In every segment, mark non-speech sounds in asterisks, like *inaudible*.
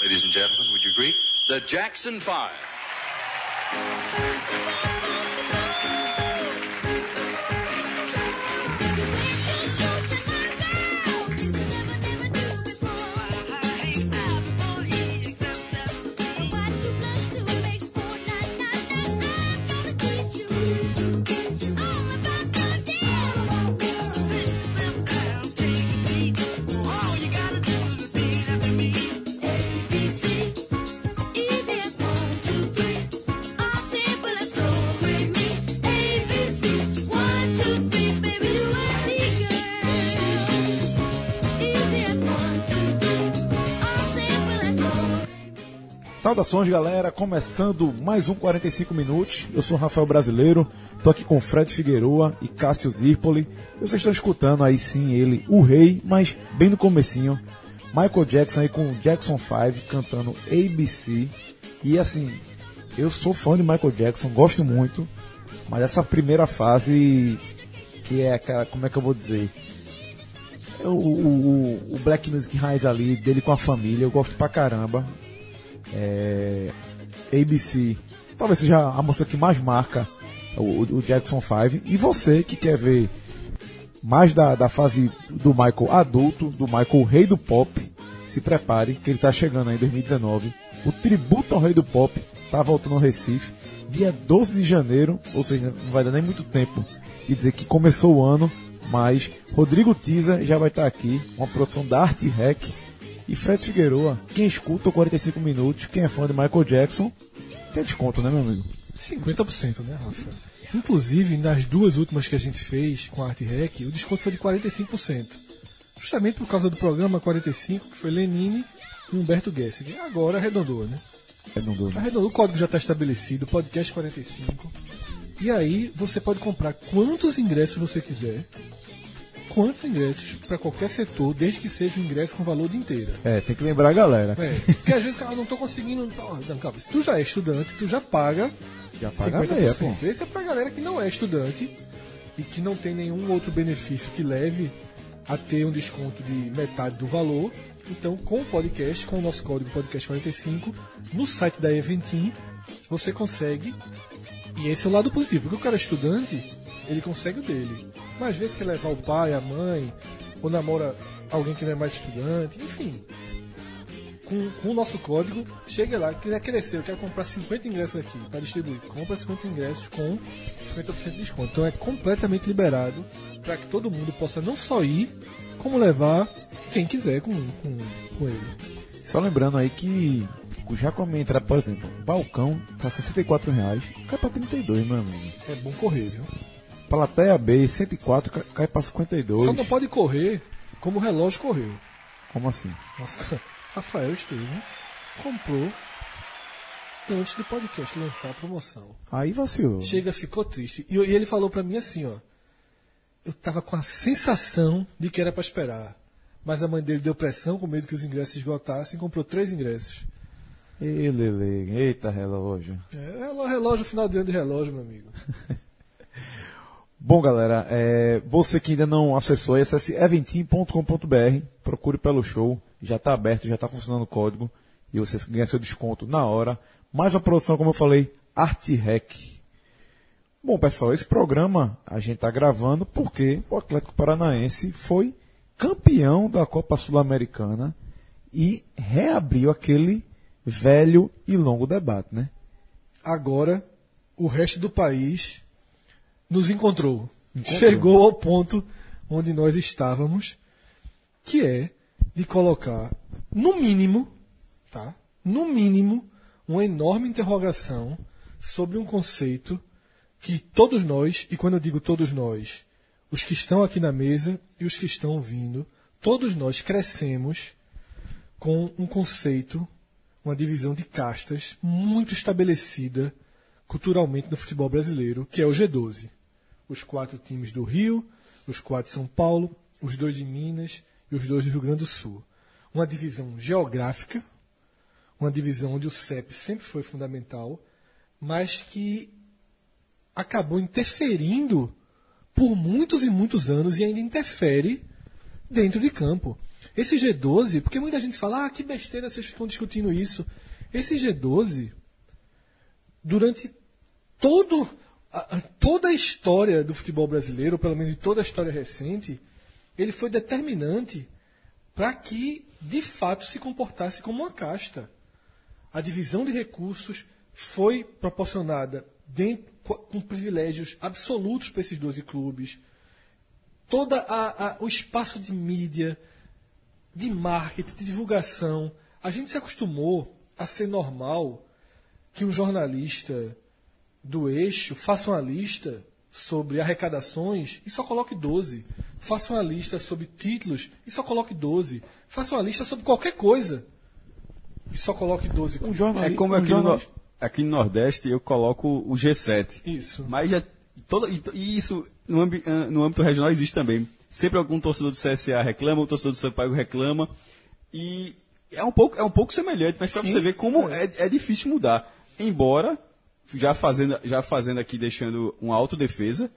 ladies and gentlemen. Would you agree? The Jackson Five. Saudações, galera. Começando mais um 45 minutos. Eu sou o Rafael Brasileiro. Tô aqui com Fred Figueroa e Cássio Zirpoli. Vocês estão escutando aí sim ele, o rei, mas bem no comecinho. Michael Jackson aí com Jackson 5 cantando ABC. E assim, eu sou fã de Michael Jackson, gosto muito. Mas essa primeira fase, que é aquela, como é que eu vou dizer? O, o, o Black Music Raiz ali, dele com a família, eu gosto pra caramba. É, ABC, talvez seja a música que mais marca o, o Jackson 5. E você que quer ver mais da, da fase do Michael adulto, do Michael rei do pop, se prepare que ele está chegando aí em 2019. O tributo ao rei do pop está voltando ao Recife, dia 12 de janeiro, ou seja, não vai dar nem muito tempo de dizer que começou o ano, mas Rodrigo Tiza já vai estar aqui, uma produção da Arte Rec e Fred Figueroa, quem escuta o 45 minutos, quem é fã de Michael Jackson, tem desconto, né, meu amigo? 50%, né, Rafa? Inclusive, nas duas últimas que a gente fez com a Arte Rec, o desconto foi de 45%. Justamente por causa do programa 45, que foi Lenine e Humberto Gessinger. Agora arredondou, né? Arredondou. Né? Arredondou, o código já está estabelecido, podcast 45. E aí você pode comprar quantos ingressos você quiser quantos ingressos para qualquer setor, desde que seja um ingresso com valor de inteira. É, tem que lembrar a galera. É, porque às vezes, cara, não tô conseguindo. Não, calma, se tu já é estudante, tu já paga. Já paga 50%. Meia, pô. Esse é pra galera que não é estudante e que não tem nenhum outro benefício que leve a ter um desconto de metade do valor. Então, com o podcast, com o nosso código podcast45, no site da Eventim, você consegue. E esse é o lado positivo, porque o cara é estudante, ele consegue o dele. Mas às vezes quer levar o pai, a mãe, ou namora alguém que não é mais estudante, enfim. Com, com o nosso código, chega lá, quiser crescer, eu quero comprar 50 ingressos aqui para distribuir. Compra 50 ingressos com 50% de desconto. Então é completamente liberado para que todo mundo possa não só ir, como levar quem quiser com, com, com ele. Só lembrando aí que já com a minha entrada, por exemplo, balcão tá 64 reais, cai pra 32, meu amigo. É bom correr, viu? Plateia B, 104, cai para 52. Só não pode correr como o relógio correu. Como assim? Nossa, *laughs* Rafael Estevam comprou antes do podcast lançar a promoção. Aí vacilou. Chega, ficou triste. E, e ele falou para mim assim, ó. Eu tava com a sensação de que era para esperar. Mas a mãe dele deu pressão com medo que os ingressos esgotassem e comprou três ingressos. Ei, Lele, eita relógio. É, relógio, final de ano de relógio, meu amigo. *laughs* Bom, galera, é, você que ainda não acessou, acesse eventim.com.br, procure pelo show, já está aberto, já está funcionando o código e você ganha seu desconto na hora. Mais a produção, como eu falei, ArtRec. Bom, pessoal, esse programa a gente está gravando porque o Atlético Paranaense foi campeão da Copa Sul-Americana e reabriu aquele velho e longo debate, né? Agora, o resto do país nos encontrou. encontrou. Chegou ao ponto onde nós estávamos, que é de colocar, no mínimo, tá? No mínimo, uma enorme interrogação sobre um conceito que todos nós, e quando eu digo todos nós, os que estão aqui na mesa e os que estão vindo, todos nós crescemos com um conceito, uma divisão de castas muito estabelecida culturalmente no futebol brasileiro, que é o G12 os quatro times do Rio, os quatro de São Paulo, os dois de Minas e os dois do Rio Grande do Sul. Uma divisão geográfica, uma divisão onde o CEP sempre foi fundamental, mas que acabou interferindo por muitos e muitos anos e ainda interfere dentro de campo. Esse G12, porque muita gente fala, ah, que besteira vocês ficam discutindo isso. Esse G12, durante todo, toda a história do futebol brasileiro, ou pelo menos toda a história recente, ele foi determinante para que, de fato, se comportasse como uma casta. A divisão de recursos foi proporcionada dentro, com privilégios absolutos para esses 12 clubes. Todo o espaço de mídia, de marketing, de divulgação. A gente se acostumou a ser normal que um jornalista do eixo faça uma lista sobre arrecadações e só coloque 12. Faça uma lista sobre títulos e só coloque 12. Faça uma lista sobre qualquer coisa e só coloque 12. Um jornalista, É como um aqui no, aqui no Nordeste eu coloco o G7. Isso. Mas já, toda, e, e isso no, ambi- ah, no âmbito regional existe também. Sempre algum torcedor do CSA reclama, o torcedor do Sampaio reclama. E é um pouco, é um pouco semelhante, mas para você ver como é. É, difícil mudar. Embora, já fazendo, já fazendo aqui, deixando uma autodefesa,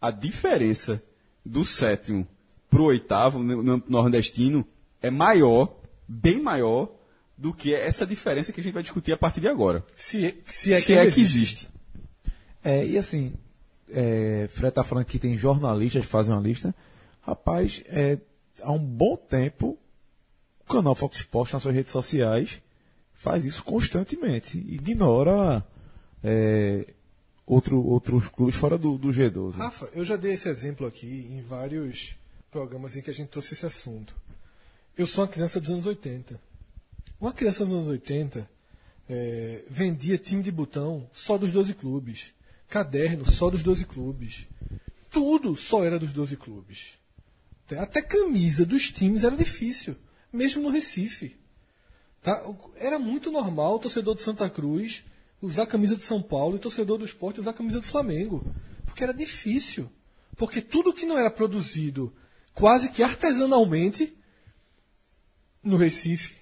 a diferença do sétimo pro oitavo no, no nordestino é maior, bem maior, do que essa diferença que a gente vai discutir a partir de agora. Se, se é que, Se é ele que existe. É, e assim, é, Fred tá falando que tem jornalistas que fazem uma lista. Rapaz, é, há um bom tempo, o canal Fox Sports nas suas redes sociais faz isso constantemente. Ignora é, outro, outros clubes fora do, do G12. Rafa, eu já dei esse exemplo aqui em vários programas em que a gente trouxe esse assunto. Eu sou uma criança dos anos 80. Uma criança dos anos 80 é, vendia time de botão só dos 12 clubes. Caderno só dos 12 clubes. Tudo só era dos 12 clubes. Até- Até camisa dos times era difícil, mesmo no Recife. Tá? Era muito normal o torcedor do Santa Cruz usar a camisa de São Paulo e o torcedor do esporte usar a camisa do Flamengo. Porque era difícil. Porque tudo que não era produzido quase que artesanalmente no Recife.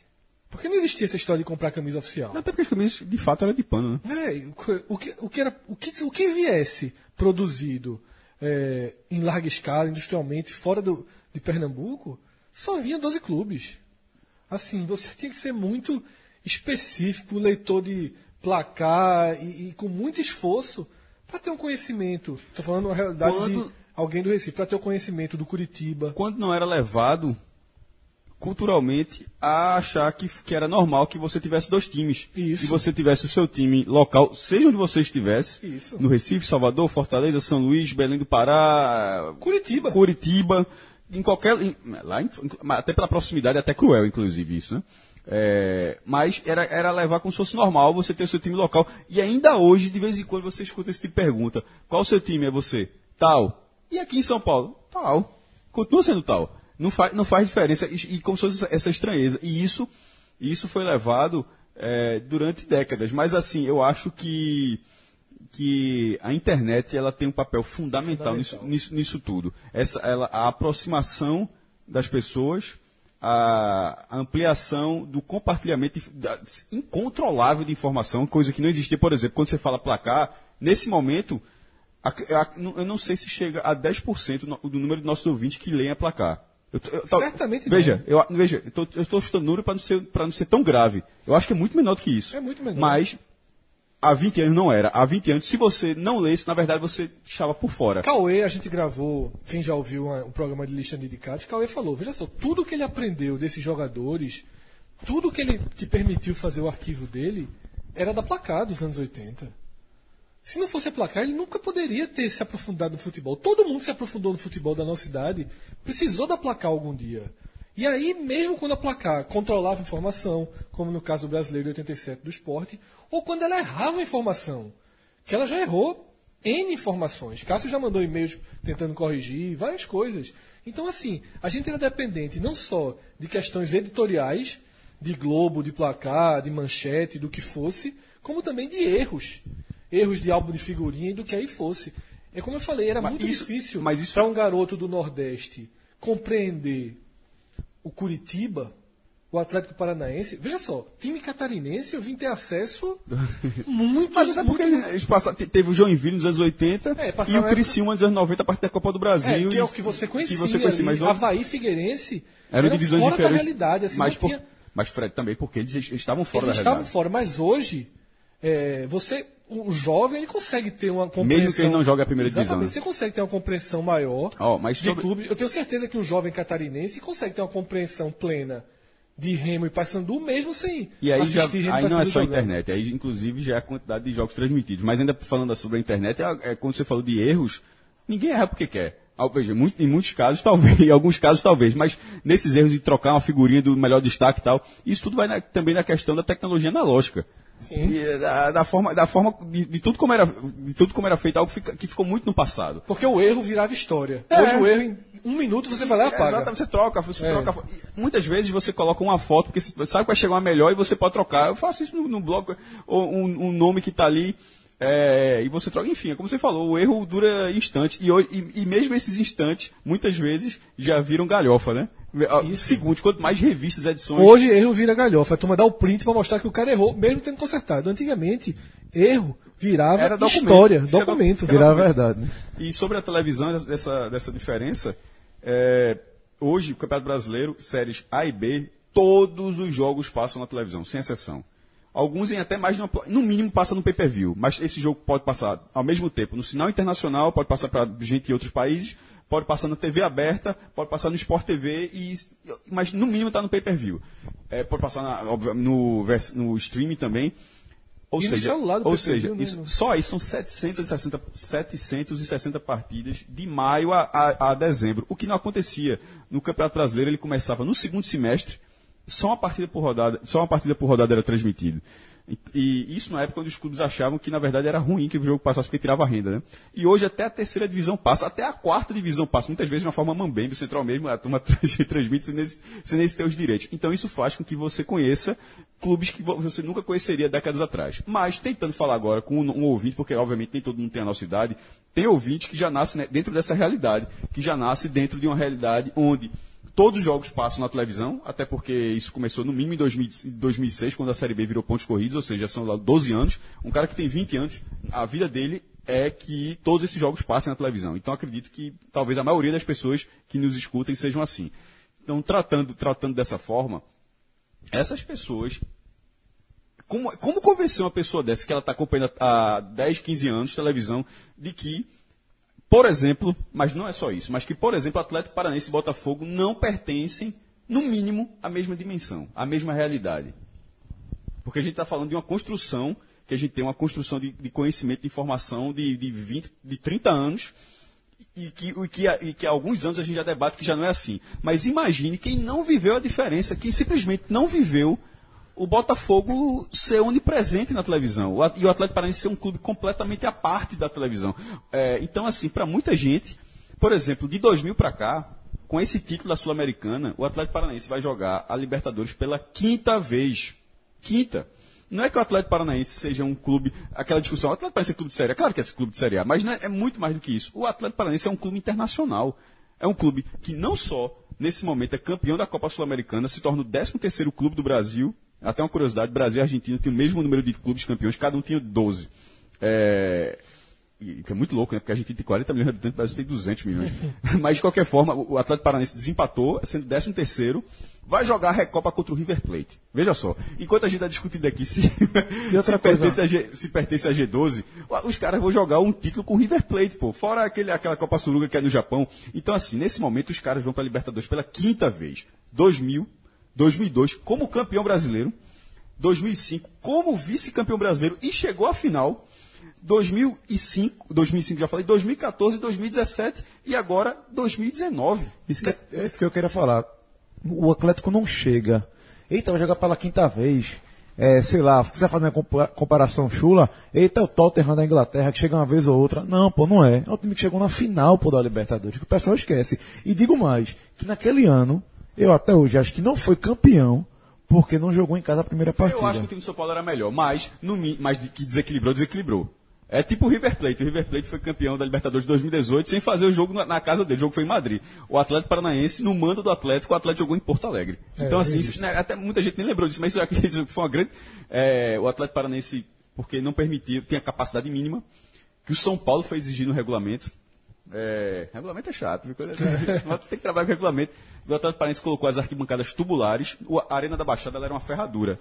Porque não existia essa história de comprar camisa oficial. Até porque as camisas de fato eram de pano, né? É, o que, o que, era, o que, o que viesse produzido é, em larga escala, industrialmente, fora do, de Pernambuco, só vinha 12 clubes. Assim, você tinha que ser muito específico, leitor de placar e, e com muito esforço para ter um conhecimento. Estou falando na realidade Quando- de alguém do Recife, para ter o conhecimento do Curitiba. Quando não era levado culturalmente a achar que, que era normal que você tivesse dois times. Isso. Que você tivesse o seu time local, seja onde você estivesse, Isso. no Recife, Salvador, Fortaleza, São Luís, Belém do Pará, Curitiba. Curitiba, em qualquer. lá até pela proximidade, até cruel, inclusive, isso, né? É, mas era, era levar como se fosse normal você ter o seu time local. E ainda hoje, de vez em quando, você escuta esse tipo de pergunta: qual o seu time é você? Tal. E aqui em São Paulo? Tal. Continua sendo tal. Não faz, não faz diferença. E, e como se fosse essa, estranheza. E isso, isso foi levado é, durante décadas. Mas assim, eu acho que que a internet ela tem um papel fundamental, Nisso, nisso, nisso tudo. Essa, ela, a aproximação das pessoas, a, ampliação do compartilhamento incontrolável de informação, coisa que não existia, por exemplo, quando você fala placar, nesse momento, eu não sei se chega a 10% no- do número de nossos ouvintes que leem a placar. Eu eu Certamente Veja, eu, veja, eu estou chutando número para não, ser- não ser tão grave. Eu acho que é muito menor do que isso. É muito menor. Mas há 20 anos não era. Há 20 anos, se você não lesse, na verdade você estava por fora. Cauê, a gente gravou, quem já ouviu uma- um programa de lista de indicados, Cauê falou, veja só, tudo que ele aprendeu desses jogadores, tudo que ele te permitiu fazer o arquivo dele, era da placar dos anos 80. Se não fosse a placar, ele nunca poderia ter se aprofundado no futebol. Todo mundo se aprofundou no futebol da nossa idade, precisou da placar algum dia. E aí, mesmo quando a placar controlava informação, como no caso do brasileiro de 87 do esporte, ou quando ela errava a informação, que ela já errou N informações. Cássio já mandou e-mails tentando corrigir, várias coisas. Então, assim, a gente era dependente não só de questões editoriais, de Globo, de placar, de manchete, do que fosse, como também de erros. Erros de álbum de figurinha e do que aí fosse. É como eu falei, era Mas muito isso- difícil para um garoto do Nordeste compreender o Curitiba o Atlético Paranaense. Veja só, time catarinense eu vim ter acesso *laughs* muito. Mas até porque muito- eles passaram, te- teve o Joinville nos anos 80 É, e o Criciúma nos anos 90 a partir da Copa do Brasil. É, que é o que você conhecia. Que você conhecia, mas não- Havaí Figueirense eram divisões fora diferentes. da realidade. Assim, mas, por- tinha, mas Fred também, porque eles eles estavam fora eles da estavam realidade. fora, mas hoje é, você, o jovem, ele consegue ter uma compreensão. Mesmo que ele não jogue a primeira divisão, Exatamente, né? você consegue ter uma compreensão maior Ó, mas de sobre- clube. Eu tenho certeza que um jovem catarinense consegue ter uma compreensão plena de Remo e Paysandu, mesmo sem E aí, já, Remo aí não é só a internet, aí inclusive já é a quantidade de jogos transmitidos. Mas ainda falando sobre a internet, é, é quando você falou de erros, ninguém erra porque quer. Veja, muito- em muitos casos, *laughs* talvez, em alguns casos, talvez, mas nesses erros de trocar uma figurinha do melhor destaque e tal, isso tudo vai na- também na questão da tecnologia analógica. Sim. E, eh, da, da forma, da forma de, de tudo como era, de tudo como era feito, algo que, fica- que ficou muito no passado. Porque o erro virava história. É. Hoje o erro, um minuto, você vai lá e apaga. Exatamente, você troca, você É. troca. e Muitas vezes você coloca uma foto, porque você sabe que vai chegar uma melhor e você pode trocar. Eu faço isso no, no blog, ou um, um nome que está ali, é, e você troca. Enfim, é como você falou, o erro dura instante. E, e, e mesmo esses instantes, muitas vezes, já viram galhofa, né? Segundo, quanto mais revistas, edições. Hoje erro vira galhofa. A turma dá o print pra mostrar que o cara errou, mesmo tendo consertado. Antigamente, erro virava Era documento. história, Era documento. doc- Virar a verdade, né? E sobre a televisão, dessa, dessa diferença, é, hoje, o Campeonato Brasileiro, séries A e B, todos os jogos passam na televisão, sem exceção. Alguns em até mais, de uma, no mínimo passa no pay-per-view, mas esse jogo pode passar ao mesmo tempo no sinal internacional, pode passar para gente em outros países, pode passar na TV aberta, pode passar no Sport TV, e, mas no mínimo está no pay-per-view. É, pode passar na- no, no streaming também. Ou E seja, ou seja né? isso, só aí são 760, 760 partidas de maio a, a- a dezembro. O que não acontecia no Campeonato Brasileiro, ele começava no segundo semestre, só uma partida por rodada, só uma partida por rodada era transmitido. E, isso na época onde os clubes achavam que na verdade era ruim que o jogo passasse porque tirava renda, né? E hoje até a terceira divisão passa, até a quarta divisão passa, muitas vezes de uma forma mambembe, o central mesmo, a turma *laughs* transmite sem nem, ter os direitos. Então isso faz com que você conheça clubes que vo- você nunca conheceria décadas atrás. Mas tentando falar agora com um, um ouvinte, porque obviamente nem todo mundo tem a nossa idade, tem ouvinte que já nasce né, dentro dessa realidade, que já nasce dentro de uma realidade onde todos os jogos passam na televisão, até porque isso começou no mínimo em 2000 em 2006, quando a Série B virou pontos corridos, ou seja, são lá 12 anos. Um cara que tem 20 anos, a vida dele é que todos esses jogos passem na televisão. Então acredito que talvez a maioria das pessoas que nos escutem sejam assim. Então, tratando, tratando dessa forma, essas pessoas. Como, como convencer uma pessoa dessa que ela está acompanhando há 10, 15 anos televisão de que, por exemplo, mas não é só isso, mas que, por exemplo, Atlético Paranense e Botafogo não pertencem, no mínimo, à mesma dimensão, à mesma realidade. Porque a gente está falando de uma construção, que a gente tem uma construção de, de conhecimento, de informação de, de 20, de 30 anos, e que, e, que, e que há alguns anos a gente já debate que já não é assim. Mas imagine quem não viveu a diferença, quem simplesmente não viveu o Botafogo ser onipresente na televisão. E o Atlético Paranaense ser um clube completamente à parte da televisão. É, então, assim, para muita gente, por exemplo, de 2000 para cá, com esse título da Sul-Americana, o Atlético Paranaense vai jogar a Libertadores pela quinta vez. Quinta. Não é que o Atlético Paranaense seja um clube, aquela discussão, o Atlético Paranaense é clube de Série A, claro que é clube de Série A, mas é, é muito mais do que isso. O Atlético Paranaense é um clube internacional. É um clube que não só, nesse momento, é campeão da Copa Sul-Americana, se torna o 13º clube do Brasil. Até uma curiosidade, Brasil e Argentina têm o mesmo número de clubes campeões, cada um tinha 12. É, que é muito louco, né? Porque a gente tem 40 milhões de habitantes, o Brasil tem 200 milhões. *laughs* Mas, de qualquer forma, o Atlético Paranaense desempatou, sendo 13 terceiro, vai jogar a Recopa contra o River Plate. Veja só, enquanto a gente está discutindo aqui se, se, pertence a G, se pertence a G12, os caras vão jogar um título com o River Plate, pô. Fora aquele, aquela Copa Suruga que é no Japão. Então, assim, nesse momento, os caras vão para a Libertadores pela quinta vez. 2000, 2002, como campeão brasileiro. 2005 como vice-campeão brasileiro e chegou à final. 2005, 2005 já falei, 2014, 2017 e agora 2019. Isso que, é isso que eu queria falar. O Atlético não chega. Eita, vai jogar pela quinta vez. É, sei lá, se quiser fazer uma compa- comparação chula, eita, é o Tottenham da Inglaterra que chega uma vez ou outra. Não, pô, não é. É o time que chegou na final, pô, da Libertadores, que o pessoal esquece. E digo mais, que naquele ano, eu até hoje acho que não foi campeão porque não jogou em casa a primeira partida. Eu acho que o time do São Paulo era melhor, mas, no, mas que desequilibrou, desequilibrou. É tipo o River Plate. O River Plate foi campeão da Libertadores de 2018 sem fazer o jogo na, na casa dele. O jogo foi em Madrid. O Atlético Paranaense, no mando do Atlético, o Atlético jogou em Porto Alegre. É, então, assim, existe. isso, né, até muita gente nem lembrou disso, mas isso aqui *laughs* isso foi uma grande. é, o Atlético Paranaense, porque não permitia, tinha capacidade mínima, que o São Paulo foi exigir no regulamento. É, regulamento é chato, viu? *laughs* Tem que trabalhar com regulamento. O Atlético Paranaense colocou as arquibancadas tubulares. A Arena da Baixada era uma ferradura.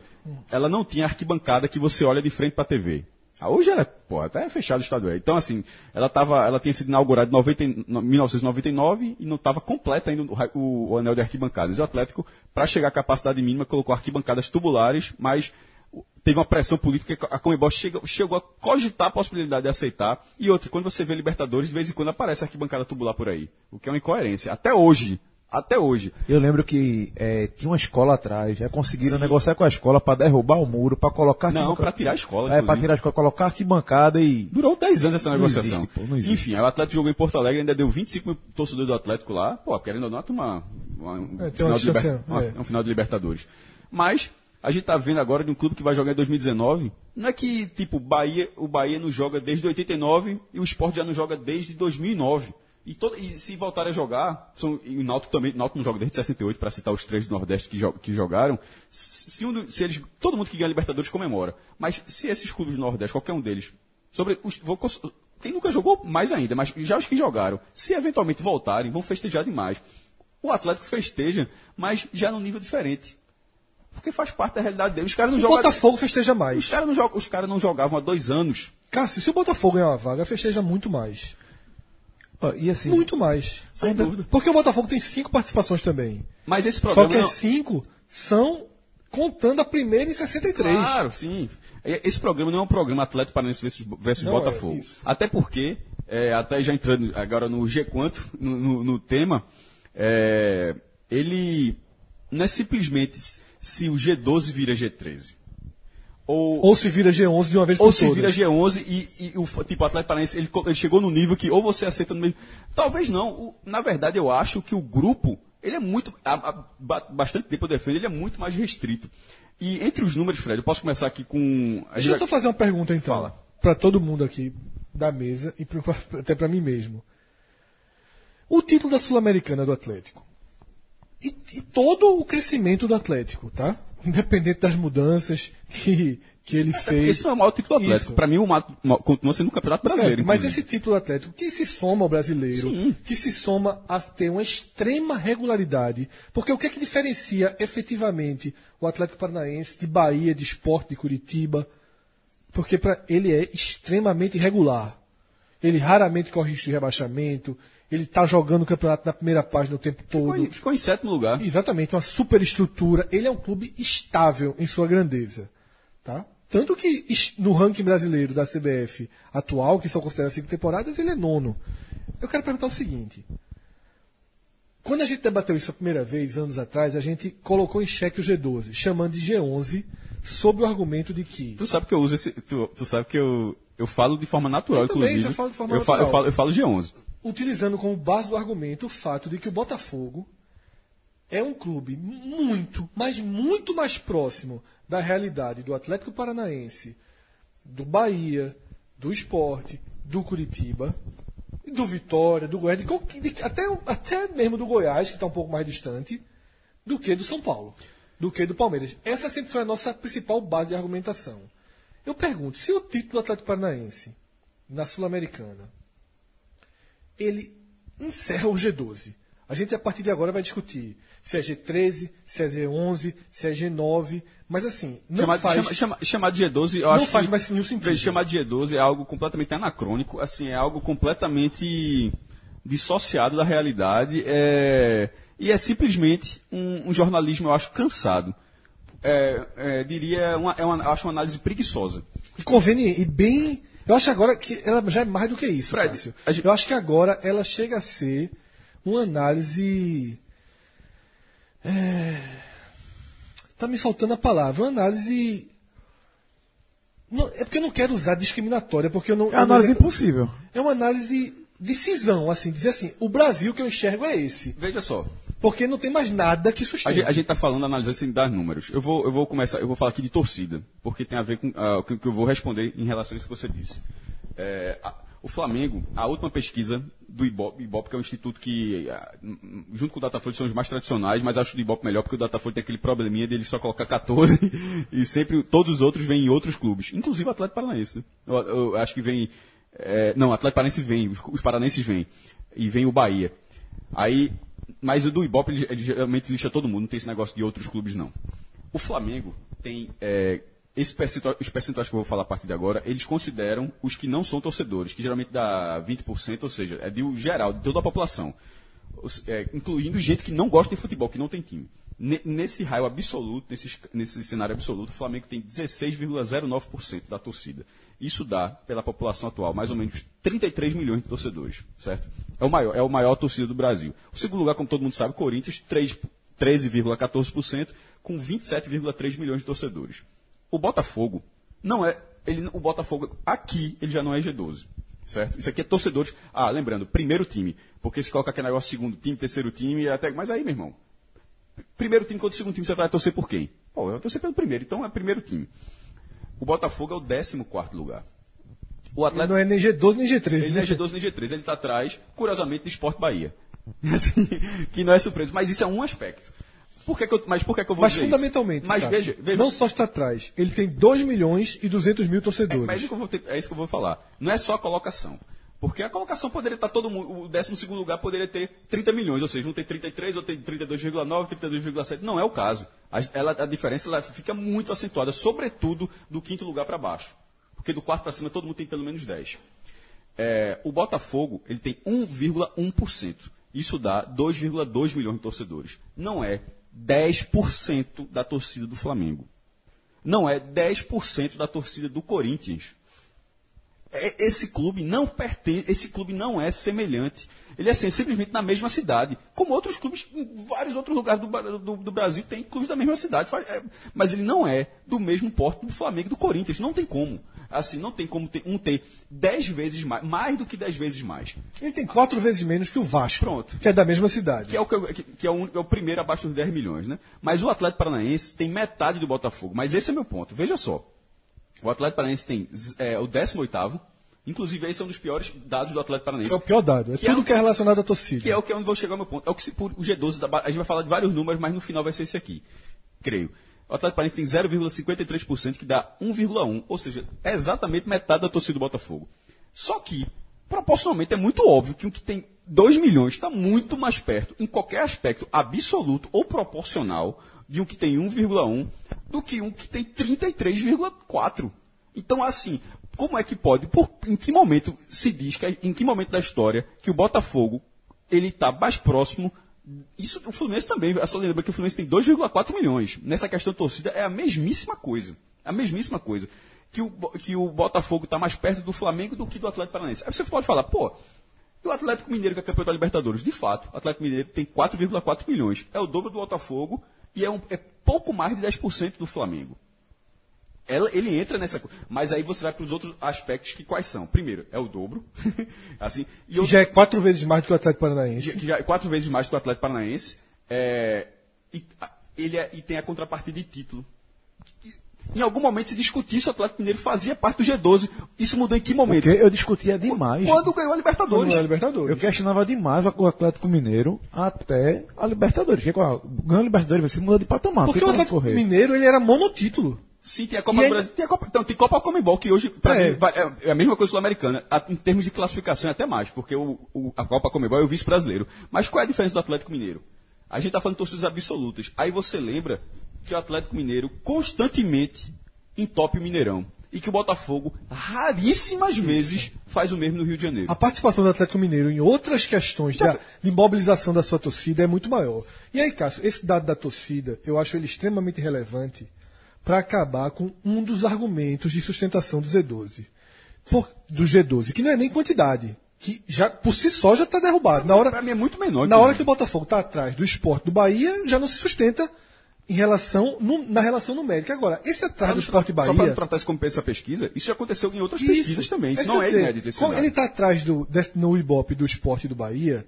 Ela não tinha arquibancada que você olha de frente para a TV. Ah, hoje ela, pô, até é fechado o estadual. Então, assim, ela, tava, ela tinha sido inaugurada em 90 e- no- 1999 e não estava completa ainda o, o- anel de arquibancadas. E o Atlético, para chegar à capacidade mínima, colocou arquibancadas tubulares, mas teve uma pressão política que a Comebol chegou, chegou a cogitar a possibilidade de aceitar. E outra, quando você vê Libertadores, de vez em quando aparece arquibancada tubular por aí. O que é uma incoerência. Até hoje. Até hoje. Eu lembro que é, tinha uma escola atrás, já conseguiram negociar com a escola para derrubar o muro, para colocar Não, para tirar a escola. É, para tirar a escola, colocar arquibancada e. Durou 10 anos essa Não negociação. existe, pô, não existe. Enfim, o Atlético jogou em Porto Alegre, ainda deu 25 mil torcedores do Atlético lá. Pô, querendo ou não, uma, uma, um, É, final de liber- uma- é. um final de Libertadores. Mas a gente tá vendo agora de um clube que vai jogar em 2019. Não é que, tipo, Bahia, o Bahia não joga desde 89 e o Sport já não joga desde 2009. E, todo, e se voltarem a jogar, são, e o Náutico também, o Náutico não joga desde 68, para citar os três do Nordeste que, jo- que jogaram, se, um se eles, todo mundo que ganha Libertadores comemora. Mas se esses clubes do Nordeste, qualquer um deles, sobre os, vou quem nunca jogou, mais ainda, mas já os que jogaram, se eventualmente voltarem, vão festejar demais. O Atlético festeja, mas já num nível diferente. Porque faz parte da realidade dele. Os caras não O jogam. Botafogo festeja Os mais. caras não, jogam- os caras não jogavam há dois anos. Cássio, se o Botafogo ganhar uma vaga, festeja muito mais. Ó, E assim. Muito mais. Sem dúvida. Porque o Botafogo tem cinco participações também. Mas esse Só programa. que não- as cinco são contando a primeira em 63. Claro, sim. E- Esse programa não é um programa Atlético Paranaense versus, versus Não Botafogo. é, isso. Até porque, é, até já entrando agora no G quanto, no, no- no tema, é, ele não é simplesmente se o G12 vira G13. Ou, Ou se vira G11 de uma vez ou por se todas. vira G11 e, e o tipo, o Atlético Paranaense ele, ele chegou no nível que ou você aceita no mesmo. Talvez não. O- na verdade, eu acho que o grupo, ele é muito. Há, há ba- bastante tempo eu defendo, ele é muito mais restrito. E entre os números, Fred, eu posso começar aqui com. a Deixa eu só fazer uma pergunta então. Para todo mundo aqui da mesa e pro- *laughs* até para mim mesmo. O título da Sul-Americana do Atlético. E, e todo o crescento do Atlético, tá? Independente das mudanças que, que ele fez. esse não é o maior título do Atlético. Isso. Para mim, o ma- ma- continua sendo o Campeonato Brasileiro. Certo, mas inclusive. esse título do Atlético, que se soma ao brasileiro, Sim. que se soma a ter uma extrema regularidade, porque o que é que diferencia efetivamente o Atlético Paranaense de Bahia, de Esporte, de Curitiba? Porque pra, ele é extremamente regular. Ele raramente corre risco de rebaixamento, ele está jogando o campeonato na primeira página o tempo todo. Ficou em, ficou em sétimo lugar. Exatamente, uma superestrutura. Ele é um clube estável em sua grandeza. Tá? Tanto que no ranking brasileiro da CBF atual, que só considera cinco temporadas, ele é nono. Eu quero perguntar o seguinte. Quando a gente debateu isso a primeira vez, anos atrás, a gente colocou em xeque o G12, chamando de G11, sob o argumento de que Tu sabe que eu uso esse. Tu, tu sabe que eu, eu falo de forma natural, Eu também inclusive. já falo de forma eu, falo, eu, natural. falo, eu falo G11. Utilizando como base do argumento o fato de que o Botafogo é um clube muito, mas muito mais próximo da realidade do Atlético Paranaense, do Bahia, do Esporte, do Curitiba, do Vitória, do Goiás, até, até mesmo do Goiás, que está um pouco mais distante, do que do São Paulo, do que do Palmeiras. Essa sempre foi a nossa principal base de argumentação. Eu pergunto, se o título do Atlético Paranaense na Sul-Americana ele encerra o G12. A gente a partir de agora vai discutir se é G13, se é G11, se é G9, mas assim, não Chamar, faz... chama- chama- chamar de G12, eu Não acho faz que, mais nenhum sentido. Chamar de G12 é algo completamente anacrônico, assim, é algo completamente dissociado da realidade, é, e é simplesmente um, um jornalismo, eu acho, cansado. É, é, diria, uma, é uma, acho uma análise preguiçosa. E conveniente, e bem... Eu acho agora que ela já é mais do que isso, Fred, gente- Eu acho que agora ela chega a ser uma análise... É... Tá me faltando a palavra. Uma análise... Não, é porque eu não quero usar discriminatória, porque eu não... É uma eu não- análise impossível. é uma análise de cisão, assim, dizer assim, o Brasil que eu enxergo é esse. Veja só, Porque não tem mais nada que sustente. a gente tá falando, analisando sem dar números. Eu vou, eu vou começar, eu vou falar aqui de torcida, porque tem a ver com ah, o que que eu vou responder em relação a isso que você disse. É, a- o Flamengo, a última pesquisa do Ibope, Ibope, que é um instituto que, ah, junto com o Datafolha, são os mais tradicionais, mas acho o Ibope melhor porque o Datafolha tem aquele probleminha dele só colocar 14 *laughs* e sempre todos os outros vêm em outros clubes, inclusive o Atlético Paranaense. né? Eu, eu acho que vem. É, não, Atlético Paranaense vem, os, paranenses vêm, e vem o Bahia. Aí, mas o do Ibope, ele, ele geralmente lixa todo mundo, não tem esse negócio de outros clubes, não. O Flamengo tem. é, esse percentual, os percentuais que eu vou falar a partir de agora, eles consideram os que não são torcedores, que geralmente dá 20%, ou seja, é de geral, de toda a população. É, incluindo gente que não gosta de futebol, que não tem time. Ne- Nesse raio absoluto, nesse, es- nesse cenário absoluto, o Flamengo tem 16,09% da torcida. Isso dá, pela população atual, mais ou menos 33 milhões de torcedores, certo? É o maior, é o maior torcida do Brasil. O segundo lugar, como todo mundo sabe, Corinthians, 3 13,14%, com 27,3 milhões de torcedores. O Botafogo não é. Ele, o Botafogo aqui ele já não é G12. Certo? Isso aqui é torcedores. Ah, lembrando, primeiro time. Porque se coloca aquele negócio segundo time, terceiro time, até. Mas aí, meu irmão. Primeiro time contra o segundo time, você vai torcer por quem? Pô, eu vou torcer pelo primeiro, então é primeiro time. O Botafogo é o 14 quarto lugar. O Ele Atlético. não é nem G12 nem G13. Ele não né? é G12 nem G13, ele está atrás, curiosamente, do Sport Bahia. *laughs* Assim, que não é surpresa, mas isso é um aspecto. Por que que eu, mas por que, que eu vou Mas dizer fundamentalmente, Isso? Mas Cássio, veja, veja não só está atrás, ele tem 2 milhões e 200 mil torcedores. mas é isso, que eu vou é isso que eu vou falar. Não é só a colocação. Porque a colocação poderia estar todo mundo. O 12 lugar poderia ter 30 milhões, ou seja, um tem 33, outro tem 32,9, 32,7. Não é o caso. A, ela- a diferença ela fica muito acentuada, sobretudo do quinto lugar para baixo. Porque do quarto para cima todo mundo tem pelo menos 10. É, o Botafogo ele tem 1,1%. Isso dá 2,2 milhões de torcedores. Não é 10% da torcida do Flamengo. Não é 10% da torcida do Corinthians. É- Esse clube não pertence, esse clube não é semelhante. Ele é sim- simplesmente na mesma cidade. Como outros clubes, em vários outros lugares do, do- do Brasil tem clubes da mesma cidade. Faz- é, Mas ele não é do mesmo porte do Flamengo e do Corinthians. Não tem como. Assim, não tem como ter, um ter 10 vezes mais, mais do que 10 vezes mais. Ele tem quatro vezes menos que o Vasco, Pronto. que é da mesma cidade. Que é o, que, que- é o, é o primeiro abaixo dos 10 milhões, né? Mas o Atlético Paranaense tem metade do Botafogo. Mas esse é meu ponto. Veja só. O Atlético Paranaense tem é, o 18º. Inclusive, esse é um dos piores dados do Atlético Paranaense. É o pior dado. É Que é tudo o- que é relacionado à torcida. Que é o que é onde vou chegar ao meu ponto. É o que se, por, o G12, da, a gente vai falar de vários números, mas no final vai ser esse aqui. Creio. O Atlético Paranaense tem 0,53%, que dá 1,1%. Ou seja, é exatamente metade da torcida do Botafogo. Só que, proporcionalmente, é muito óbvio que o que tem 2 milhões está muito mais perto, em qualquer aspecto absoluto ou proporcional, de um que tem 1,1 do que um que tem 33,4. Então, assim, como é que pode, por, em que momento se diz, que, em que momento da história, que o Botafogo ele está mais próximo. Isso o Fluminense também. É só lembrar que o Fluminense tem 2,4 milhões. Nessa questão de torcida é a mesmíssima coisa. A mesmíssima coisa. Que o, que o Botafogo está mais perto do Flamengo do que do Atlético Paranaense. Aí você pode falar, pô, e o Atlético Mineiro que é campeão da Libertadores? De fato, o Atlético Mineiro tem 4,4 milhões. É o dobro do Botafogo e é, um- é pouco mais de 10% do Flamengo. Ela- ele entra nessa coisa. Mas aí você vai para os outros aspectos que quais são? Primeiro, é o dobro. *laughs* assim, e Que outro- já é quatro vezes mais do que o Atlético Paranaense. que já é quatro vezes mais que o Atlético Paranaense. é, e, ele é- e tem a contrapartida de título. Em algum momento se discutiu se o Atlético Mineiro fazia parte do G12. Isso mudou em que momento? Porque eu discutia demais. Quando ganhou a Libertadores. Quando ganhou a Libertadores. Eu questionava demais o Atlético Mineiro até a Libertadores. Porque ganhou a Libertadores, você muda de patamar. Porque o Atlético correr. Mineiro ele era monotítulo. Sim, tem a Copa do Brasil. Tem a Copa, então, tem Copa Comembol, que hoje, pra É. mim, é, é a mesma coisa sul-americana. Em termos de classificação, é até mais, porque o, o- a Copa Comembol é o vice-brasileiro. Mas qual é a diferença do Atlético Mineiro? A gente está falando de torcidas absolutas. Aí você lembra que o Atlético Mineiro constantemente entope o Mineirão. E que o Botafogo, raríssimas vezes, faz o mesmo no Rio de Janeiro. A participação do Atlético Mineiro em outras questões da- de mobilização da sua torcida é muito maior. E aí, Cássio, esse dado da torcida, eu acho ele extremamente relevante para acabar com um dos argumentos de sustentação do Z12. Por- do G12, que não é nem quantidade, que já por si só já está derrubado. Na hora, Pra mim é muito menor. na hora que o Botafogo está atrás do esporte do Bahia, já não se sustenta em relação, nu- na relação numérica. Agora, esse atrás do esporte Só para Bahia. tratar isso como essa pesquisa, isso já aconteceu em outras Isso. pesquisas também. Isso não é dizer, inédito. Esse ele está atrás do, desse- no Ibope do esporte do Bahia,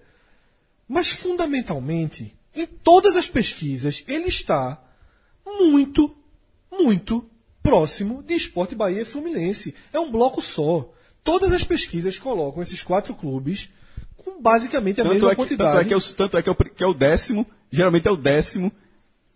mas fundamentalmente, em todas as pesquisas, ele está muito, muito próximo de esporte Bahia e Fluminense. É um bloco só. Todas as pesquisas colocam esses quatro clubes com basicamente a Tanto mesma é, que, quantidade. tanto é que é o, tanto é que é o, que é o décimo, geralmente é o décimo,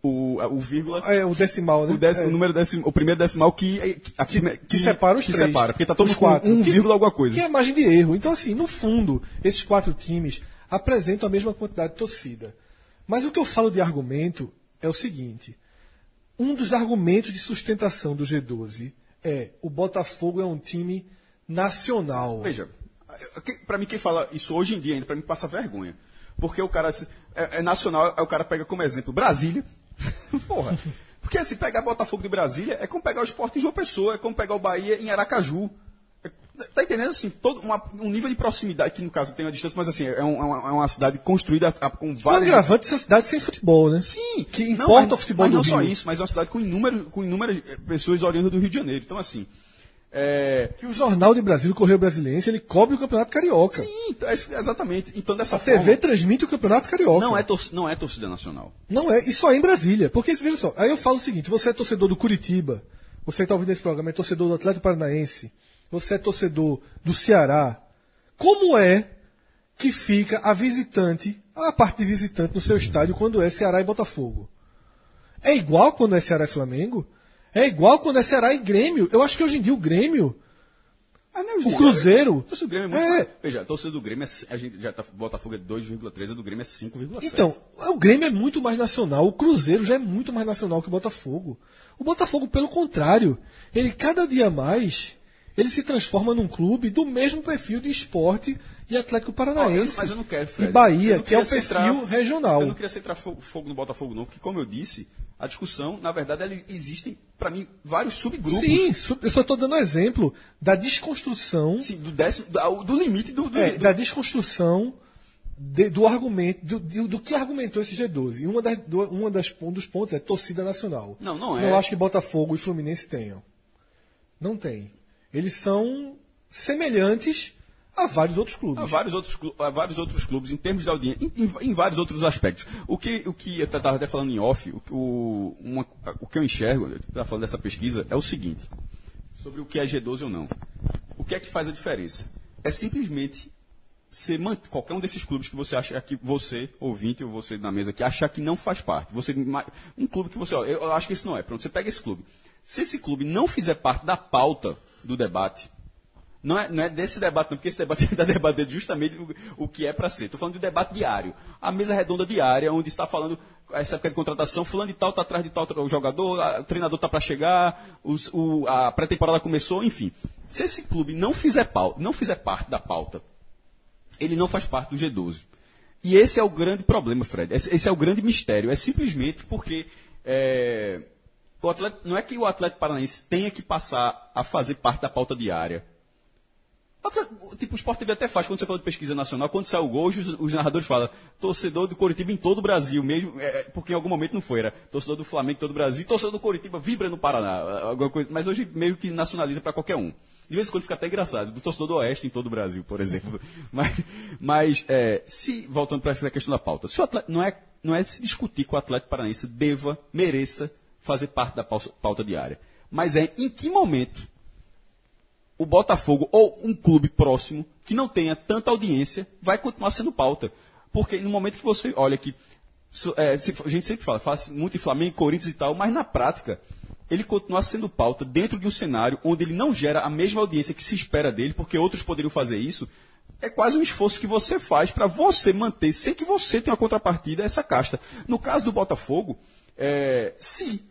o, o vírgula, É, o decimal, né? o, décimo, É. o número décimo, o primeiro decimal que, que, a prime- que separa os que três. separa, porque tá todo Os quatro. um Que- vírgula alguma coisa. Que é margem de erro. Então, assim, no fundo, esses quatro times apresentam a mesma quantidade de torcida. Mas o que eu falo de argumento é o seguinte: um dos argumentos de sustentação do G12 é o Botafogo é um time nacional. Veja, que- pra mim quem fala isso hoje em dia ainda, pra mim passa vergonha. Porque o cara, é, é nacional, aí o cara pega como exemplo Brasília. *laughs* Porra. Porque assim, pegar Botafogo de Brasília é como pegar o esporte em João Pessoa, é como pegar o Bahia em Aracaju. É- tá entendendo assim? Todo uma- um nível de proximidade, que no caso tem uma distância, mas assim, é, um- é uma, é uma cidade construída a- com várias. agravante dessa cidade sem futebol, né? Sim, Que não, importa mas- o futebol mas do não só Rio. isso, mas é uma cidade com inúmeras, com inúmeras eh, pessoas oriundas do Rio de Janeiro. Então, assim. É, Que o Jornal de Brasil, o Correio Brasiliense, ele cobre o Campeonato Carioca. sim, então, é- exatamente. Então, dessa A forma. TV transmite o Campeonato Carioca. Não é, não é torcida nacional. Não é, e só é em Brasília. Porque, veja só, aí eu falo o seguinte: você é torcedor do Curitiba, você está ouvindo esse programa, é torcedor do Atlético Paranaense, você é torcedor do Ceará. Como é que fica a visitante, a parte de visitante no seu estádio quando é Ceará e Botafogo? É igual quando é Ceará e Flamengo? É igual quando é Ceará e Grêmio? Eu acho que hoje em dia o Grêmio, Ah, não, o Cruzeiro. A torcida do Grêmio é muito. É. mais- Veja, a torcida do Grêmio é. A gente já tá. Botafogo é 2,3, a do Grêmio é 5,7. Então, o Grêmio é muito mais nacional, o Cruzeiro já é muito mais nacional que o Botafogo. O Botafogo, pelo contrário, ele cada dia mais ele se transforma num clube do mesmo perfil de esporte e Atlético eu- Paranaense. mas eu não quero, Fred. E Bahia, que é o perfil centrar- regional. Eu não queria centrar fogo, fogo no Botafogo, não, porque, como eu disse, a discussão, na verdade, ela existem, para mim, vários subgrupos. Sim, eu só estou dando exemplo da desconstrução, Sim, do, décimo, do limite do. do, é, do- da desconstrução de- do argumento, do, de- do que argumentou esse G12. E uma das, do- uma das, um dos pontos é torcida nacional. Não, não é. Não acho que Botafogo e Fluminense tenham. Não tem. Eles são semelhantes a vários outros clubes. Há vários outros, há vários outros clubes, em termos de audiência, em, em- em vários outros aspectos. O que, o que eu estava até falando em off, o, o, uma- o que eu enxergo, eu estava falando dessa pesquisa, é o seguinte: sobre o que é G12 ou não. O que é que faz a diferença? É simplesmente ser qualquer um desses clubes que você acha que você, ouvinte, ou você na mesa, que achar que não faz parte. Você, um clube que você, eu acho que esse não é. Pronto, você pega esse clube. Se esse clube não fizer parte da pauta do debate, não é, não é desse debate, não, porque esse debate *laughs* está debatendo justamente o, o que é para ser. Estou falando de debate diário. A mesa redonda diária, onde está falando essa época de contratação, fulano de tal está atrás de tal jogador, a- o treinador está para chegar, os- o- a pré-temporada começou, enfim. Se esse clube não fizer, pauta, não fizer parte da pauta, ele não faz parte do G12. E esse é o grande problema, Fred. Esse, esse é o grande mistério. É simplesmente porque é, o atleta, não é que o Atlético Paranaense tenha que passar a fazer parte da pauta diária. Tipo, o Sport TV até faz, quando você fala de pesquisa nacional, quando sai o gol, os, os narradores falam, torcedor do Coritiba em todo o Brasil, mesmo, é, porque em algum momento não foi, era torcedor do Flamengo em todo o Brasil, torcedor do Coritiba vibra no Paraná, alguma coisa, mas hoje meio que nacionaliza para qualquer um. De vez em quando fica até engraçado, do torcedor do Oeste em todo o Brasil, por exemplo. *laughs* mas, mas é, se, voltando para essa questão da pauta, atleta, não, é, não é se discutir que o Atlético Paranaense deva, mereça fazer parte da pauta, pauta diária, mas é em que momento o Botafogo ou um clube próximo que não tenha tanta audiência vai continuar sendo pauta. Porque no momento que você olha que. é, a gente sempre fala, fala muito em Flamengo, Corinthians e tal, mas na prática, ele continua sendo pauta dentro de um cenário onde ele não gera a mesma audiência que se espera dele, porque outros poderiam fazer isso. É quase um esforço que você faz para você manter, sem que você tenha uma contrapartida, essa casta. No caso do Botafogo, é, se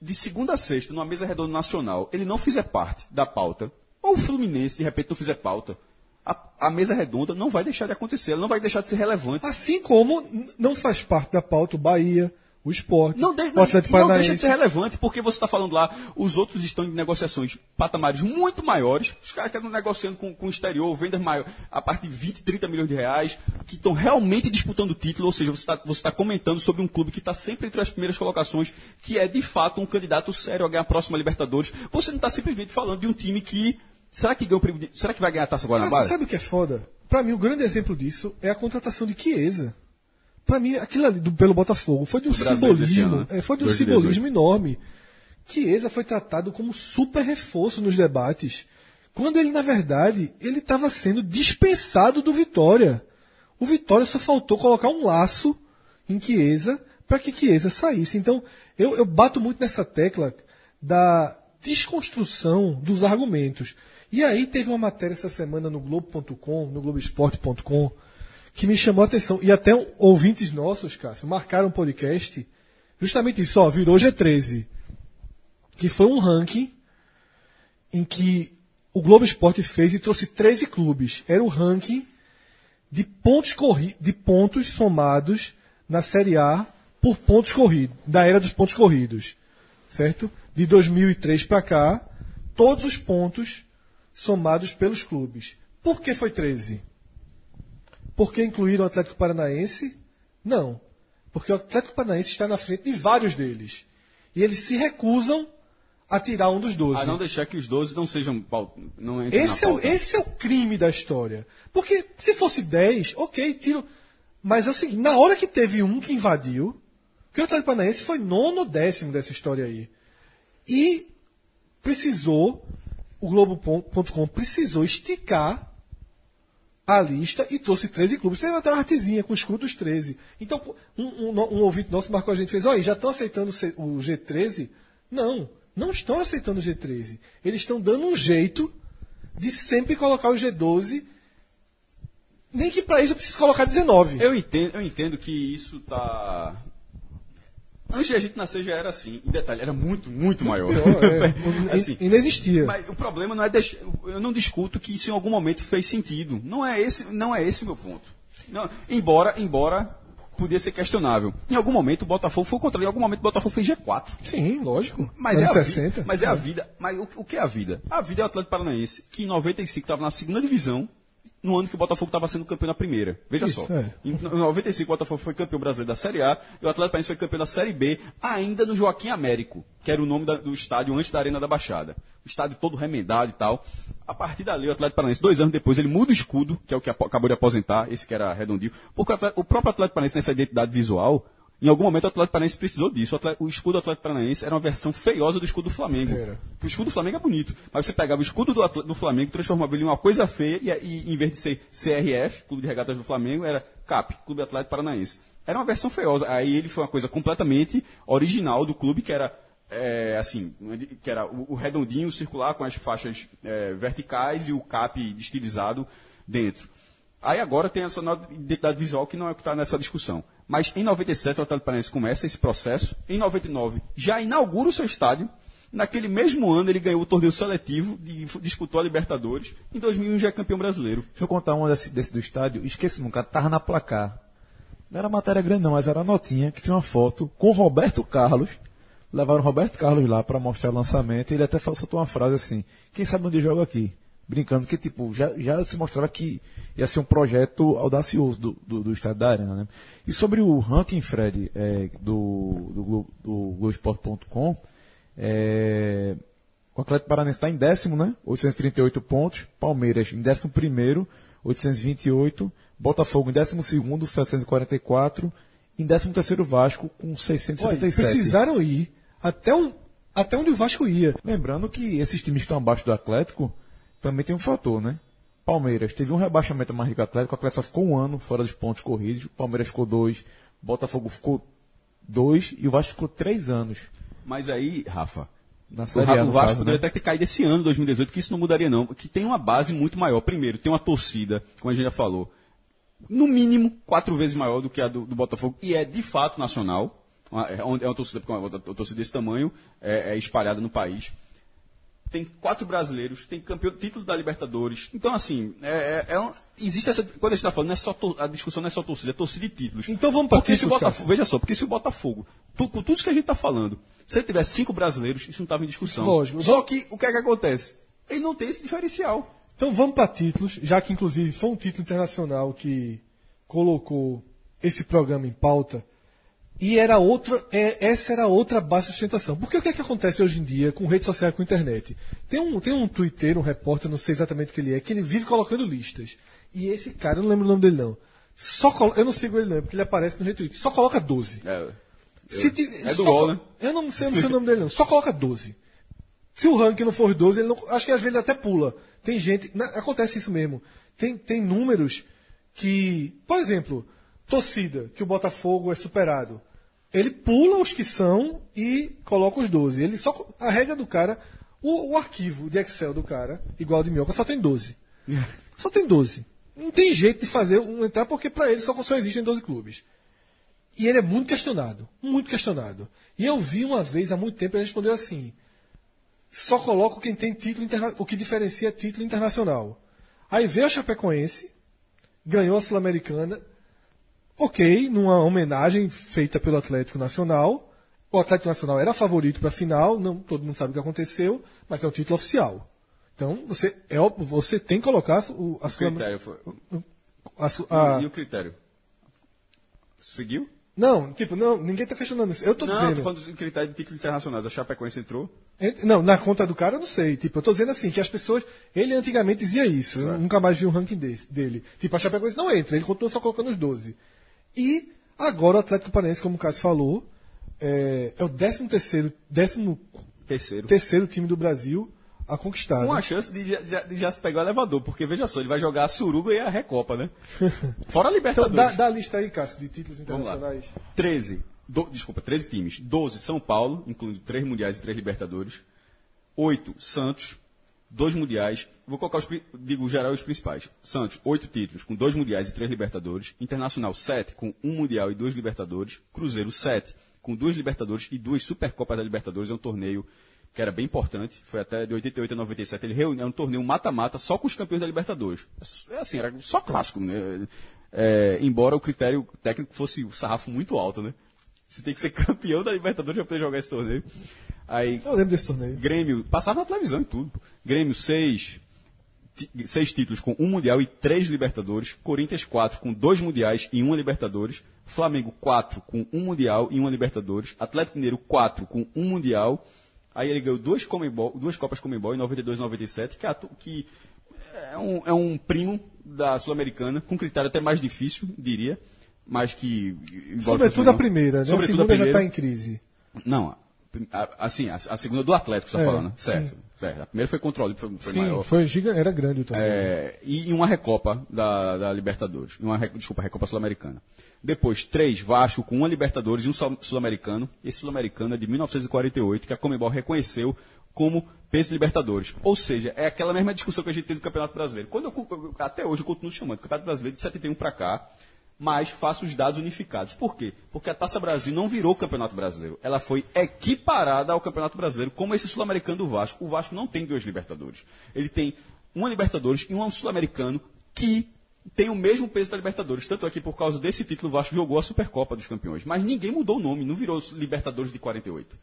de segunda a sexta, numa mesa redonda nacional, ele não fizer parte da pauta, ou o Fluminense, de repente, não fizer pauta, a, a mesa redonda não vai deixar de acontecer, ela não vai deixar de ser relevante. Assim como não faz parte da pauta o Bahia, o Sport, Não, de, não, não deixa de ser relevante, porque você está falando lá, os outros estão em negociações patamares muito maiores, os caras estão negociando com, com o exterior, vendas maiores, a partir de 20, 30 milhões de reais, que estão realmente disputando o título, ou seja, você está você tá comentando sobre um clube que está sempre entre as primeiras colocações, que é de fato um candidato sério a ganhar a próxima Libertadores. Você não está simplesmente falando de um time que. Será que, ganhou, será que vai ganhar a taça Mas Guanabara? sabe o que é foda? Pra mim, o grande exemplo disso é a contratação de Chiesa. Pra mim, aquilo ali do, pelo Botafogo foi de um simbolismo, ano, né? é, foi de um 2018. simbolismo enorme. Chiesa foi tratado como super reforço nos debates. Quando ele, na verdade, ele estava sendo dispensado do Vitória. O Vitória só faltou colocar um laço em Chiesa para que Chiesa saísse. Então, eu, eu bato muito nessa tecla da desconstrução dos argumentos. E aí teve uma matéria essa semana no Globo.com, no Globoesporte.com, que me chamou a atenção. E até ouvintes nossos, Cássio, marcaram um podcast justamente isso, ó, virou G13. Que foi um ranking em que o Globo Esporte fez e trouxe 13 clubes. Era o ranking de pontos, corri de pontos somados na Série A por pontos corridos, da era dos pontos corridos. Certo? De 2003 para cá, todos os pontos somados pelos clubes. Por que foi 13? Porque incluíram o Atlético Paranaense? Não. Porque o Atlético Paranaense está na frente de vários deles. E eles se recusam a tirar um dos 12. A não deixar que os 12 não sejam. pau- Não Esse na é, o, esse é o crime da história. Porque se fosse 10, ok, tiro. Mas é o seguinte, na hora que teve um que invadiu, que o Atlético Paranaense foi nono décimo dessa história aí. E precisou, o Globo.com precisou esticar a lista e trouxe 13 clubes. Teve até uma artezinha com o escudo dos 13. Então, um, um, um ouvinte nosso marcou a gente e fez, olha, já estão aceitando o G13? Não, não estão aceitando o G13. Eles estão dando um jeito de sempre colocar o G12, nem que para isso eu preciso colocar 19. Eu entendo, eu entendo que isso tá. Antes de a gente nascer já era assim. Em detalhe, era muito, muito maior. Pior, é. *laughs* assim, E- Inexistia. mas o problema não é deixar. Eu não discuto que isso em algum momento fez sentido. Não é esse, não é esse o meu ponto. Não, embora, embora podia ser questionável. Em algum momento o Botafogo foi o contrário. Em algum momento o Botafogo fez G4. Sim, lógico. Mas é, a 60. vida, mas é a vida. Mas o, o que é a vida? A vida é o Atlético Paranaense, que em 95 estava na segunda divisão, no ano que o Botafogo estava sendo campeão na primeira. Veja Isso, só. é. Em 95 o Botafogo foi campeão brasileiro da Série A e o Atlético Paranaense foi campeão da Série B, ainda no Joaquim Américo, que era o nome da- do estádio antes da Arena da Baixada. O estádio todo remendado e tal. A partir dali, o Atlético Paranaense, dois anos depois, ele muda o escudo, que é o que acabou de aposentar, esse que era redondinho, porque o, Atlético- o próprio Atlético Paranaense, nessa identidade visual, em algum momento o Atlético Paranaense precisou disso. O, Atlético- o escudo do Atlético Paranaense era uma versão feiosa do escudo do Flamengo. Era. O escudo do Flamengo é bonito, mas você pegava o escudo do, do Flamengo, transformava ele em uma coisa feia, e, e em vez de ser CRF, Clube de Regatas do Flamengo, era CAP, Clube Atlético Paranaense. Era uma versão feiosa. Aí ele foi uma coisa completamente original do clube, que era, é, assim, que era o, o redondinho circular com as faixas é, verticais e o CAP estilizado dentro. Aí agora tem essa nova identidade visual que não é o que está nessa discussão. Mas em 97 o Atlético Paranaense começa esse processo. Em 99 já inaugura o seu estádio. Naquele mesmo ano ele ganhou o torneio seletivo e disputou a Libertadores. Em 2001 já é campeão brasileiro. Deixa eu contar uma desse, desse do estádio. Esqueci nunca, tava na placar. Não era matéria grande não, mas era notinha que tinha uma foto com Roberto Carlos. Levaram Roberto Carlos lá para mostrar o lançamento e ele até soltou uma frase assim, quem sabe onde joga aqui? Brincando que, tipo, já, já se mostrava que ia ser um projeto audacioso do, do, do estádio da Arena, né? E sobre o ranking, Fred, é, do, do, Glo- do Globoesporte.com, é, o Atlético Paranaense está em décimo, né? 838 pontos. Palmeiras em décimo primeiro, 828. Botafogo em décimo segundo, 744. Em décimo terceiro Vasco com Olha, 677. precisaram ir até, o, até onde o Vasco ia. Lembrando que esses times que estão abaixo do Atlético também tem um fator, né? Palmeiras teve um rebaixamento mais rico que o Atlético, o Atlético só ficou um ano fora dos pontos corridos, o Palmeiras ficou dois, Botafogo ficou dois e o Vasco ficou três anos Mas aí, Rafa, na o, Série o no Vasco caso, poderia né? até ter caído esse ano, 2018, que isso não mudaria não. Que tem uma base muito maior. Primeiro, tem uma torcida, como a gente já falou, no mínimo quatro vezes maior do que a do, do Botafogo, e é de fato nacional. É uma, é uma torcida, uma, uma torcida desse tamanho é, é espalhada no país. Tem quatro brasileiros, tem campeão, título da Libertadores. Então, assim, é, é- é existe essa. Quando a gente está falando, não é só tor- a discussão não é só torcida, é torcida e títulos. Então vamos pra Porque se o títulos, Botafogo, veja só, porque se o Botafogo, tu- com tudo isso que a gente está falando, se ele tivesse cinco brasileiros, isso não estava em discussão. Lógico. Só que o que é que acontece? Ele não tem esse diferencial. Então vamos para títulos, já que inclusive foi um título internacional que colocou esse programa em pauta. E era outra, é, essa era outra base de sustentação. Porque o que é que acontece hoje em dia com rede social e com internet? Tem um, tem um Twitter, um repórter, não sei exatamente o que ele é, que ele vive colocando listas. E esse cara, eu não lembro o nome dele não. Só colo- eu não sigo ele não, porque ele aparece no retweet. Só coloca 12. É, Se ti- é do UOL, né? Eu não sei, eu não sei o nome dele não. Só coloca 12. Se o ranking não for 12, ele não, acho que às vezes ele até pula. Tem gente. acontece isso mesmo. Tem, tem números que. Por exemplo, torcida, que o Botafogo é superado. Ele pula os que são e coloca os 12. Ele só. A regra do cara. O, o arquivo de Excel do cara, igual de Minhoca, só tem 12. Só tem 12. Não tem jeito de fazer um entrar, porque para ele só, só existem 12 clubes. E ele é muito questionado. Muito questionado. E eu vi uma vez, há muito tempo, ele respondeu assim: só coloco quem tem título interna... o que diferencia título internacional. Aí veio a Chapecoense, ganhou a Sul-Americana, ok, numa homenagem feita pelo Atlético Nacional. O Atlético Nacional era favorito para a final, não, todo mundo sabe o que aconteceu, mas é um título oficial. Então você, é, você tem que colocar o, a O Sul- critério foi. a a- E o critério? Seguiu? Não, tipo, não, ninguém está questionando isso. Eu estou não, dizendo. tô falando do critério de títulos internacionais. A Chapecoense entrou. Ent- Não, na conta do cara eu não sei. Tipo, eu tô dizendo assim, que as pessoas. Ele antigamente dizia isso. Eu nunca mais vi um ranking desse- dele. Tipo, a Chapecoense não entra, ele continua só colocando os 12. E agora o Atlético Paranaense, como o Cássio falou, é, é o 13 terceiro, 13 Terceiro. terceiro time do Brasil a conquistar. Uma né? chance de, já- de já se pegar o elevador, porque veja só, ele vai jogar a Suruga e a Recopa, né? *laughs* Fora a Então, Libertadores. dá, dá a lista aí, Cássio, de títulos internacionais. 13. do- desculpa, 13 times. 12 São Paulo, incluindo 3 mundiais e 3 Libertadores. 8 Santos, 2 mundiais. Vou colocar os, digo geral os principais. Santos, 8 títulos, com 2 mundiais e 3 Libertadores. Internacional, 7, com 1 mundial e 2 Libertadores. Cruzeiro, 7, com 2 Libertadores e 2 Supercopas da Libertadores. É um torneio que era bem importante. Foi até de 88 a 97. Ele reuniu é um torneio mata-mata só com os campeões da Libertadores. É assim, era só clássico, né? É, embora o critério técnico fosse o sarrafo muito alto, né? Você tem que ser *laughs* campeão da Libertadores para poder jogar esse torneio. Aí, Eu lembro desse torneio. Grêmio, passava na televisão e tudo. pô. Grêmio, seis, seis títulos com um Mundial e três Libertadores. Corinthians, quatro com dois Mundiais e uma Libertadores. Flamengo, quatro com um Mundial e uma Libertadores. Atlético Mineiro, quatro com um Mundial. Aí ele ganhou duas, Comembol, duas Copas Comembol em 92 e 97, que, é atu- que é, um, é um primo da Sul-Americana, com critério até mais difícil, diria. Mas que. Sobretudo a primeira, né? a Sobretudo segunda já primeira. está em crise. Não, a- assim, a, a segunda do Atlético, você está É, falando, né? certo, certo. A primeira foi controle, foi, foi Sim, maior. foi giga, era grande torneio. É, e uma Recopa da, da Libertadores. Uma, desculpa, Recopa Sul-Americana. Depois, três, Vasco com uma Libertadores e um Sul- Sul-Americano. Esse Sul-Americano é de 1948, que a Comebol reconheceu como peso Libertadores. Ou seja, é aquela mesma discussão que a gente tem do Campeonato Brasileiro. Quando eu- até hoje eu continuo chamando Campeonato Brasileiro de 71 para cá, mas faço os dados unificados. Por quê? Porque a Taça Brasil não virou Campeonato Brasileiro. Ela foi equiparada ao Campeonato Brasileiro, como esse Sul-Americano do Vasco. O Vasco não tem dois Libertadores. Ele tem uma Libertadores e um Sul-Americano que tem o mesmo peso da Libertadores. Tanto é que por causa desse título o Vasco jogou a Supercopa dos Campeões. Mas ninguém mudou o nome, não virou Libertadores de 48.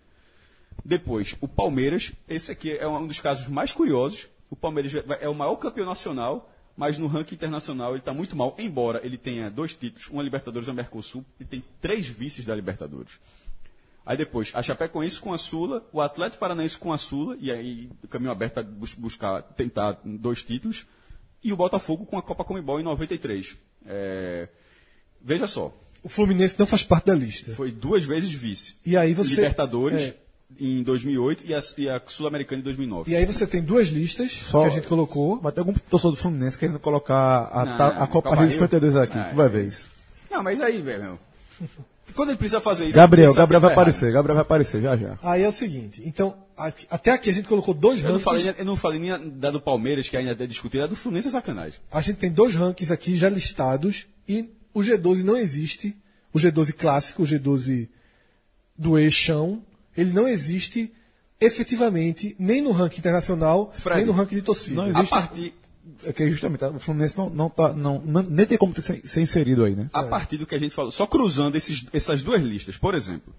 Depois, o Palmeiras, esse aqui é um dos casos mais curiosos. O Palmeiras é o maior campeão nacional, mas no ranking internacional ele está muito mal, embora ele tenha dois títulos, uma Libertadores e uma Mercosul, ele tem três vices da Libertadores. Aí depois, a Chapecoense com a Sula, o Atlético Paranaense com a Sula, e aí o caminho aberto para buscar, tentar dois títulos, e o Botafogo com a Copa Comebol em 93. É, veja só, O Fluminense não faz parte da lista. foi duas vezes vice. E aí você- Libertadores é. Em 2008 e a, e a Sul-Americana em 2009. E aí você tem duas listas Só- que a gente colocou. Vai ter algum torcedor do Fluminense querendo colocar a, Não, ta- não, a Copa Copa Rio Rio. 52 aqui. Ah, tu vai é. ver isso. Não, mas aí, velho. Quando ele precisa fazer isso. Gabriel, Gabriel vai tá aparecer. Gabriel vai aparecer já já. Aí é o seguinte, então, aqui- até aqui a gente colocou dois errado. Eu não, rankings. falei, eu não falei nem da do Palmeiras, que ainda é discutida, a do Fluminense é sacanagem. A gente tem dois rankings aqui já listados e o G12 não existe. O G12 clássico, o G12 do eixão, ele não existe efetivamente nem no ranking internacional, Fred, nem no ranking de torcida. não A existe- partir, É que justamente tá, o Fluminense não, não tá. Não, não- nem tem como ter, ser, ser inserido aí, né? a partir do que a gente falou, só cruzando esses, essas duas listas, por exemplo,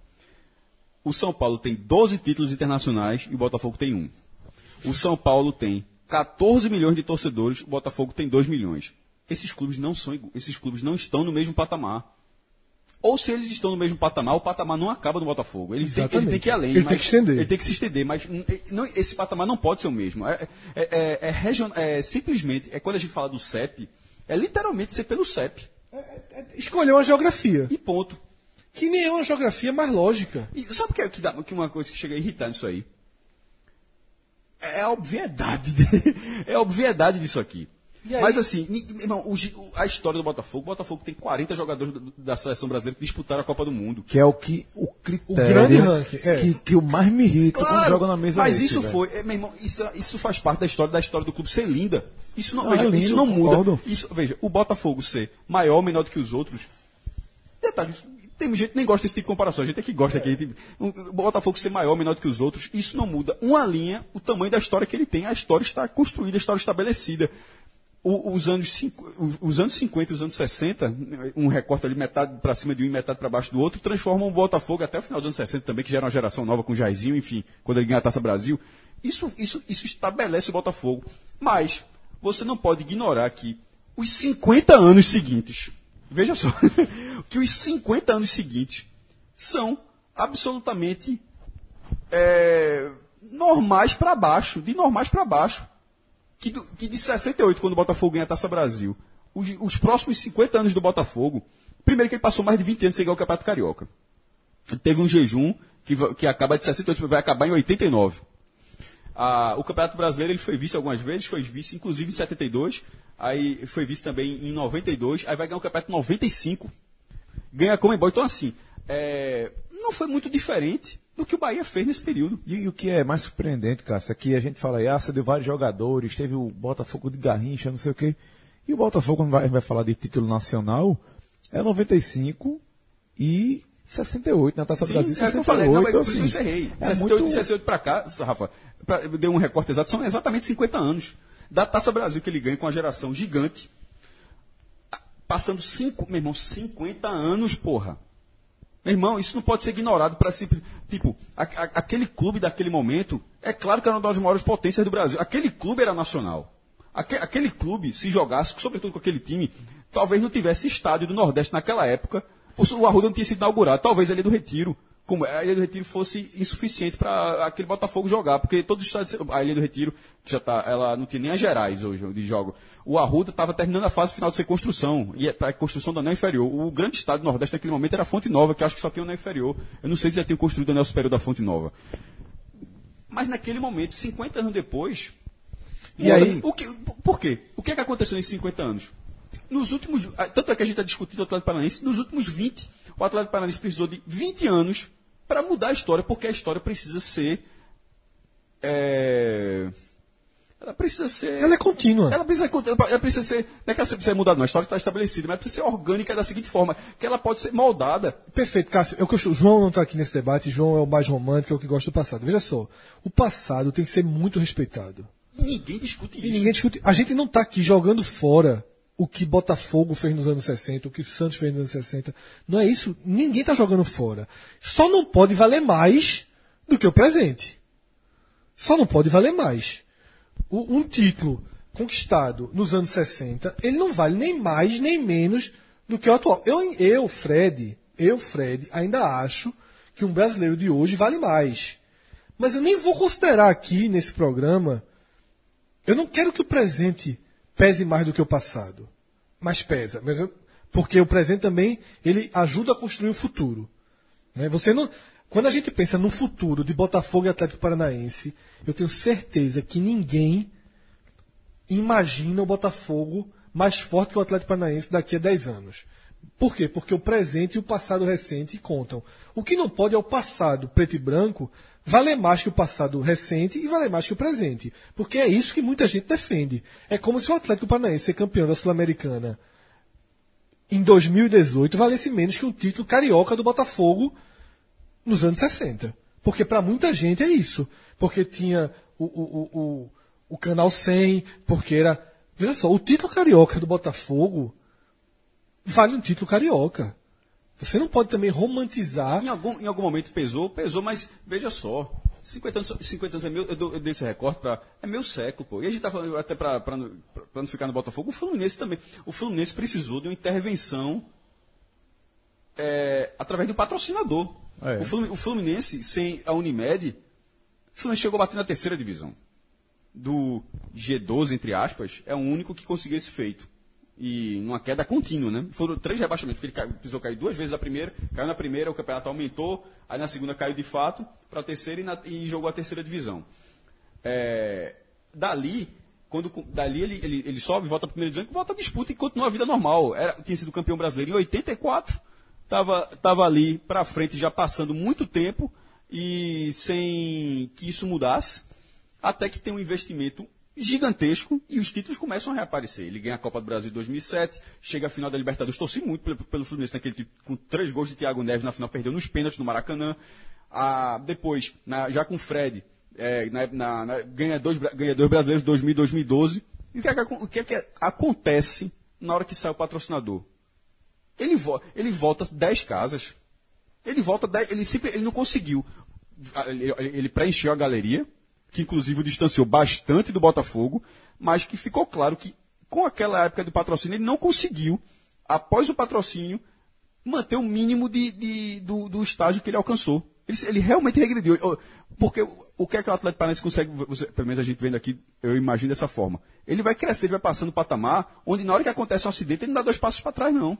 o São Paulo tem 12 títulos internacionais e o Botafogo tem um. O São Paulo tem 14 milhões de torcedores, o Botafogo tem 2 milhões. Esses clubes não são esses clubes não estão no mesmo patamar. Ou se eles estão no mesmo patamar, o patamar não acaba no Botafogo. Ele, tem, ele tem que ir além. Ele tem que estender. Ele tem que se estender, mas não- esse patamar não pode ser o mesmo. É, é- é- é region- é simplesmente, é quando a gente fala do CEP, é literalmente ser pelo CEP. Escolher uma geografia, E ponto. que nem é uma geografia mais lógica. E sabe o que, é que, dá, que uma coisa que chega a irritar nisso aí? É a obviedade. de- *laughs* é a obviedade disso aqui. Mas assim, irmão, o o- a história do Botafogo, o Botafogo tem 40 jogadores do- da seleção brasileira que disputaram a Copa do Mundo. Que é o que o critério grande ranking, é. que, que o mais me irrita quando joga na mesa mas desse, isso velho. foi, é, meu irmão, isso, isso faz parte da história da história do clube ser linda. Isso não, Não, veja, é lindo, isso não muda. Isso, veja, o Botafogo ser maior ou menor do que os outros. Detalhe, tem gente que nem gosta desse tipo de comparação, a gente é que gosta aqui. tipo, O o Botafogo ser maior ou menor do que os outros, isso não muda uma linha, o tamanho da história que ele tem. A história está construída, a história estabelecida. Os, anos, os anos 50 e os anos 60, um recorte ali metade para cima de um e metade para baixo do outro, transformam o Botafogo até o final dos anos 60 também, que já era uma geração nova com o Jairzinho, enfim, quando ele ganha a Taça Brasil. Isso, isso, isso estabelece o Botafogo. Mas você não pode ignorar que os 50 anos seguintes, veja só, *laughs* que os 50 anos seguintes são absolutamente é, normais para baixo, de normais para baixo que, do- que de 68, quando o Botafogo ganha a Taça Brasil, os, os próximos 50 anos do Botafogo, primeiro que ele passou mais de 20 anos sem ganhar o Campeonato Carioca. Ele teve um jejum que, que acaba de 68, vai acabar em 89. Ah, o Campeonato Brasileiro ele foi vice algumas vezes, foi vice inclusive em 72, aí foi vice também em 92, aí vai ganhar o Campeonato em 95. Ganha a Comembol. Então, assim, é, não foi muito diferente do que o Bahia fez nesse período. E, e o que é mais surpreendente, Cássio, é que a gente fala aí, ah, você deu vários jogadores, teve o Botafogo de Garrincha, não sei o quê. E o Botafogo, quando vai, vai falar de título nacional, é 95 e 68, na Taça Sim, Brasil, é o que eu 68. falei, não, mas isso assim, eu encerrei. é 68, muito... 68 pra cá, Rafa, pra, eu dei um recorte exato, são exatamente 50 anos. Da Taça Brasil que ele ganha com uma geração gigante, passando cinco, meu irmão, 50 anos, porra. Meu irmão, isso não pode ser ignorado para simples. Tipo, a- a- aquele clube daquele momento, é claro que era uma das maiores potências do Brasil. Aquele clube era nacional. Aque- aquele clube, se jogasse, sobretudo com aquele time, talvez não tivesse estádio do Nordeste naquela época. O o Arruda não tinha sido inaugurado, talvez a Ilha do Retiro. Como a Ilha do Retiro fosse insuficiente para aquele Botafogo jogar, porque todos os estádios. A Ilha do Retiro, que já tá, ela não tinha nem as Gerais hoje de jogo. O Arruda estava terminando a fase final de ser construção, e é para a construção do anel inferior. O grande estádio do Nordeste naquele momento era a Fonte Nova, que acho que só tinha o anel inferior. Eu não sei se já tinham construído o anel superior da Fonte Nova. Mas naquele momento, 50 anos depois. E aí- O que, por quê? O que é que aconteceu nesses 50 anos? Nos últimos. Tanto é que a gente está discutindo o Atlético Paranaense, nos últimos 20, o Atlético Paranaense precisou de 20 anos para mudar a história, porque a história precisa ser. é, ela precisa ser. Ela é contínua. Ela precisa, ela precisa ser. Não é que ela precisa ser mudada, não. A história está estabelecida, mas ela precisa ser orgânica da seguinte forma: que ela pode ser moldada. Perfeito, Cássio. Eu costumo- João não está aqui nesse debate, João é o mais romântico, é o que gosta do passado. Veja só, o passado tem que ser muito respeitado. E ninguém discute E isso. ninguém discute. A gente não está aqui jogando fora o que Botafogo fez nos anos 60, o que Santos fez nos anos 60. Não é isso. Ninguém está jogando fora. Só não pode valer mais do que o presente. Só não pode valer mais. Um título conquistado nos anos 60, ele não vale nem mais nem menos do que o atual. Eu, eu Fred, eu, Fred, ainda acho que um brasileiro de hoje vale mais. Mas eu nem vou considerar aqui nesse programa eu não quero que o presente pese mais do que o passado. Mas pesa. Mas eu- porque o presente também ele ajuda a construir o futuro. né? Você não, quando a gente pensa no futuro de Botafogo e Atlético Paranaense, eu tenho certeza que ninguém imagina o Botafogo mais forte que o Atlético Paranaense daqui a 10 anos. Por quê? Porque o presente e o passado recente contam. O que não pode é o passado preto e branco valer mais que o passado recente e valer mais que o presente. Porque é isso que muita gente defende. É como se o Atlético Paranaense ser campeão da Sul-Americana em 2018 valesse menos que um título carioca do Botafogo nos anos 60. Porque para muita gente é isso. Porque tinha o, o, o, o, Canal 100, porque era. Veja só, o título carioca do Botafogo vale um título carioca. Você não pode também romantizar. Em algum, em algum momento pesou, pesou, mas veja só. 50 anos, 50 anos é meu, eu, dou, eu dei esse recorte para. É meu século, pô. E a gente tá falando, até para não ficar no Botafogo, o Fluminense também. O Fluminense precisou de uma intervenção é, através do patrocinador. É. O, Fluminense, sem a Unimed, o Fluminense chegou a bater na terceira divisão. Do G12, entre aspas, é o único que conseguiu esse feito. E numa queda contínua, né? Foram três rebaixamentos, porque ele precisou cair duas vezes a primeira, caiu na primeira, o campeonato aumentou, aí na segunda caiu de fato para a terceira e, na- e jogou a terceira divisão. É, dali, quando dali ele, ele, ele sobe, volta para a primeira divisão, volta a disputa e continua a vida normal. Era, tinha sido campeão brasileiro em 84, estava tava ali para frente já passando muito tempo e sem que isso mudasse, até que tem um investimento gigantesco e os títulos começam a reaparecer. Ele ganha a Copa do Brasil em 2007, chega à final da Libertadores, torci muito pelo, pelo Fluminense naquele título, com três gols de Thiago Neves na final, perdeu nos pênaltis no Maracanã. Ah, depois, na- já com o Fred, é, na- na- na- ganha, dois, ganha dois brasileiros 2000 e 2012. E o que, é o que é que acontece na hora que sai o patrocinador? Ele, vo- ele volta 10 casas. Ele volta 10, ele, simple- ele não conseguiu. Ele, ele preencheu a galeria, que inclusive o distanciou bastante do Botafogo, mas que ficou claro que com aquela época do patrocínio ele não conseguiu, após o patrocínio, manter o mínimo de, de- do, do estágio que ele alcançou. Ele, ele realmente regrediu. Porque o- o que é que o Atlético Paranaense consegue, você- pelo menos a gente vendo aqui, eu imagino dessa forma. Ele vai crescer, ele vai passando o patamar, onde na hora que acontece um acidente, ele não dá dois passos para trás, não.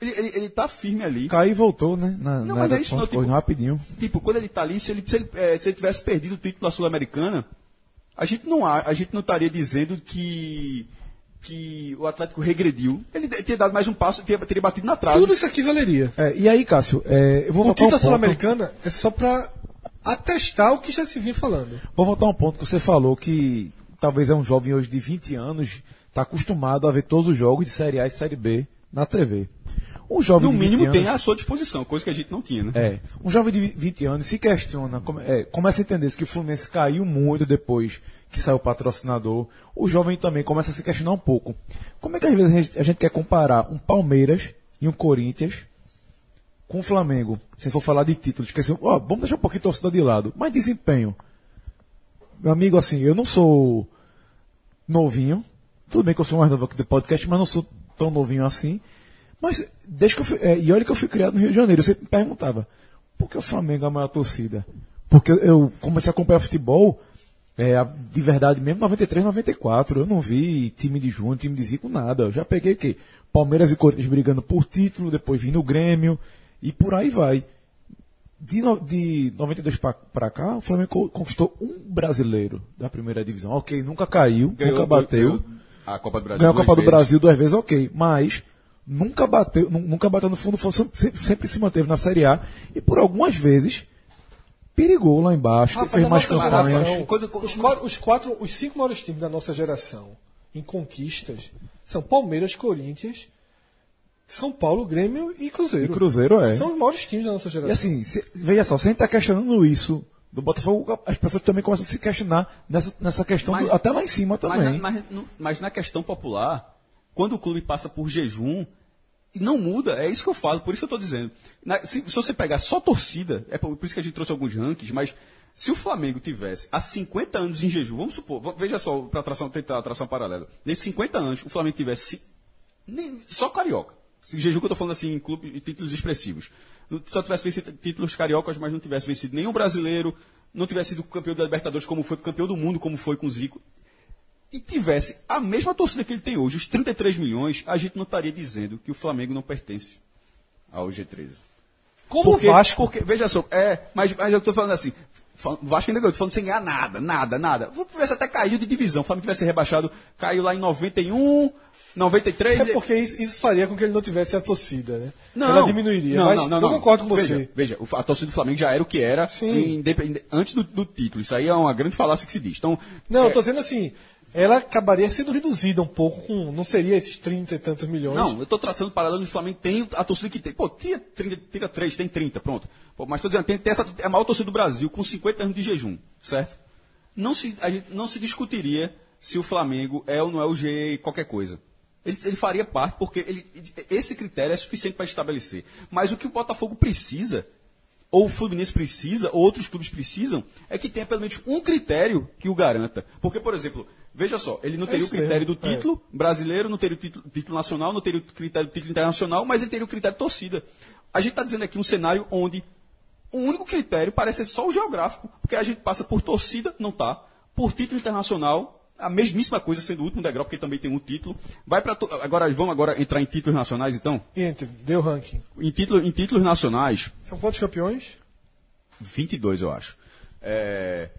Ele, ele, ele tá firme ali. Caiu e voltou, né? Na, Não, na mas é isso não, tipo- rapidinho. Tipo, quando ele tá ali, se ele, se ele, eh, se ele tivesse perdido o título da Sul-Americana, a gente não a gente não estaria dizendo que que o Atlético regrediu. Ele teria dado mais um passo, teria, teria batido na trave. Tudo isso aqui valeria. É, e aí, Cássio, é, eu vou O voltar um título da ponto, Sul-Americana é só pra atestar o que já se vinha falando. vou voltar um ponto que você falou que talvez é um jovem hoje de 20 anos, está acostumado a ver todos os jogos de Série A e Série B na TV. Um jovem no de 20 mínimo anos, tem à sua disposição, coisa que a gente não tinha, né? É, um jovem de 20 anos se questiona, come- é, começa a entender que o Fluminense caiu muito depois que saiu o patrocinador. O jovem também começa a se questionar um pouco. Como é que às vezes a gente, a gente quer comparar um Palmeiras e um Corinthians com o Flamengo? Se for falar de títulos, esqueci, ó, vamos deixar um pouquinho torcida de lado. Mas desempenho. Meu amigo, assim, eu não sou novinho. Tudo bem que eu sou mais novo aqui do podcast, mas não sou tão novinho assim. Mas desde que eu fui, é, e olha que eu fui criado no Rio de Janeiro, sempre me perguntava, por que o Flamengo é a maior torcida? Porque eu- comecei a acompanhar futebol é, de verdade mesmo 93, 94. Eu não vi time de Júnior, time de Zico, nada. Eu já peguei o quê? Palmeiras e Corinthians brigando por título, depois vim no Grêmio e por aí vai. De, no- de 92 pra, pra cá, o Flamengo co- conquistou um brasileiro da primeira divisão. Ok, nunca caiu, nunca bateu. ganhou a Copa do Brasil. Ganhou a duas Copa do vezes. Brasil duas vezes, ok. Mas nunca bateu, nu- nunca bateu no fundo, foi- sempre, sempre se manteve na Série A e por algumas vezes perigou lá embaixo, Rafa, fez mais campanhas. geração, Quando- quando- os, quatro, os quatro, os cinco maiores times da nossa geração em conquistas são Palmeiras, Corinthians, São Paulo, Grêmio e Cruzeiro. E Cruzeiro é. São os maiores times da nossa E geração. assim, se- veja só, se a gente está questionando isso do Botafogo, as pessoas também começam a se questionar nessa, nessa questão, Mas- do- até lá em cima Mas, na- também. mas, no- mas na questão popular, quando o clube passa por jejum, e não muda, é isso que eu falo, por isso que eu estou dizendo. Na- se, se você pegar só torcida, é por, por isso que a gente trouxe alguns rankings, mas se o Flamengo tivesse há 50 anos em jejum, vamos supor, veja só, para tentar tração paralela, nesses 50 anos, o Flamengo tivesse nem- só carioca. Jejum que eu estou falando assim, em clube, títulos expressivos. Só tivesse vencido títulos cariocas, mas não tivesse vencido nenhum brasileiro, não tivesse sido campeão da Libertadores como foi, campeão do mundo como foi com o Zico, e tivesse a mesma torcida que ele tem hoje, os 33 milhões, a gente não estaria dizendo que o Flamengo não pertence ao G13. Como Porque- Vasco. Porque, veja só, é, mas, mas eu estou falando assim, Vasco ainda ganhou, tô falando sem ganhar nada, nada, nada. Se tivesse até caído de divisão, o Flamengo tivesse rebaixado, caiu lá em 91, 93. É porque isso, isso faria com que ele não tivesse a torcida, né? Não, Ela diminuiria. Não, mas não, não, eu não. concordo com você. Veja, a torcida do Flamengo já era o que era Sim. independ- antes do, do título. Isso aí é uma grande falácia que se diz. Então, Não, é, eu tô dizendo assim, ela acabaria sendo reduzida um pouco, com, não seria esses 30 e tantos milhões. Não, eu estou traçando paralelo do Flamengo, tem a torcida que tem. Pô, tira, 30, tira 3, tem 30, pronto. Pô, mas estou dizendo, tem, tem essa, é a maior torcida do Brasil, com 50 anos de jejum, certo? Não se, a gente não se discutiria se o Flamengo é ou não é o G qualquer coisa. Ele, ele faria parte, porque ele- esse critério é suficiente para estabelecer. Mas o que o Botafogo precisa, ou o Fluminense precisa, ou outros clubes precisam, é que tenha pelo menos um critério que o garanta. Porque, por exemplo, veja só, ele não teria o isso critério mesmo, do título brasileiro, não teria o título, título nacional, não teria o critério do título internacional, mas ele teria o critério de torcida. A gente está dizendo aqui um cenário onde o único critério parece ser só o geográfico, porque a gente passa por torcida, não tá, por título internacional, a mesmíssima coisa sendo o último degrau, porque também tem um título. Vai para agora vamos agora entrar em títulos nacionais então? Entre, deu ranking. Em, título, em títulos nacionais, São quantos campeões? 22 eu acho. É,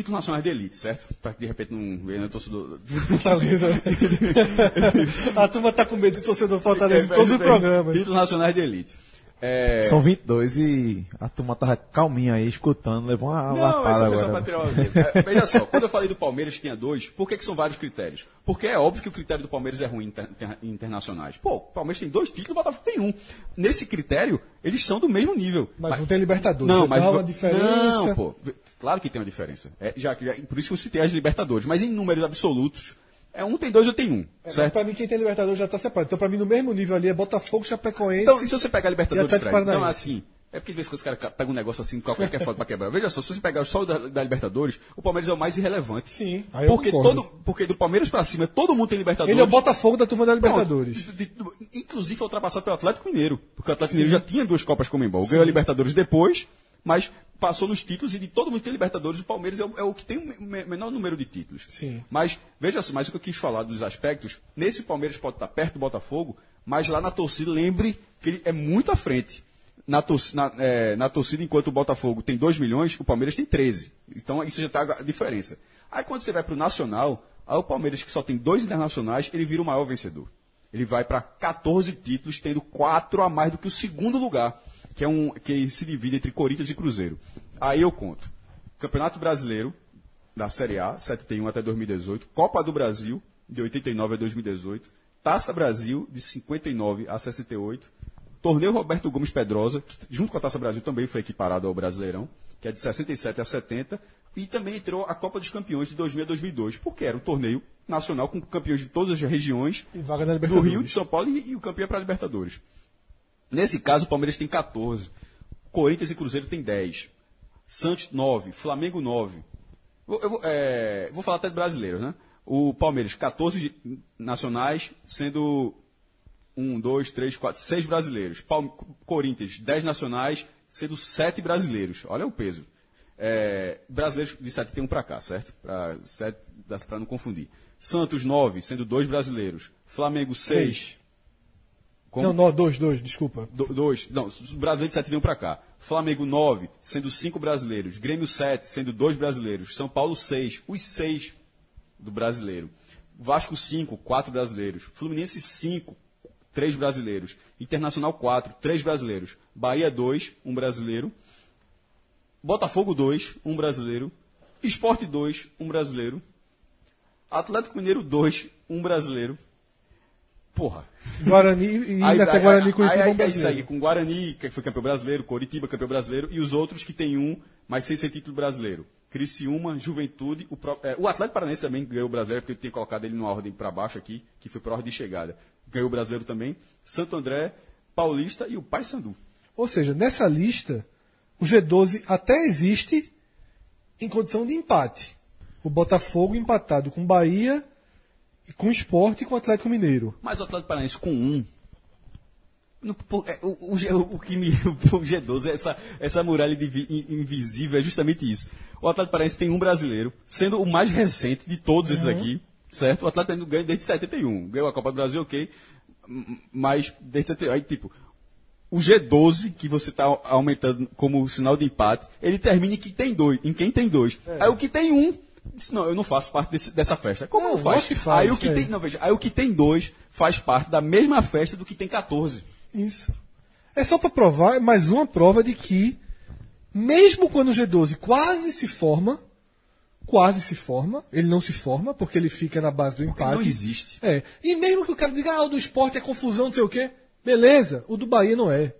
títulos nacionais de elite, certo? Para que de repente não venha torcedor. *laughs* Fortaleza. *laughs* a turma tá com medo de torcedor do Fortaleza em todos os programas. Títulos nacionais de elite. É... São 22 e a turma tava calminha aí, escutando, levou uma Não, lapada essa pessoa agora. o. É, Veja só, quando eu falei do Palmeiras que tinha dois, por que, que são vários critérios? Porque é óbvio que o critério do Palmeiras é ruim em inter- inter- internacionais. Pô, o Palmeiras tem dois títulos, o Botafogo tem um. Nesse critério, eles são do mesmo nível. Mas não tem Libertadores. Não, Já mas. dá uma diferença. Não, pô. Claro que tem uma diferença. É, já, já- por isso que eu citei as Libertadores. Mas em números absolutos, é um tem dois, eu tenho um. É, certo? pra mim, quem tem Libertadores já tá separado. Então, pra mim, no mesmo nível ali é Botafogo, Chapecoense. Então, e se você pegar a Libertadores, E Fred? Então, assim, é porque de vez em quando os caras pegam um negócio assim, qualquer foto pra quebrar. Veja só, se você pegar só o da, da Libertadores, o Palmeiras é o mais irrelevante. Sim, aí eu porque, concordo. todo, porque do Palmeiras pra cima, todo mundo tem Libertadores. Ele é o Botafogo da turma da Pronto. Libertadores. De- de- inclusive foi ultrapassado pelo Atlético Mineiro. Porque o Atlético Mineiro já tinha duas Copas Comembol. Ganhou a Libertadores depois, mas passou nos títulos e de todo mundo que tem Libertadores, o Palmeiras é o, é o que tem o me- me- menor número de títulos. Sim. Mas, veja só, mas o que eu quis falar dos aspectos, nesse Palmeiras pode estar perto do Botafogo, mas lá na torcida, lembre que ele é muito à frente. Na, torci- na, é, na torcida, enquanto o Botafogo tem 2 milhões, o Palmeiras tem 13. Então, isso já está a diferença. Aí, quando você vai para o Nacional, aí o Palmeiras, que só tem dois internacionais, ele vira o maior vencedor. Ele vai para 14 títulos, tendo 4 a mais do que o segundo lugar, que é um que se divide entre Corinthians e Cruzeiro. Aí eu conto. Campeonato Brasileiro, da Série A, 71 até 2018, Copa do Brasil, de 89 a 2018, Taça Brasil, de 59 a 68, Torneio Roberto Gomes Pedrosa, que junto com a Taça Brasil também foi equiparado ao Brasileirão, que é de 67 a 70, e também entrou a Copa dos Campeões de 2000 a 2002, porque era um torneio nacional com campeões de todas as regiões E do. Rio, de São Paulo e, e o campeão é para a Libertadores. Nesse caso, o Palmeiras tem 14. Corinthians e Cruzeiro tem 10. Santos, 9. Flamengo, 9. Vou, eu vou, é, vou falar até de brasileiros, né? O Palmeiras, 14 de- nacionais, sendo 1, 2, 3, 4, 6 brasileiros. Palme- Corinthians, 10 nacionais, sendo 7 brasileiros. Olha o peso. É, brasileiros de 71 para cá, certo? Para não confundir. Santos, 9, sendo 2 brasileiros. Flamengo, 6. Como? Não, não, dois, dois, desculpa. Do- dois, não, os brasileiros de 7 vinham para cá. Flamengo 9, sendo 5 brasileiros. Grêmio 7, sendo 2 brasileiros. São Paulo 6, os 6 do brasileiro. Vasco 5, 4 brasileiros. Fluminense 5, 3 brasileiros. Internacional 4, 3 brasileiros. Bahia 2, 1 brasileiro. Botafogo 2, 1 brasileiro. Esporte 2, 1 brasileiro. Atlético Mineiro 2, 1 brasileiro. Porra. Guarani e ainda até Guarani com o aí, aí, Curitiba é aí, brasileiro. com Guarani, que foi campeão brasileiro, Coritiba, campeão brasileiro, e os outros que tem um, mas sem ser título brasileiro. Criciúma, Juventude, o, é, o Atlético Paranaense também ganhou o brasileiro, porque eu tinha colocado ele numa ordem para baixo aqui, que foi para ordem de chegada. Ganhou o brasileiro também. Santo André, Paulista e o Paysandu. Ou seja, nessa lista, o G12 até existe em condição de empate. O Botafogo empatado com Bahia, com o Sport e com o Atlético Mineiro. Mas o Atlético Paranaense com um. no- é, o, o o que me. *laughs* O G12, essa, essa muralha de vi- in- invisível é justamente isso. O Atlético Paranaense tem um brasileiro, sendo o mais recente de todos esses aqui, certo? O Atlético Paranaense ganha desde 71. Ganhou a Copa do Brasil, ok. Mas desde 71. Aí, tipo, o G12, que você está aumentando como sinal de empate, ele termina em quem tem dois. Em quem tem dois. Aí o que tem um. Disse, não, eu não faço parte desse- dessa festa. Como Não, não, faz? que faz, Aí o que é. tem. Não, veja, aí o que tem dois faz parte da mesma festa do que tem 14. Isso. É só para provar, é mais uma prova de que, mesmo quando o G12 quase se forma, quase se forma, ele não se forma, porque ele fica na base do empate. não existe. É. E mesmo que o cara diga, ah, o do esporte é confusão, não sei o quê, beleza, o do Bahia não é.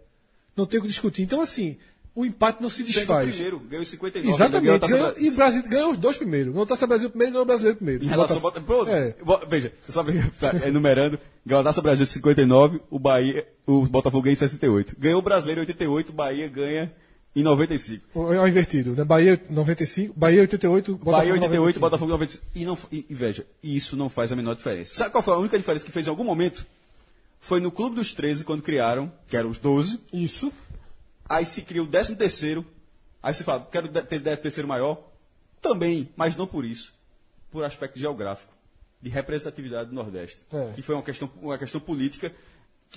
Não tem o que discutir. Então, assim, o empate não se desfaz. primeiro, ganhou 59. ganhou a Exatamente. Ganhou, e o Brasil ganhou os dois primeiro. Ganhou o Taça Brasil primeiro ganhou o Brasileiro primeiro. Em relação ao Bota- É. Veja, só pra- enumerando, ganhou a Taça Brasil em 59, o Bahia, o Botafogo ganha em 68. Ganhou o Brasileiro em 88, o Bahia ganha em 95. É o invertido, né? Bahia 95, Bahia 88, Botafogo Bahia 88, 95. Botafogo 95. E, não, e, e veja, isso não faz a menor diferença. Sabe qual foi a única diferença que fez em algum momento? Foi no Clube dos 13, quando criaram, que eram os 12, Isso. Aí se cria o 13 terceiro, aí você fala, quero ter 10 terceiro maior, também, mas não por isso, por aspecto geográfico, de representatividade do Nordeste, É. que foi uma questão, uma questão política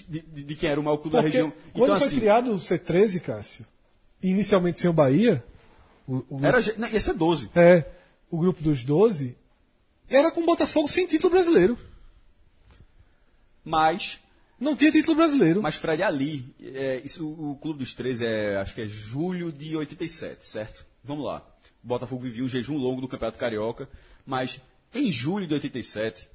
de, de- de quem era o maior clube da Porque região. quando Então, foi assim, criado o C13, Cássio, inicialmente sem o Bahia, o, o- era, ge- não, ia ser 12. é, o grupo dos 12, era com o Botafogo sem título brasileiro. Mas, Não tinha título brasileiro. mas Fred, ali, é, isso, o Clube dos Três é, acho que é julho de 87, certo? Vamos lá. O Botafogo vivia um jejum longo do Campeonato Carioca, mas em julho de 87,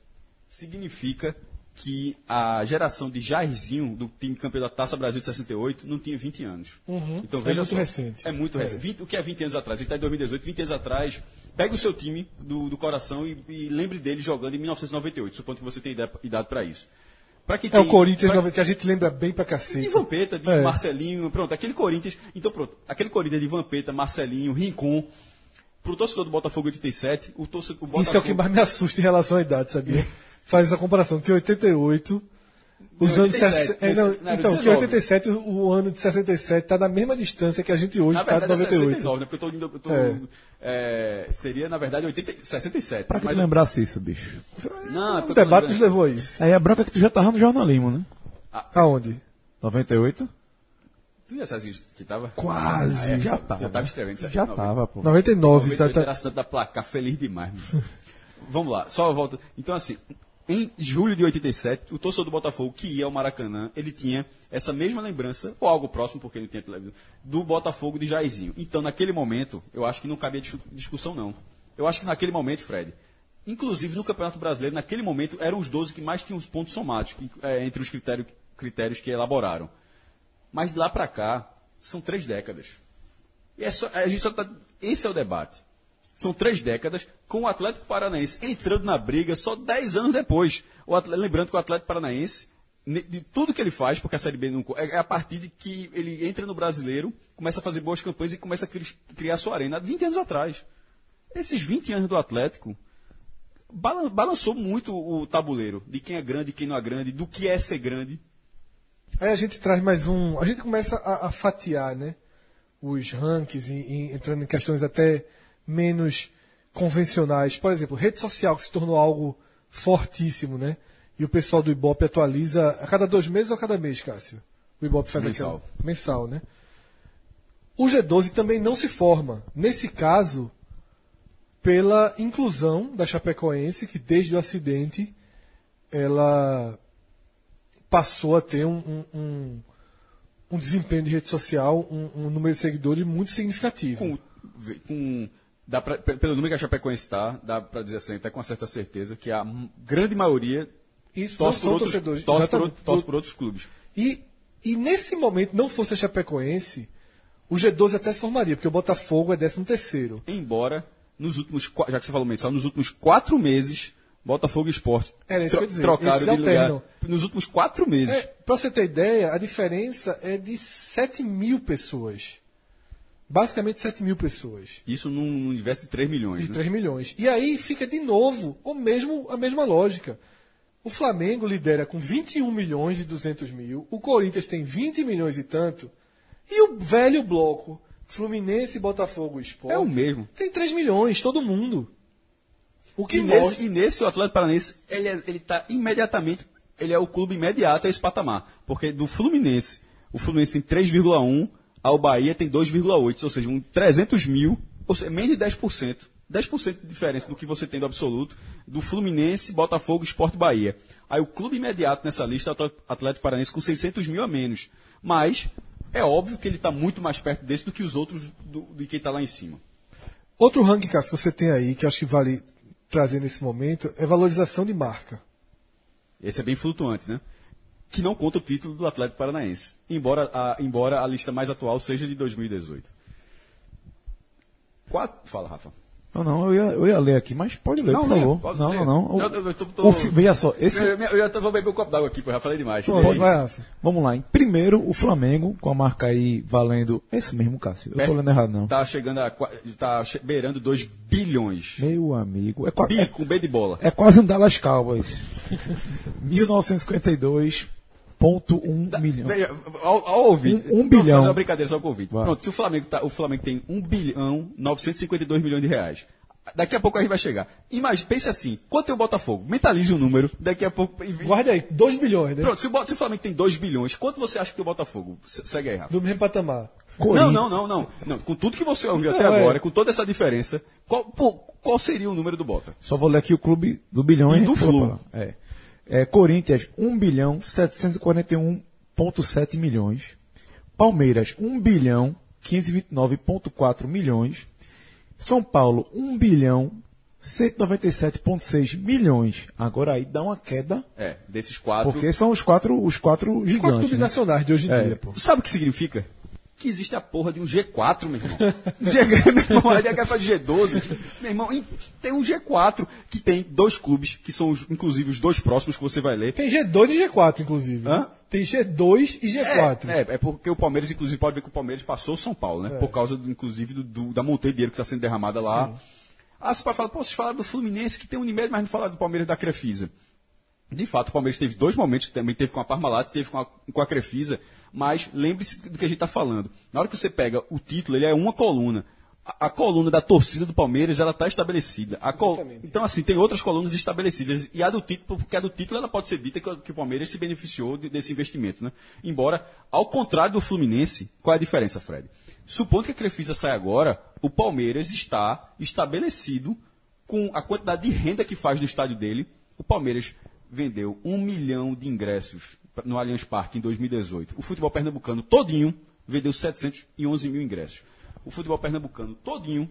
significa que a geração de Jairzinho, do time campeão da Taça Brasil de 68, não tinha 20 anos. Então, É veja muito só, recente. É muito É. recente. 20 o que é 20 anos atrás? Ele está em 2018, 20 anos atrás. Pega o seu time do, do coração e, e lembre dele jogando em 1998, supondo que você tenha idade- idade para isso. Pra quem É o tem- Corinthians pra- que a gente lembra bem pra cacete. de Vampeta, de É. Marcelinho, pronto, aquele Corinthians. Então, pronto, aquele Corinthians de Vampeta, Marcelinho, Rincon. Pro torcedor do Botafogo 87, o torcedor o Botafogo. Isso é o que mais me assusta em relação à idade, sabia? *laughs* Faz essa comparação, que 88. Os Não, anos 87, 60, é, não, não, então, que 19. 87, o, ano de 67 está na mesma distância que a gente hoje está de verdade, é 98. 69, né? Porque eu tô, eu tô, É. é, seria, na verdade, 80, 67. Pra que Mas- lembrasse isso, bicho? Não, é O debate nos levou a isso. Aí a bronca é que tu já tava no jornalismo, né? Aonde? 98? Tu já sabe que tava? Quase, Ah, é, já já tava. tava escrevendo. Já tava, pô. 99, tá, 98 tá, era assinante da placa, feliz demais. mano. *laughs* Vamos lá, só a volta. Então, assim, em julho de 87, o torcedor do Botafogo que ia ao Maracanã, ele tinha essa mesma lembrança, ou algo próximo, porque ele tinha televisão, do Botafogo de Jairzinho. Então, naquele momento, eu acho que não cabia dis- discussão, não. Eu acho que naquele momento, Fred, inclusive no Campeonato Brasileiro, naquele momento, eram os 12 que mais tinham os pontos somados, é, entre os critérios, critérios que elaboraram. Mas de lá para cá, são três décadas. E é só, a gente só tá, esse é o debate. São três décadas com o Atlético Paranaense entrando na briga só dez anos depois. Lembrando que o Atlético Paranaense, de tudo que ele faz, porque a Série B não. É, é a partir de que ele entra no brasileiro, começa a fazer boas campanhas e começa a cri- criar sua arena. 20 anos atrás. Esses 20 anos do Atlético balançou muito o tabuleiro de quem é grande e quem não é grande, do que é ser grande. Aí a gente traz mais um. A gente começa a, a fatiar, né? Os rankings, e- e entrando em questões até menos convencionais. Por exemplo, rede social que se tornou algo fortíssimo, né? E o pessoal do Ibope atualiza a cada dois meses ou a cada mês, Cássio? O Ibope faz Mensal. aquela- mensal, né? O G12 também não se forma. Nesse caso, pela inclusão da Chapecoense, que desde o acidente ela passou a ter um, um, um, um desempenho de rede social, um, número de seguidores muito significativo. com, com dá pra, pe- pelo número que a Chapecoense está, dá para dizer assim, até com certa certeza, que a grande maioria Isso torce por, outros, torce, por, torce por outros clubes. E, e nesse momento, não fosse a Chapecoense, o G12 até se formaria, porque o Botafogo é 13 terceiro. Embora, nos últimos, já que você falou mensal, nos últimos quatro meses, Botafogo e Sport Era isso que eu ia dizer, trocaram esses de lugar. alternam. Nos últimos quatro meses. É, pra você ter ideia, a diferença é de 7 mil pessoas. Basicamente 7 mil pessoas. Isso num universo de 3 milhões. De né? 3 milhões. E aí fica de novo o mesmo, a mesma lógica. O Flamengo lidera com 21 milhões e 200 mil, o Corinthians tem 20 milhões e tanto, e o velho bloco, Fluminense, Botafogo e Sport, É o mesmo. tem 3 milhões, todo mundo. O que E mostra... nesse, e nesse o Atlético Paranaense, ele, é- ele tá imediatamente, ele é o clube imediato a esse patamar. Porque do Fluminense, o Fluminense tem 3,1, ao Bahia tem 2,8, ou seja, um 300 mil, ou seja, menos de 10%. 10% de diferença do que você tem do absoluto, do Fluminense, Botafogo, Esporte e Bahia. Aí o clube imediato nessa lista é o Atlético Paranaense com 600 mil a menos. Mas é óbvio que ele está muito mais perto desse do que os outros, do, de quem está lá em cima. Outro ranking, Cássio, que você tem aí, que eu acho que vale trazer nesse momento, é valorização de marca. Esse é bem flutuante, né? Que não conta o título do Atlético Paranaense. Embora a, embora a lista mais atual seja de 2018. Quatro... Fala, Rafa. Não, não, eu ia, eu ia ler aqui, mas pode ler, não, por favor. Não, não, não, não. Eu, eu, eu tô, tô... Veja só, esse. Eu, eu já vou beber um copo d'água aqui, porque eu já falei demais. Pode, vai, vamos lá. Em primeiro, o Flamengo, com a marca aí valendo. É isso mesmo, Cássio. Eu tô lendo errado, não. Tá chegando a. Tá beirando 2 bilhões. Meu amigo. É, Bi, é, com B de bola. É, é quase andar las calvas. 1952 1,1 tá, milhão. Veja, ao, ouvir, um, um bilhão. fazer uma brincadeira só com o Pronto, se o Flamengo, tá, o Flamengo tem 1 bilhão 952 milhões de reais. Daqui a pouco a gente vai chegar. imagine pense assim, quanto é o Botafogo? Mentalize o um número, daqui a pouco... Guarda aí, 2 bilhões, né? Pronto, se o, se o Flamengo tem 2 bilhões, quanto você acha que o Botafogo? Segue aí, Rafa. Do mesmo patamar. Não, não, não, não, não. Com tudo que você ouviu até é. agora, com toda essa diferença, qual, pô, qual seria o número do Bota? Só vou ler aqui o clube do bilhão e do Flu. É. É, Corinthians, 1 bilhão 741,7 milhões. Palmeiras, 1 bilhão 529,4 milhões. São Paulo, 1 bilhão 197,6 milhões. Agora aí dá uma queda, É, desses quatro. porque são os quatro, os quatro Quatro gigantes. clubes né? nacionais de hoje em É. dia, pô. Sabe o que significa? Que existe a porra de um G4, meu irmão. G, *laughs* meu irmão, aí quer fazer G12. Meu irmão, tem um G4 que tem dois clubes, que são os- inclusive os dois próximos que você vai ler. Tem G2 e G4, inclusive. Hã? Tem G2 e G4. É, é, é porque o Palmeiras, inclusive, pode ver que o Palmeiras passou o São Paulo, né? Por causa, do, inclusive, do, do- da montanha de dinheiro que está sendo derramada lá. Ah, você pode falar, pô, vocês falaram do Fluminense, que tem Unimed, mas não falaram do Palmeiras da Crefisa. De fato, o Palmeiras teve dois momentos, também teve com a Parmalat, teve com a, com a Crefisa, mas lembre-se do que a gente está falando. Na hora que você pega o título, ele é uma coluna. A, a coluna da torcida do Palmeiras, ela está estabelecida. Col- então, assim, tem outras colunas estabelecidas. E a do título, porque a do título, ela pode ser dita que, o- que o Palmeiras se beneficiou de- desse investimento, né? Embora, ao contrário do Fluminense, qual é a diferença, Fred? Supondo que a Crefisa sai agora, o Palmeiras está estabelecido com a quantidade de renda que faz do estádio dele. O Palmeiras vendeu um milhão de ingressos no Allianz Parque em 2018. O futebol pernambucano todinho vendeu 711 mil ingressos. O futebol pernambucano todinho,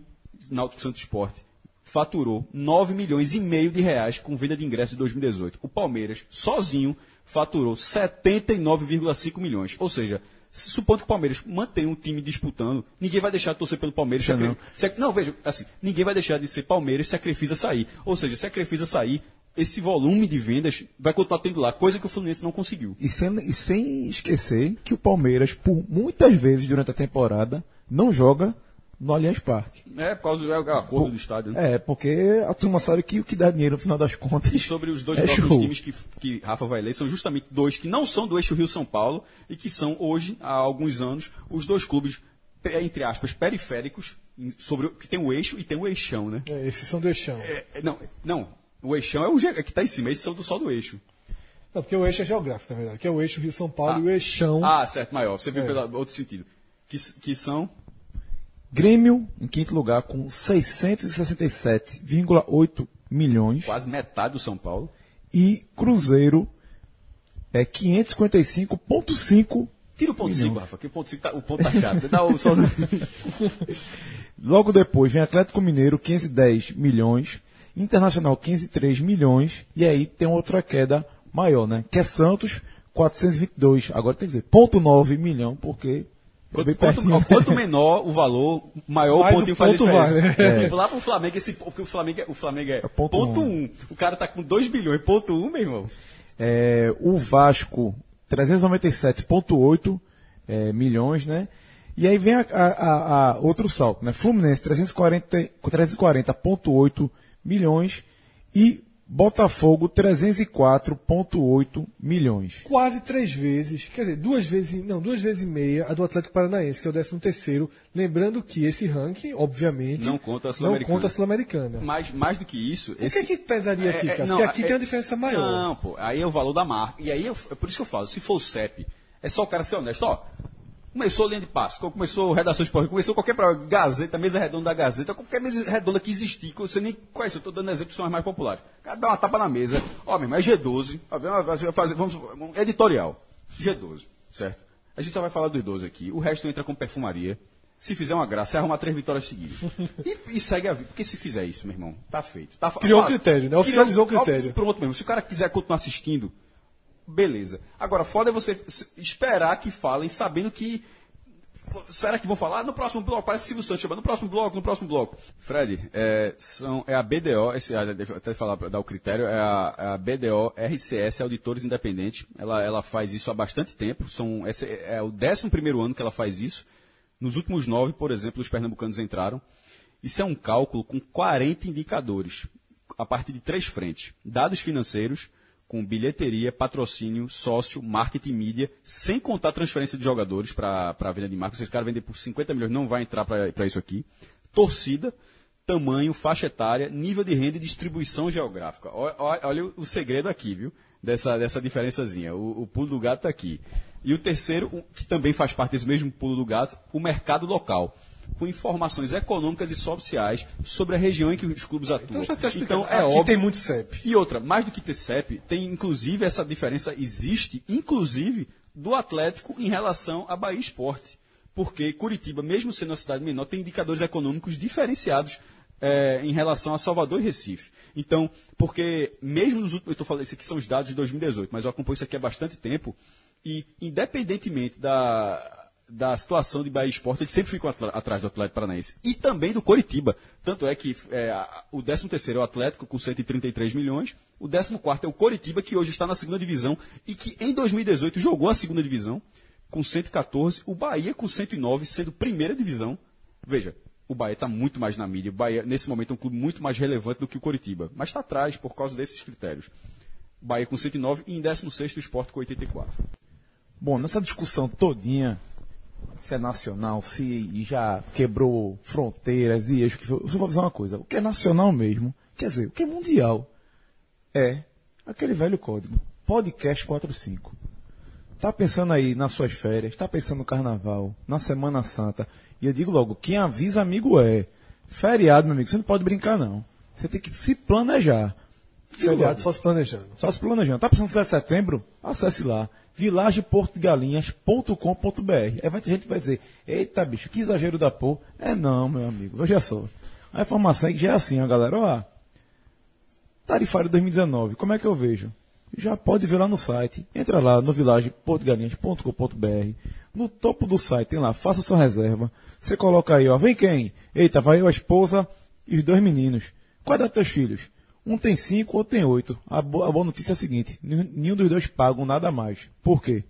Náutico Santo Esporte, faturou 9 milhões e meio de reais com venda de ingressos em 2018. O Palmeiras, sozinho, faturou 79,5 milhões. Ou seja, se supondo que o Palmeiras mantenha um time disputando, ninguém vai deixar de torcer pelo Palmeiras. Se a Cre- se a- não, veja, assim, ninguém vai deixar de ser Palmeiras se a Crefisa sair. Ou seja, se a Crefisa sair, esse volume de vendas vai continuar tendo lá, coisa que o Fluminense não conseguiu. E sem, e sem esquecer que o Palmeiras, por muitas vezes durante a temporada, não joga no Allianz Parque. É, por causa do é o acordo do estádio. Né? É, porque a turma sabe que o que dá dinheiro no final das contas. E sobre os dois é próximos show. times que, que Rafa vai ler, são justamente dois que não são do eixo Rio-São Paulo e que são hoje, há alguns anos, os dois clubes, entre aspas, periféricos, sobre o- que tem o eixo e tem o eixão, né? É, esses são do Eixão. É, é, não, não, o eixão é o é que está em cima, esses são do, só do eixo. Não, porque o eixo é geográfico, na verdade. Que é o eixo Rio-São Paulo Ah. e o Eixão. Ah, certo, maior, você viu É. pelo outro sentido. Que, que são Grêmio, em quinto lugar, com 667,8 milhões. quase metade do São Paulo. E Cruzeiro é 555,5. Tira o ponto 5, Rafa, que o ponto 5 tá, o ponto tá chato. Dá o, só... *laughs* Logo depois vem Atlético Mineiro, 510 milhões. Internacional, 503 milhões. E aí tem outra queda maior, né? Que é Santos, 422. Agora tem que dizer, ponto 9 milhão, porque é Quanto, quanto, *laughs* quanto menor o valor, maior Mais o o pontinho faz ponto diferença. vale. É. Tipo, lá pro Flamengo, esse, porque o Flamengo é, o Flamengo é, ponto ponto, um. 1. O cara tá com 2 bilhões, ponto 1, meu irmão. É, o Vasco, 397,8 é, milhões, né? E aí vem a, a- a- a outro salto, né? Fluminense, 340 340,8 milhões e Botafogo, 304,8 milhões. Quase três vezes, quer dizer, duas vezes, não, duas vezes e meia a do Atlético Paranaense, que é o 13 terceiro. Lembrando que esse ranking, obviamente, Não conta a não Sul-Americana. conta a Sul-Americana. Mas mais do que isso. O que é que pesaria aqui, É, é, Porque aqui é- tem uma diferença maior. Não, pô, aí é o valor da marca. E aí eu- é por isso que eu falo, se for o CEP, é só o cara ser honesto. Ó, começou linha de passe, começou redação esportiva, começou qualquer programa, Gazeta, mesa redonda da Gazeta, qualquer mesa redonda que existir, que você nem conhece, eu estou dando exemplo que são as mais populares. O cara dá uma tapa na mesa, ó, meu irmão, é G12, ó, vamos fazer, vamos, vamos- editorial, G12, certo? A gente só vai falar dos 12 aqui, o resto entra com perfumaria. Se fizer uma graça, você arruma três vitórias seguidas. E, e segue a vida. Porque se fizer isso, meu irmão, tá feito. Tá, Criou um ó, critério, né? Oficializou o critério. Pronto mesmo. Se o cara quiser continuar assistindo, beleza. Agora, foda é você esperar que falem sabendo que. Será que vão falar? No próximo bloco, parece Silvio Santos, chama, no próximo bloco, no próximo bloco. Fred, é, são, é a BDO, esse, ah, até falar, dar o critério, é a, é a BDO RCS, Auditores Independentes. Ela, ela faz isso há bastante tempo, são, esse é o 11 primeiro ano que ela faz isso. Nos últimos nove, por exemplo, os pernambucanos entraram. Isso é um cálculo com 40 indicadores, a partir de três frentes. Dados financeiros, com bilheteria, patrocínio, sócio, marketing mídia, sem contar transferência de jogadores para a venda de marca. Se esse cara vender por 50 milhões, não vai entrar para isso aqui. Torcida, tamanho, faixa etária, nível de renda e distribuição geográfica. Olha, olha- o, o segredo aqui, viu? Dessa, dessa diferençazinha. O, o pulo do gato está aqui. E o terceiro, que também faz parte desse mesmo pulo do gato, o mercado local. Com informações econômicas e sociais sobre a região em que os clubes atuam. Então já está explicando. Então, é Aqui óbvio. tem muito CEP. E outra, mais do que ter CEP, tem inclusive essa diferença existe, inclusive, do Atlético em relação à Bahia Esporte. Porque Curitiba, mesmo sendo uma cidade menor, tem indicadores econômicos diferenciados eh, em relação a Salvador e Recife. Então, porque mesmo nos últimos. Eu estou falando, isso aqui são os dados de 2018, mas eu acompanho isso aqui há bastante tempo. E, independentemente da, da situação de Bahia Esporte, ele sempre atra- atrás do Atlético Paranaense. E também do Coritiba. Tanto é que é, o 13 é o Atlético, com 133 milhões. O 14 é o Coritiba, que hoje está na segunda divisão e que em 2018 jogou a segunda divisão com 114. O Bahia com 109, sendo primeira divisão. Veja, o Bahia está muito mais na mídia. O Bahia, nesse momento, é um clube muito mais relevante do que o Coritiba. Mas está atrás por causa desses critérios. Bahia com 109 e em 16 o Sport com 84. Bom, nessa discussão todinha, se é nacional, se já quebrou fronteiras e foi- eu só vou dizer uma coisa. O que é nacional mesmo, quer dizer, o que é mundial, é aquele velho código. Podcast 45. Tá pensando aí nas suas férias, tá pensando no carnaval, na Semana Santa. E eu digo logo, quem avisa amigo é. Feriado, meu amigo, você não pode brincar não. Você tem que se planejar. Feriado logo, só se planejando. só se planejando. Tá pensando em 7 de setembro? Acesse lá, vilageportogalinhas.com.br. Aí vai ter gente que vai dizer, eita bicho, que exagero da porra. É não, meu amigo, veja só. A informação é que já é assim, ó, galera. Ó, tarifário 2019, como é que eu vejo? Já pode ver lá no site. Entra lá no vilageportogalinhas.com.br. No topo do site tem lá, faça sua reserva. Você coloca aí, ó, vem quem? Eita, vai eu, a esposa e os dois meninos. Qual é dos teus filhos? Um tem cinco, outro tem oito. A, bo- a boa notícia é a seguinte: nenhum dos dois pagam nada mais. Por quê?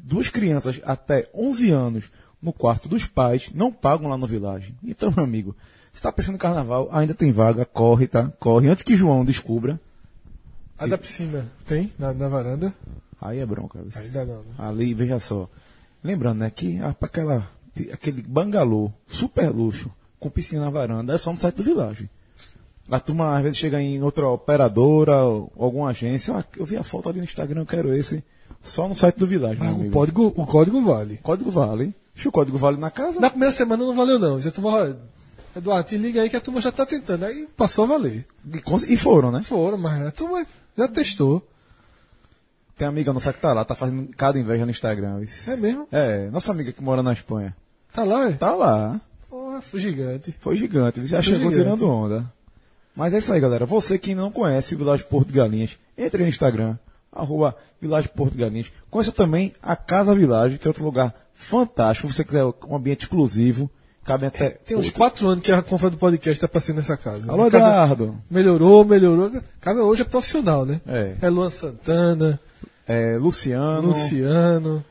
Duas crianças até 11 anos no quarto dos pais não pagam lá no Village. Então, meu amigo, você está pensando em carnaval, ainda tem vaga, corre, tá? Corre. Antes que João descubra, A da piscina tem na, na varanda? aí é bronca. viu? Ainda não, né? Ali, veja só. Lembrando, né, que a- aquela, aquele bangalô, super luxo, com piscina na varanda, é só no site do Village. A turma às vezes chega em outra operadora, ou alguma agência, ah, eu vi a foto ali no Instagram, eu quero esse. Só no site do Village, meu o código, o código vale. Código vale. Deixa o código vale na casa. Na primeira semana não valeu, não. Diz a turma, "Ó, Eduardo, te liga aí que a turma já tá tentando. Aí passou a valer. E, e foram, né? Foram, mas a turma já testou. Tem amiga nossa que tá lá, tá fazendo cada inveja no Instagram. isso. É mesmo? É, nossa amiga que mora na Espanha. Tá lá, é? Tá lá. Porra, foi gigante. Foi gigante, já Foi chegou gigante. tirando onda. Mas é isso aí, galera. Você que não conhece o Village Porto de Galinhas, entre no Instagram, arroba Village Porto de Galinhas. Conheça também a Casa Village, que é outro lugar fantástico. Se você quiser um ambiente exclusivo, cabe até. Tem uns quatro anos que a compra do podcast tá passando nessa casa. Alô, Eduardo. melhorou, melhorou. A casa hoje é profissional, né? É. É Luan Santana, É, Luciano. Luciano.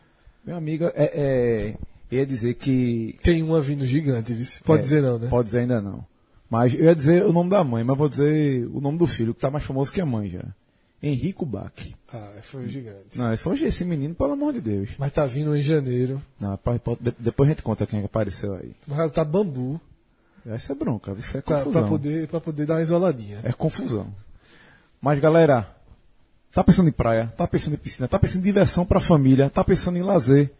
Meu amigo, é, é, ia dizer que. Tem uma vindo gigante, viu? Pode é, dizer não, né? Pode dizer ainda não. Mas eu ia dizer o nome da mãe, mas vou dizer o nome do filho, que tá mais famoso que a mãe já. Henrico Bach. Ah, foi gigante. Não, foi esse menino, pelo amor de Deus. Mas tá vindo em janeiro. Não, depois a gente conta quem que apareceu aí. Mas tá bambu Essa é bronca, isso é pra, confusão. pra poder, pra poder dar uma isoladinha. É confusão. Mas galera, tá pensando em praia, tá pensando em piscina, tá pensando em diversão pra família, tá pensando em lazer,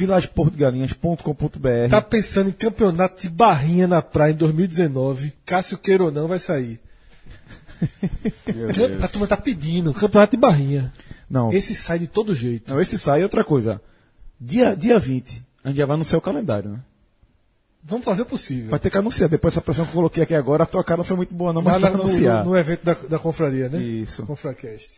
vilageportogalinhas.com.br. Tá pensando em campeonato de barrinha na praia em 2019. Cássio queira ou não vai sair. A turma tá pedindo, campeonato de barrinha. Não, Esse sai de todo jeito. não, esse sai é outra coisa. Dia, dia 20, a gente já vai anunciar o calendário, né? Vamos fazer o possível. Vai ter que anunciar. Depois dessa pressão que eu coloquei aqui agora, a tua cara não foi muito boa, não, mas vai no, anunciar. no- no evento da, da confraria, né? Isso. Confracast.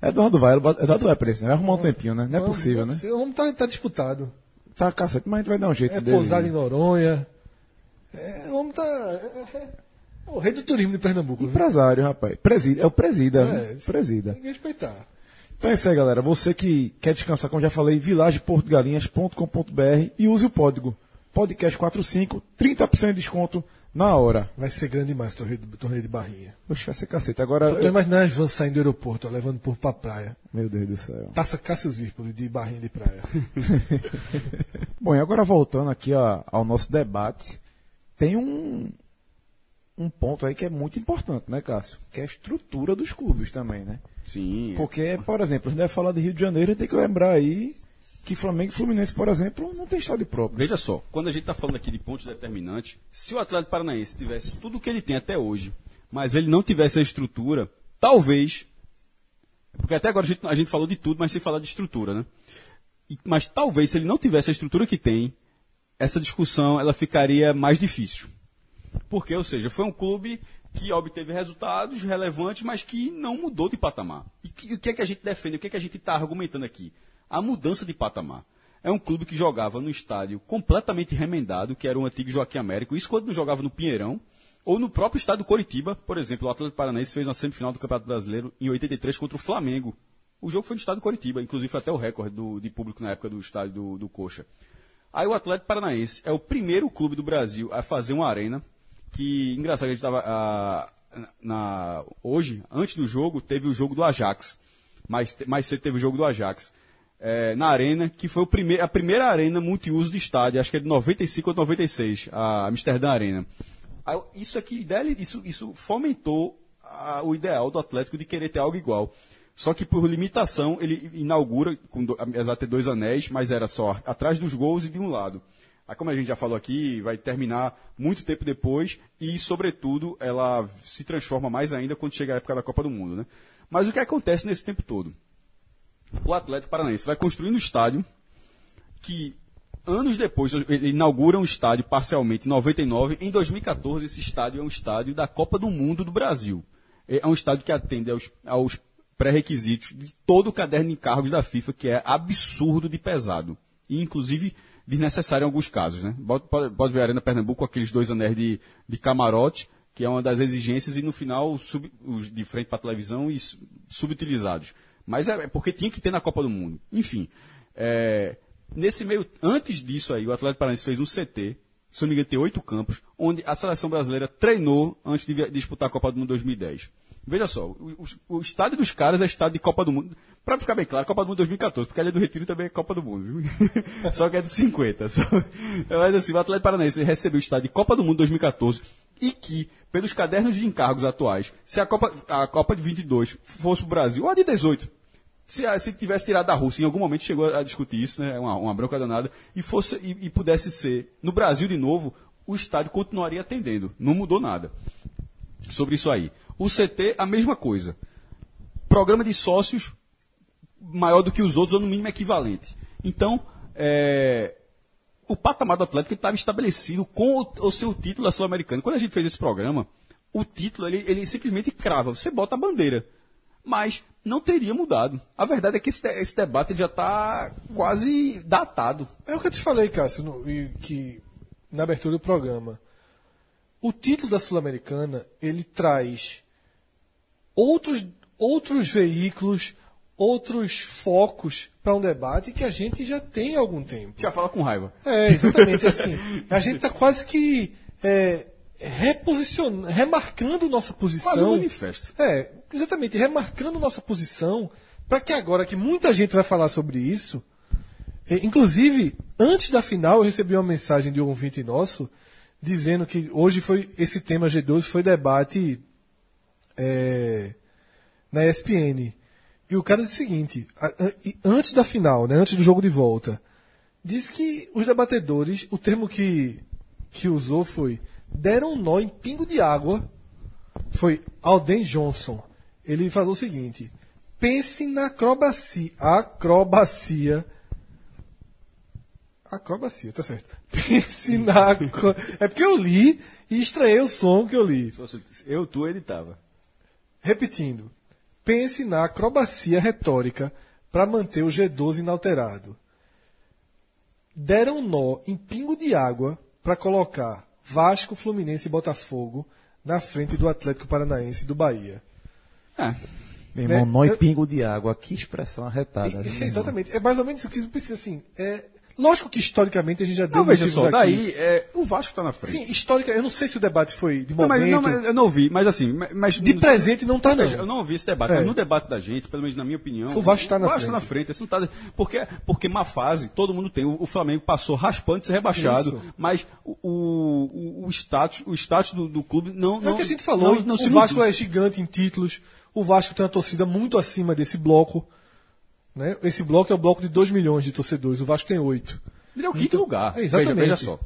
Eduardo vai, Eduardo vai pra esse, né? Vai arrumar um tempinho, né? Não é possível, né? O homem tá, tá disputado. Tá cacete, mas a gente vai dar um jeito É dele. pousado em Noronha. É, o homem tá. é- é- é o rei do turismo de Pernambuco. viu? Empresário, rapaz. Presida, é o presida, É. né? Presida. Tem que respeitar. Então é isso aí, galera. Você que quer descansar, como já falei, vilageportogalinhas.com.br e use o código podcast45, 30% de desconto na hora. Vai ser grande demais o torneio, de- barrinha. Oxe, vai ser cacete. Agora, Eu tô eu- imaginando as vans saindo do aeroporto, ó, levando por pra praia. meu Deus do céu. Taça Cássio Zirpolo de barrinha de praia. *laughs* Bom, e agora voltando aqui ó, ao nosso debate, tem um, um ponto aí que é muito importante, né, Cássio? Que é a estrutura dos clubes também, né? Sim. Porque, por exemplo, a gente vai falar de Rio de Janeiro, a gente tem que lembrar aí que Flamengo e Fluminense, por exemplo, não tem estádio próprio. Veja só, quando a gente está falando aqui de pontos determinantes, se o Atlético Paranaense tivesse tudo o que ele tem até hoje, mas ele não tivesse a estrutura, talvez. Porque até agora a gente, a gente falou de tudo, mas sem falar de estrutura, né? E- mas talvez se ele não tivesse a estrutura que tem, essa discussão ela ficaria mais difícil. Porque, ou seja, foi um clube que obteve resultados relevantes, mas que não mudou de patamar. E, e o que é que a gente defende? O que é que a gente está argumentando aqui? A mudança de patamar. É um clube que jogava no estádio completamente remendado, que era o antigo Joaquim Américo. Isso quando não jogava no Pinheirão, ou no próprio estádio Coritiba, por exemplo. O Atlético Paranaense fez uma semifinal do Campeonato Brasileiro em 83 contra o Flamengo. O jogo foi no estádio Coritiba, inclusive foi até o recorde do- de público na época do estádio do, do Coxa. Aí o Atlético Paranaense é o primeiro clube do Brasil a fazer uma arena que, engraçado, a gente estava na, hoje, antes do jogo, teve o jogo do Ajax. Mais, mais cedo teve o jogo do Ajax. É, na arena, que foi o prime a primeira arena multiuso do estádio, acho que é de 95 ou 96, a Amsterdã Arena. Isso aqui, isso, isso fomentou a- o ideal do Atlético de querer ter algo igual. Só que por limitação, ele inaugura, com do, apesar de dois anéis, mas era só atrás dos gols e de um lado. Aí, como a gente já falou aqui, vai terminar muito tempo depois e, sobretudo, ela se transforma mais ainda quando chega a época da Copa do Mundo. Né? Mas o que acontece nesse tempo todo? O Atlético Paranaense vai construindo um estádio que anos depois ele inaugura um estádio parcialmente em 99. Em 2014 esse estádio é um estádio da Copa do Mundo do Brasil. É um estádio que atende aos, aos pré-requisitos de todo o caderno de encargos da FIFA, que é absurdo de pesado. E inclusive desnecessário em alguns casos. Né? Pode, pode- ver a Arena Pernambuco com aqueles dois anéis de, de camarote, que é uma das exigências, e no final sub- os de frente para a televisão e su- subutilizados. Mas é, é porque tinha que ter na Copa do Mundo. Enfim, é, nesse meio, antes disso aí, o Atlético Paranaense fez um CT, se não me engano, tem oito campos, onde a seleção brasileira treinou antes de disputar a Copa do Mundo 2010. Veja só, o, o- o estádio dos caras é estádio de Copa do Mundo. Para ficar bem claro, Copa do Mundo 2014, porque a Ilha do Retiro também é Copa do Mundo, viu? *laughs* só que é de 50. Só. Mas assim, o Atlético Paranaense recebeu o estádio de Copa do Mundo 2014 e que, pelos cadernos de encargos atuais, se a Copa, a Copa de 22 fosse o Brasil, ou a de 18, se, a- se tivesse tirado da Rússia, em algum momento chegou a discutir isso, né? Uma, uma bronca danada, e, fosse, e, e pudesse ser no Brasil de novo, o estádio continuaria atendendo. Não mudou nada sobre isso aí. O CT, a mesma coisa. Programa de sócios maior do que os outros, ou no mínimo equivalente. Então, é, o patamar do Atlético estava estabelecido com o, o seu título da Sul-Americana. Quando a gente fez esse programa, o título ele, ele simplesmente crava, você bota a bandeira. Mas não teria mudado. A verdade é que esse, esse debate já está quase datado. É o que eu te falei, Cássio, no- que, na abertura do programa. O título da Sul-Americana, ele traz outros, outros veículos, outros focos para um debate que a gente já tem há algum tempo. Já fala com raiva. É, exatamente assim. A gente está quase que é, reposicionando, remarcando nossa posição. Quase um manifesto. É, exatamente, remarcando nossa posição para que agora que muita gente vai falar sobre isso, é, inclusive, antes da final eu recebi uma mensagem de um ouvinte nosso dizendo que hoje foi esse tema G12 foi debate é, na ESPN. E o cara disse o seguinte, antes da final, né, antes do jogo de volta, diz que os debatedores, o termo que, que usou foi deram um nó em pingo de água. Foi Alden Johnson. Ele falou o seguinte: pense na acrobacia. Acrobacia. Acrobacia, tá certo. *laughs* Pense na. É porque eu li e estranhei o som que eu li. Se fosse eu, tu editava. Repetindo. Pense na acrobacia retórica para manter o G12 inalterado. Deram nó em pingo de água para colocar Vasco, Fluminense e Botafogo na frente do Atlético Paranaense e do Bahia. É. Meu irmão, Né? nó e pingo de água. Que expressão arretada. Irmão? exatamente. É mais ou menos o que precisa assim. É, lógico que historicamente a gente já deu Não, veja só, aqui. daí é, o Vasco está na frente. Sim, histórica. Eu não sei se o debate foi de Não, momento. mas, não, mas eu não ouvi, mas assim. mas- De presente não tá, Veja, eu não. não ouvi esse debate, É. mas no debate da gente, pelo menos na minha opinião. O Vasco tá na O Vasco tá na frente. Isso não tá, porque, porque má fase, todo mundo tem. O, o Flamengo passou raspando de ser rebaixado, Isso. mas o, o, o status, o status do, do clube não. É não o que a gente falou. não- não se o Vasco é gigante em títulos. O Vasco tem uma torcida muito acima desse bloco. Né? Esse bloco é o bloco de 2 milhões de torcedores, o Vasco tem 8. Ele é o quinto lugar. é, exatamente. Veja, veja só.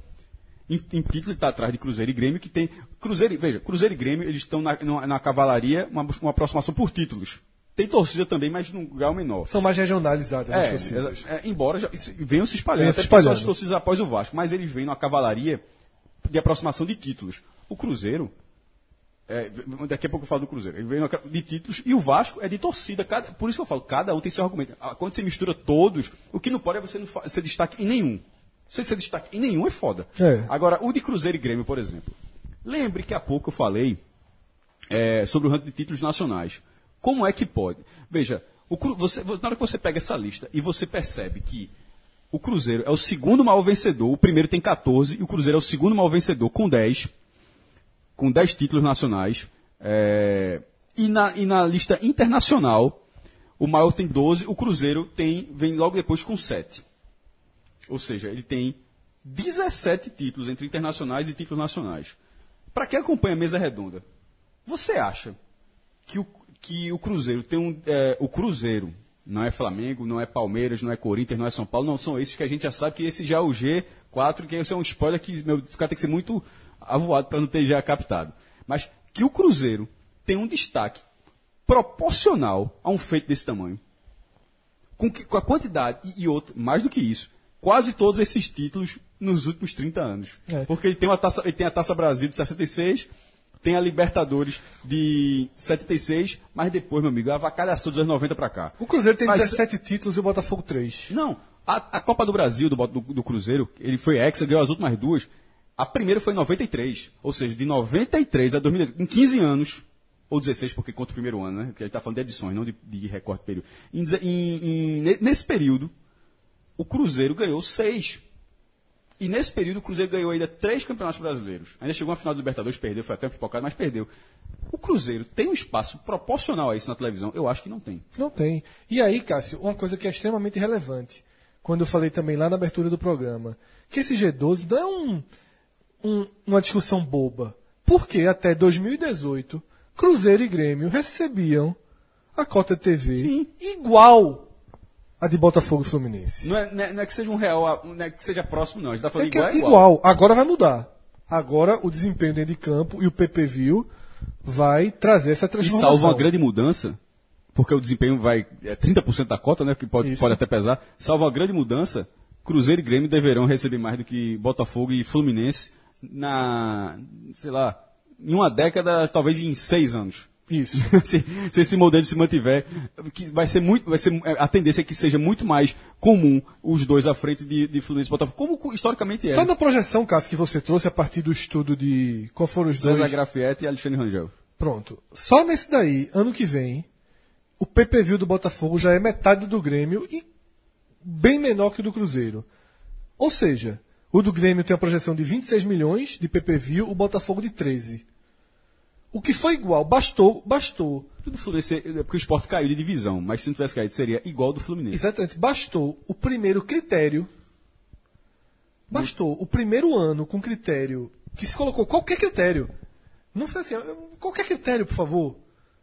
Em, em títulos ele está atrás de Cruzeiro e Grêmio, que tem. Cruzeiro, e- veja, Cruzeiro e Grêmio, eles estão na, na, na cavalaria, uma, uma aproximação por títulos. Tem torcida também, mas num grau menor. São mais regionalizadas as É, torcidas. é, embora já, isso- venham se espalhando, Venham até se espalhando. as torcidas após o Vasco, mas eles vêm numa cavalaria de aproximação de títulos. O Cruzeiro, é, daqui a pouco eu falo do Cruzeiro, ele vem de títulos e o Vasco é de torcida. Cada- por isso que eu falo, cada um tem seu argumento. Ah, Quando você mistura todos, o que não pode é você não ser destaque em nenhum. Você ser destaque em nenhum é foda. É. Agora, o de Cruzeiro e Grêmio, por exemplo. Lembre que há pouco eu falei é, sobre o ranking de títulos nacionais. Como é que pode? Veja, o você, na hora que você pega essa lista e você percebe que o Cruzeiro é o segundo maior vencedor, o primeiro tem 14 e o Cruzeiro é o segundo maior vencedor com 10, com 10 títulos nacionais. é, e, na, e na lista internacional, o maior tem 12, o Cruzeiro tem, vem logo depois com 7. Ou seja, ele tem 17 títulos entre internacionais e títulos nacionais. Para quem acompanha a mesa redonda, você acha que o, que o Cruzeiro tem um. é, o Cruzeiro não é Flamengo, não é Palmeiras, não é Corinthians, não é São Paulo, não são esses que a gente já sabe que esse já é o G4, que esse é um spoiler que meu, o cara tem que ser muito avoado para não ter já captado. Mas que o Cruzeiro tem um destaque proporcional a um feito desse tamanho com, que- com a quantidade e, e outra, mais do que isso, quase todos esses títulos nos últimos 30 anos. É. Porque ele tem, uma taça, ele tem a Taça Brasil de 66, tem a Libertadores de 76, mas depois, meu amigo, a avacalhação dos anos 90 para cá. O Cruzeiro tem Mas- 17 títulos e o Botafogo 3. Não, a, a Copa do Brasil do, do, do Cruzeiro, ele foi exa, ganhou as últimas duas. A primeira foi em 93, ou seja, de 93 a 2000, em 15 anos, ou 16, porque conta o primeiro ano, né? Que a gente está falando de edições, não de, de recorte de período. Em, em- em- ne- nesse período, o Cruzeiro ganhou seis. E nesse período o Cruzeiro ganhou ainda três campeonatos brasileiros. Ainda chegou à final do Libertadores, perdeu, foi até um pipocado, mas perdeu. O Cruzeiro tem um espaço proporcional a isso na televisão? Eu acho que não tem. Não tem. E aí, Cássio, uma coisa que é extremamente relevante, quando eu falei também lá na abertura do programa, que esse G12 não é um, um- uma discussão boba. Porque até 2018, Cruzeiro e Grêmio recebiam a cota de TV Sim. igual a de Botafogo e Fluminense. Não é, não é- não é que seja um real, não é que seja próximo, não. A gente está falando É que igual, é a igual. igual. Agora vai mudar. Agora o desempenho dentro de campo e o PPV vai trazer essa E transformação. salva uma grande mudança, porque o desempenho vai. É 30% da cota, né? Que pode, Isso. pode até pesar. Salva uma grande mudança, Cruzeiro e Grêmio deverão receber mais do que Botafogo e Fluminense na. sei lá, em uma década, talvez em seis anos. Isso. *laughs* se, se esse modelo se mantiver, que vai ser muito, vai ser, a tendência é que seja muito mais comum os dois à frente de, de Fluminense e Botafogo, como historicamente é. Só na projeção, Cássio, que você trouxe a partir do estudo de. Qual foram os César dois? Grafietti e Alexandre Rangel. Pronto. Só nesse daí, ano que vem, o PPV do Botafogo já é metade do Grêmio e bem menor que o do Cruzeiro. Ou seja, o do Grêmio tem uma projeção de 26 milhões de PPV, o Botafogo de 13. O que foi igual, bastou, bastou. Tudo Fluminense, é porque o esporte caiu de divisão, mas se não tivesse caído, seria igual do Fluminense. Exatamente, bastou o primeiro critério. Bastou o primeiro ano com critério que se colocou qualquer critério. Não foi assim, qualquer critério, por favor.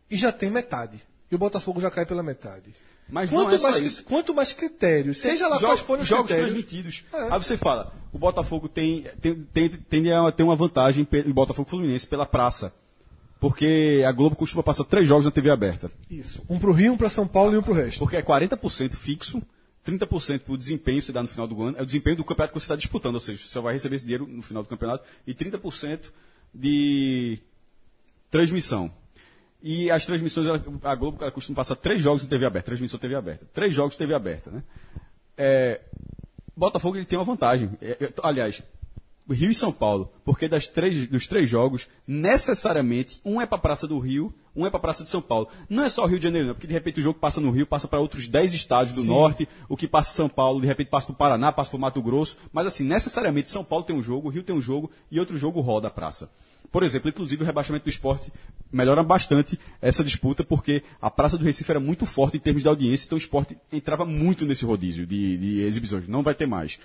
E já tem metade. E o Botafogo já cai pela metade. Mas quanto, é mais, quanto mais critérios, seja lá jogos, quais forem os jogos critérios. transmitidos. É. Aí você fala, o Botafogo tem, tem, tem, tende a ter uma vantagem em Botafogo Fluminense pela praça. Porque a Globo costuma passar três jogos na TV aberta. Isso. Um pro Rio, um pra São Paulo e um pro resto. Porque é 40% fixo, 30% por desempenho que você dá no final do ano. É o desempenho do campeonato que você está disputando, ou seja, você vai receber esse dinheiro no final do campeonato. E 30% de transmissão. E as transmissões, a Globo ela costuma passar três jogos em TV aberta, transmissão TV aberta. Três jogos em TV aberta, né? É, Botafogo ele tem uma vantagem. É, é, aliás, Rio e São Paulo, porque das três, dos três jogos, necessariamente, um é para a Praça do Rio, um é para a Praça de São Paulo. Não é só o Rio de Janeiro, não, porque de repente o jogo passa no Rio, passa para outros 10 estados do norte, o que passa em São Paulo, de repente passa para o Paraná, passa para o Mato Grosso, mas assim, necessariamente São Paulo tem um jogo, o Rio tem um jogo e outro jogo roda a praça. Por exemplo, inclusive o rebaixamento do esporte melhora bastante essa disputa, porque a Praça do Recife era muito forte em termos de audiência, então o esporte entrava muito nesse rodízio de, de exibições. Não vai ter mais.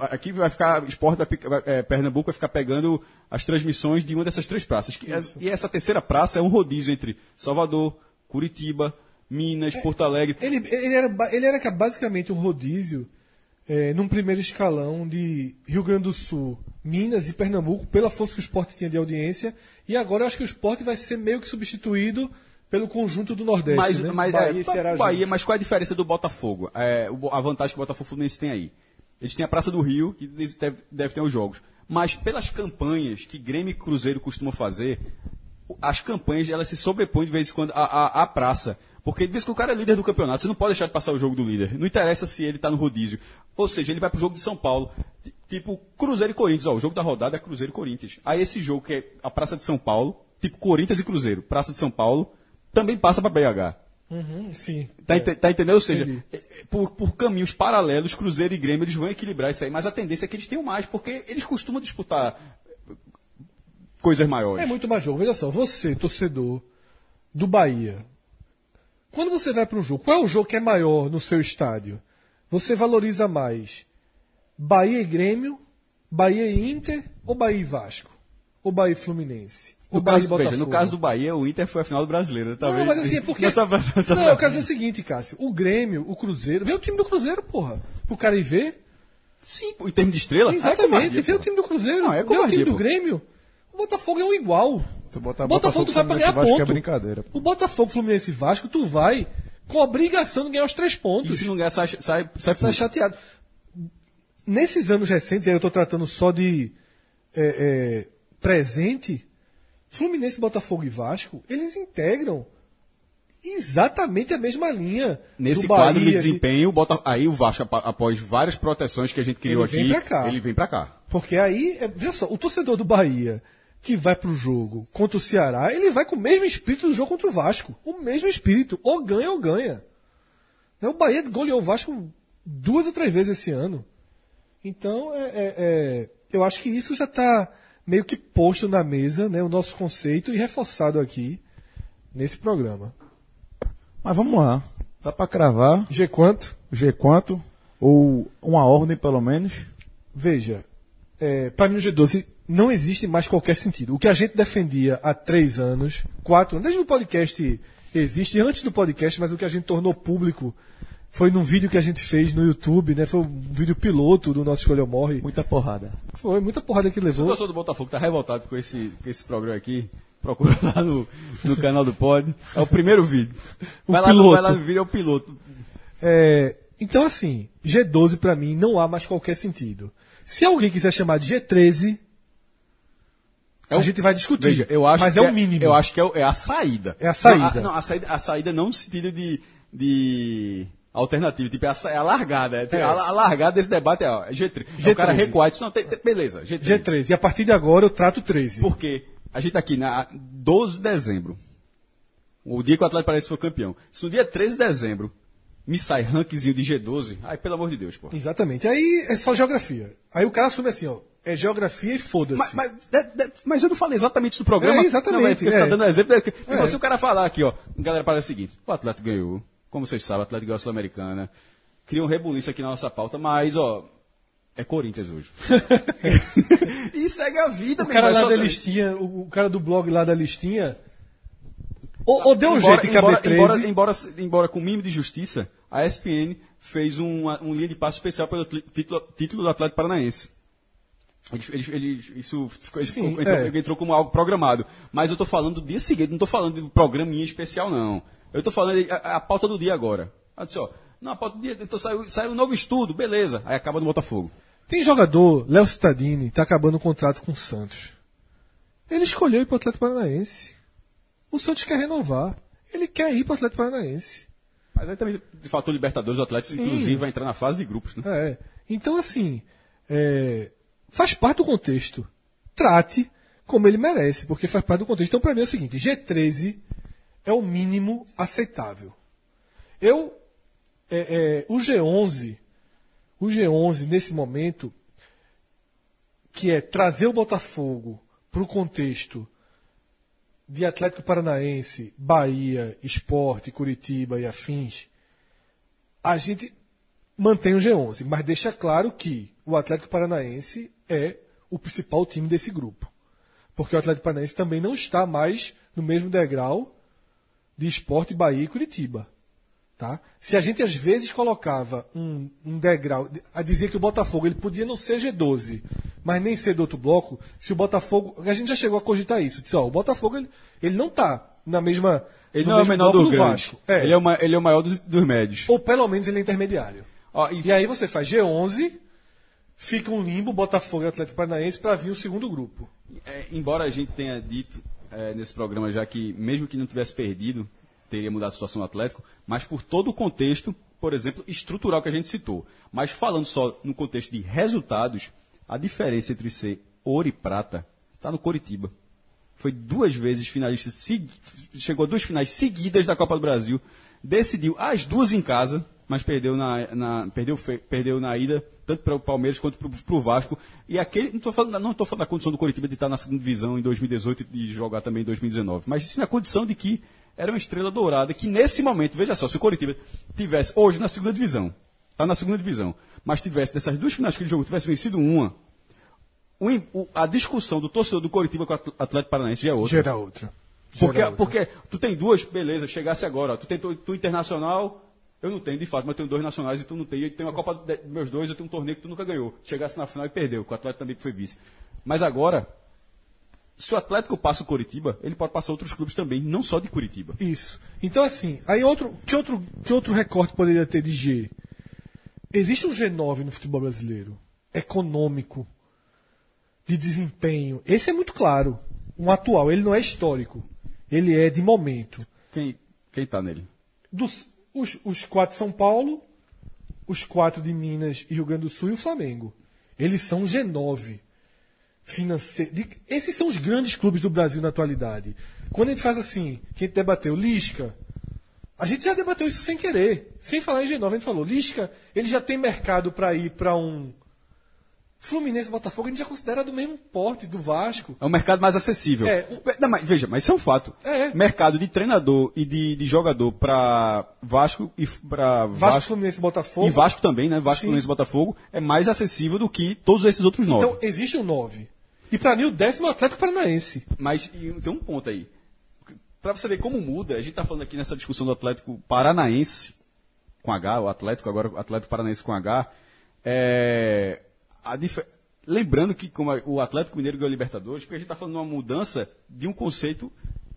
Aqui vai ficar, esporte é, Pernambuco vai ficar pegando as transmissões de uma dessas três praças. Que é- e essa terceira praça é um rodízio entre Salvador, Curitiba, Minas, Porto Alegre. Ele, ele, era, ele era basicamente um rodízio é, num primeiro escalão de Rio Grande do Sul, Minas e Pernambuco, pela força que o esporte tinha de audiência. E agora eu acho que o esporte vai ser meio que substituído pelo conjunto do Nordeste. Mas, né? mas, Bahia é, Ceará Bahia, mas qual é a diferença do Botafogo? É, a vantagem que o Botafogo Fluminense tem aí. Eles têm a Praça do Rio, que deve, deve ter os jogos. Mas pelas campanhas que Grêmio e Cruzeiro costumam fazer, as campanhas elas se sobrepõem de vez em quando à, à, à praça. Porque em quando o cara é líder do campeonato, você não pode deixar de passar o jogo do líder. Não interessa se ele está no rodízio. Ou seja, ele vai pro jogo de São Paulo. Tipo, Cruzeiro e Corinthians. Ó, o jogo da rodada é Cruzeiro e Corinthians. Aí esse jogo que é a Praça de São Paulo, tipo Corinthians e Cruzeiro, Praça de São Paulo, também passa para BH. Uhum, sim. Tá, É. tá entendendo? Ou seja, Entendi. é, é, por, por caminhos paralelos, Cruzeiro e Grêmio eles vão equilibrar isso aí, mas a tendência é que eles tenham mais, porque eles costumam disputar eh, coisas maiores. É muito mais jogo. Veja só, você, torcedor do Bahia, quando você vai para um jogo, qual é o jogo que é maior no seu estádio? Você valoriza mais Bahia e Grêmio, Bahia e Inter ou Bahia e Vasco? Ou Bahia e Fluminense? Ou No Bahia e caso, veja, Botafogo? no caso do Bahia, o Inter foi a final do brasileiro. Talvez, Não, mas assim, é porque. Nessa, nessa- Não, eu quero dizer o seguinte, Cássio. O Grêmio, o Cruzeiro. Vê o time do Cruzeiro, porra. Pro cara ir ver. Sim, em termos de estrela. é Exatamente. covardia, vê o time do Cruzeiro. Não, é vê o time covardia, do. Grêmio. O Botafogo é um igual. Tu botar Botafogo, tu vai pra ganhar Fluminense, Vasco ponto. é brincadeira. O Botafogo, Fluminense e Vasco, tu vai com a obrigação de ganhar os três E pontos. se não ganhar, sai, sai, sai, puto. chateado. Nesses anos recentes, aí eu tô tratando só de é, é, presente, Fluminense, Botafogo e Vasco, eles integram exatamente a mesma linha. Nesse do quadro de desempenho, o Bota- aí o Vasco, após várias proteções que a gente criou Ele vem aqui, pra cá. ele vem pra cá. Porque aí, é, veja só, o torcedor do Bahia que vai pro jogo contra o Ceará, ele vai com o mesmo espírito do jogo contra o Vasco. O mesmo espírito. Ou ganha ou ganha. Né, O Bahia goleou o Vasco duas ou três vezes esse ano. Então, é, é- é, eu acho que isso já está meio que posto na mesa, né, o nosso conceito, e reforçado aqui nesse programa. Mas vamos lá. Dá pra cravar G quanto? G quanto? Ou uma ordem, pelo menos? Veja, é, para mim o G12 não existe mais qualquer sentido. O que a gente defendia há três anos, quatro anos, desde o podcast existe, antes do podcast, mas o que a gente tornou público foi num vídeo que a gente fez no YouTube, né? Foi um vídeo piloto do nosso Escolha ou Morre. Muita porrada. Foi muita porrada que Se o levou. torcedor do Botafogo tá revoltado com esse, com esse programa aqui, procura lá no, no canal do Pod. É o primeiro vídeo. O vai, lá, no- piloto. vai lá no vídeo, é o piloto. É, então, assim, G12 para mim não há mais qualquer sentido. Se alguém quiser chamar de G13, É a o- gente vai discutir. Veja, eu acho mas é o mínimo. Eu acho que é, é a saída. É a saída. Não, a, não, a saída, a saída não no sentido de, de alternativa, tipo, é a, é a largada. É, É. A, a largada desse debate é, ó, é G3. É o cara G13. recuar e disse, não, tem- tem- beleza, G3. G13. E a partir de agora eu trato 13. Porque a gente tá aqui na 12 de dezembro, o dia que o Atlético Paranaense foi campeão. Se no dia 13 de dezembro me sai rankzinho de G12, ai, pelo amor de Deus, pô. Exatamente. Aí é só geografia. Aí o cara assume assim, ó. É geografia e foda-se. Mas, mas, de- de- mas eu não falei exatamente isso no programa. É, exatamente, Não, é porque você é. tá dando exemplo. É, que- É. então, se o cara falar aqui, ó, galera, para o seguinte: o Atlético ganhou, como vocês sabem, o Atlético ganhou a Sul-Americana, cria um rebuliço aqui na nossa pauta, mas, ó, é Corinthians hoje. *laughs* e segue a vida, o meu cara é lá da listinha, o, o cara do blog lá da listinha. Ou, ou deu um embora, jeito em caber embora, 13. embora, embora, embora com mínimo de justiça, a ESPN fez uma, um linha de passo especial pelo título, título do Atlético Paranaense. Eles, eles- isso ficou, Sim, ficou- entrou, é. entrou como algo programado. Mas eu estou falando do dia seguinte, não estou falando de um programinha especial, não. Eu estou falando de- a, a pauta do dia agora. Eu disse, ó, não, a pauta do dia, então saiu, saiu um novo estudo, beleza. Aí acaba no Botafogo. Tem jogador, Léo Cittadini, tá acabando o contrato com o Santos. Ele escolheu ir pro Atlético Paranaense. O Santos quer renovar. Ele quer ir pro Atlético Paranaense. Mas aí também, de fator Libertadores, o Atlético, Sim. inclusive, vai entrar na fase de grupos, né? É. Então, assim, é, faz parte do contexto. Trate como ele merece, porque faz parte do contexto. Então, para mim é o seguinte: G13 é o mínimo aceitável. Eu, é, é, o G11, o G11 nesse momento, que é trazer o Botafogo para o contexto de Atlético Paranaense, Bahia, Esporte, Curitiba e afins, a gente mantém o G11, mas deixa claro que o Atlético Paranaense é o principal time desse grupo. Porque o Atlético Paranaense também não está mais no mesmo degrau de Esporte, Bahia e Curitiba. Tá? Se a gente às vezes colocava um, um degrau, a dizer que o Botafogo ele podia não ser G12, mas nem ser do outro bloco, se o Botafogo. A gente já chegou a cogitar isso. Disse, ó, o Botafogo ele, ele não está na mesma. Ele não é o menor do, grande. Vasco. É. Ele, é o, ma- ele é o maior dos, dos médios. Ou pelo menos ele é intermediário. Ó, e- E aí você faz G11, fica um limbo, Botafogo e Atlético Paranaense para vir o segundo grupo. É, embora a gente tenha dito é, nesse programa já que, mesmo que não tivesse perdido, teria mudado a situação do Atlético, mas por todo o contexto, por exemplo, estrutural que a gente citou. Mas falando só no contexto de resultados, a diferença entre ser ouro e prata está no Coritiba. Foi duas vezes finalista, chegou a duas finais seguidas da Copa do Brasil, decidiu as duas em casa, mas perdeu na, na- perdeu, perdeu na ida, tanto para o Palmeiras quanto para o Vasco. E aquele, não estou falando, não falando da condição do Coritiba de estar na segunda divisão em 2018 e jogar também em 2019, mas sim na condição de que era uma estrela dourada, que nesse momento, veja só, se o Coritiba tivesse hoje na segunda divisão, está na segunda divisão, mas tivesse dessas duas finais que ele jogou, tivesse vencido uma, a discussão do torcedor do Coritiba com o Atl- Atlético Paranaense já é outra. Gera outra. Porque, porque tu tem duas, beleza, chegasse agora, ó, tu tem tu, tu internacional, eu não tenho de fato, mas eu tenho dois nacionais e tu não tem. Eu tenho a Copa de, meus dois, eu tenho um torneio que tu nunca ganhou. Chegasse na final e perdeu, com o Atlético também que foi vice. Mas agora, se o Atlético passa o Coritiba, ele pode passar outros clubes também, não só de Curitiba. Isso. Então, assim, aí outro, que, outro, que outro recorte poderia ter de G? Existe um G9 no futebol brasileiro, econômico, de desempenho. Esse é muito claro. Um atual, ele não é histórico. Ele é de momento. Quem, quem tá nele? Dos, os, os quatro de São Paulo, os quatro de Minas e Rio Grande do Sul e o Flamengo. Eles são G9. Financeiro. esses são os grandes clubes do Brasil na atualidade. Quando a gente faz assim, que a gente debateu Lisca, a gente já debateu isso sem querer. Sem falar em G9, a gente falou, Lisca, ele já tem mercado para ir para um Fluminense e Botafogo, a gente já considera do mesmo porte do Vasco. É um mercado mais acessível. É. Não, mas, veja, mas isso é um fato. É. Mercado de treinador e de, de jogador para Vasco e para Vasco, Vasco, Fluminense e Botafogo. e Vasco também, né? Vasco, Sim. Fluminense e Botafogo é mais acessível do que todos esses outros nove. Então, existe um 9. E para mim, o décimo é o Atlético Paranaense. Mas tem um ponto aí. Para você ver como muda, a gente está falando aqui nessa discussão do Atlético Paranaense, com H, o Atlético, agora o Atlético Paranaense com H. É, dif- Lembrando que como o Atlético Mineiro ganhou a Libertadores, porque a gente está falando de uma mudança de um conceito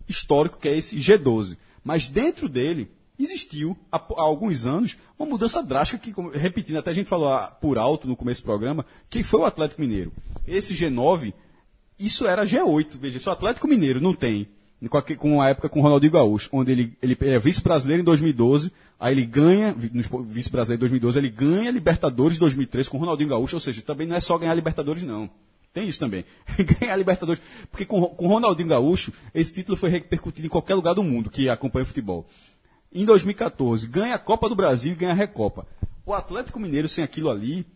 histórico que é esse G12. Mas dentro dele existiu, há, há alguns anos, uma mudança drástica que, como- repetindo, até a gente falou ah, por alto no começo do programa, que foi o Atlético Mineiro. Esse G9 isso era G8, veja, se o Atlético Mineiro não tem, com a, época com o Ronaldinho Gaúcho, onde ele, ele é vice-brasileiro em 2012, aí ele ganha, vice-brasileiro em 2012, ele ganha Libertadores em 2013 com o Ronaldinho Gaúcho, ou seja, também não é só ganhar Libertadores, não. Tem isso também. *laughs* ganhar Libertadores. Porque com, com o Ronaldinho Gaúcho, esse título foi repercutido em qualquer lugar do mundo que acompanha o futebol. Em 2014, ganha a Copa do Brasil e ganha a Recopa. O Atlético Mineiro, sem aquilo ali,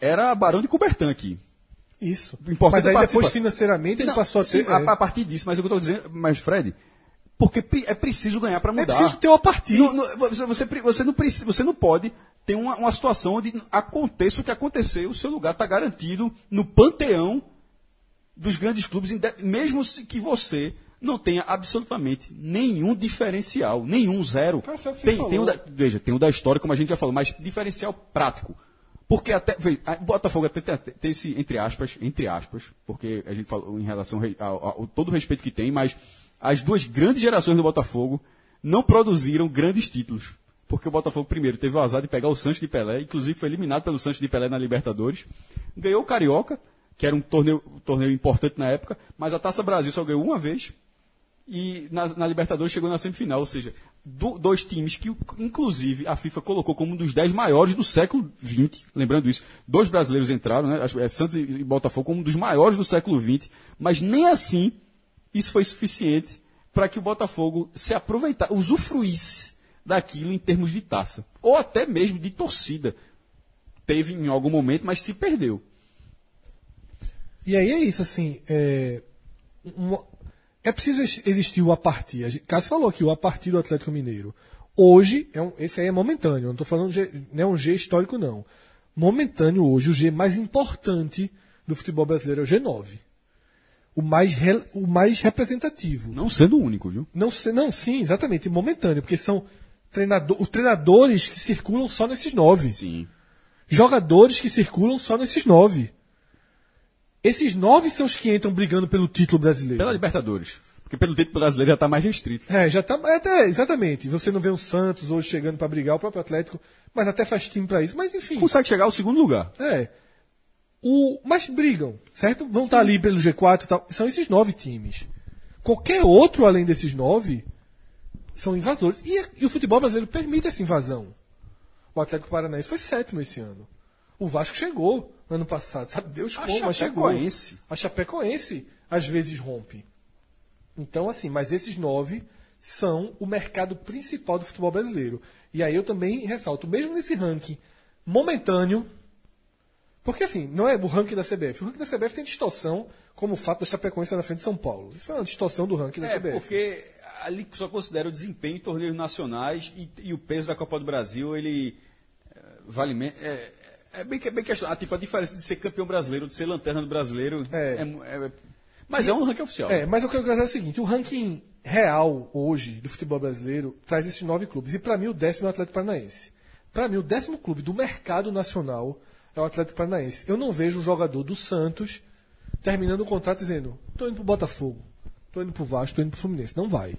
era Barão de Coubertin aqui. Isso. Importante Mas aí participar. depois, financeiramente, ele Não, passou a sim, ter. a, é. a partir disso, mas o que eu estou dizendo, mas Fred, porque é preciso ganhar para É mudar. preciso ter uma partida. Não- não- você, você, você não precisa, você não pode ter uma, uma situação onde aconteça o que aconteceu, o seu lugar está garantido no panteão dos grandes clubes, mesmo que você não tenha absolutamente nenhum diferencial, nenhum zero. Você Tem, tem o da, veja, tem o da história, como a gente já falou, mas diferencial prático. Porque até, a- Botafogo até tem, esse, entre aspas, entre aspas, porque a gente falou em relação re- ao, ao- todo o respeito que tem, mas as duas grandes gerações do Botafogo não produziram grandes títulos. Porque o Botafogo, primeiro, teve o azar de pegar o Santos de Pelé, inclusive foi eliminado pelo Santos de Pelé na Libertadores. Ganhou o Carioca, que era um torneio, um torneio importante na época, mas a Taça Brasil só ganhou uma vez. E na, na Libertadores chegou na semifinal, ou seja, do- dois times que, inclusive, a FIFA colocou como um dos dez maiores do século XX. Lembrando isso, dois brasileiros entraram, né, é Santos e, Botafogo, como um dos maiores do século XX, mas nem assim isso foi suficiente para que o Botafogo se aproveitasse, usufruísse daquilo em termos de taça, ou até mesmo de torcida. Teve em algum momento, mas se perdeu. E aí é isso, assim. É, uma- é preciso ex- existir o a partir. Cássio falou aqui, o a partir do Atlético Mineiro. Hoje, é um- esse aí é momentâneo, não estou falando G, não é um G histórico, não. Momentâneo hoje, o G mais importante do futebol brasileiro é o G9. O mais, rel- o mais representativo. Não sendo o único, viu? Não, não, sim, exatamente, momentâneo, porque são treinador, os treinadores que circulam só nesses nove. Sim. Jogadores que circulam só nesses nove. Esses nove são os que entram brigando pelo título brasileiro. Pela Libertadores. Porque pelo título brasileiro já está mais restrito. É, já tá. é, Até, exatamente. Você não vê o Santos hoje chegando para brigar, o próprio Atlético, mas até faz time para isso. Mas enfim. Consegue chegar ao segundo lugar. É. O, mas brigam, certo? Vão estar ali pelo G4 e tal. São esses nove times. Qualquer outro além desses nove são invasores. E, e o futebol brasileiro permite essa invasão. O Atlético Paranaense foi sétimo esse ano. O Vasco chegou ano passado. Sabe Deus A como, chegou. Chapecoense. A Chapecoense às vezes rompe. Então, assim, mas esses nove são o mercado principal do futebol brasileiro. E aí eu também ressalto, mesmo nesse ranking momentâneo, porque assim, não é o ranking da CBF. O ranking da CBF tem distorção, como o fato da Chapecoense estar na frente de São Paulo. Isso é uma distorção do ranking da É, CBF. porque ali só considera o desempenho em torneios nacionais e, e o peso da Copa do Brasil, ele eh, vale menos. É, é bem, que- bem questionado. Tipo, a diferença de ser campeão brasileiro, de ser lanterna do brasileiro. É. mu- é- mas é um ranking oficial. É, mas o que eu quero dizer é o seguinte: o ranking real hoje do futebol brasileiro traz esses nove clubes. E para mim o décimo é o Atlético Paranaense. Para mim o décimo clube do mercado nacional é o Atlético Paranaense. Eu não vejo um jogador do Santos terminando o contrato dizendo: tô indo pro Botafogo, tô indo pro Vasco, tô indo pro Fluminense. Não vai.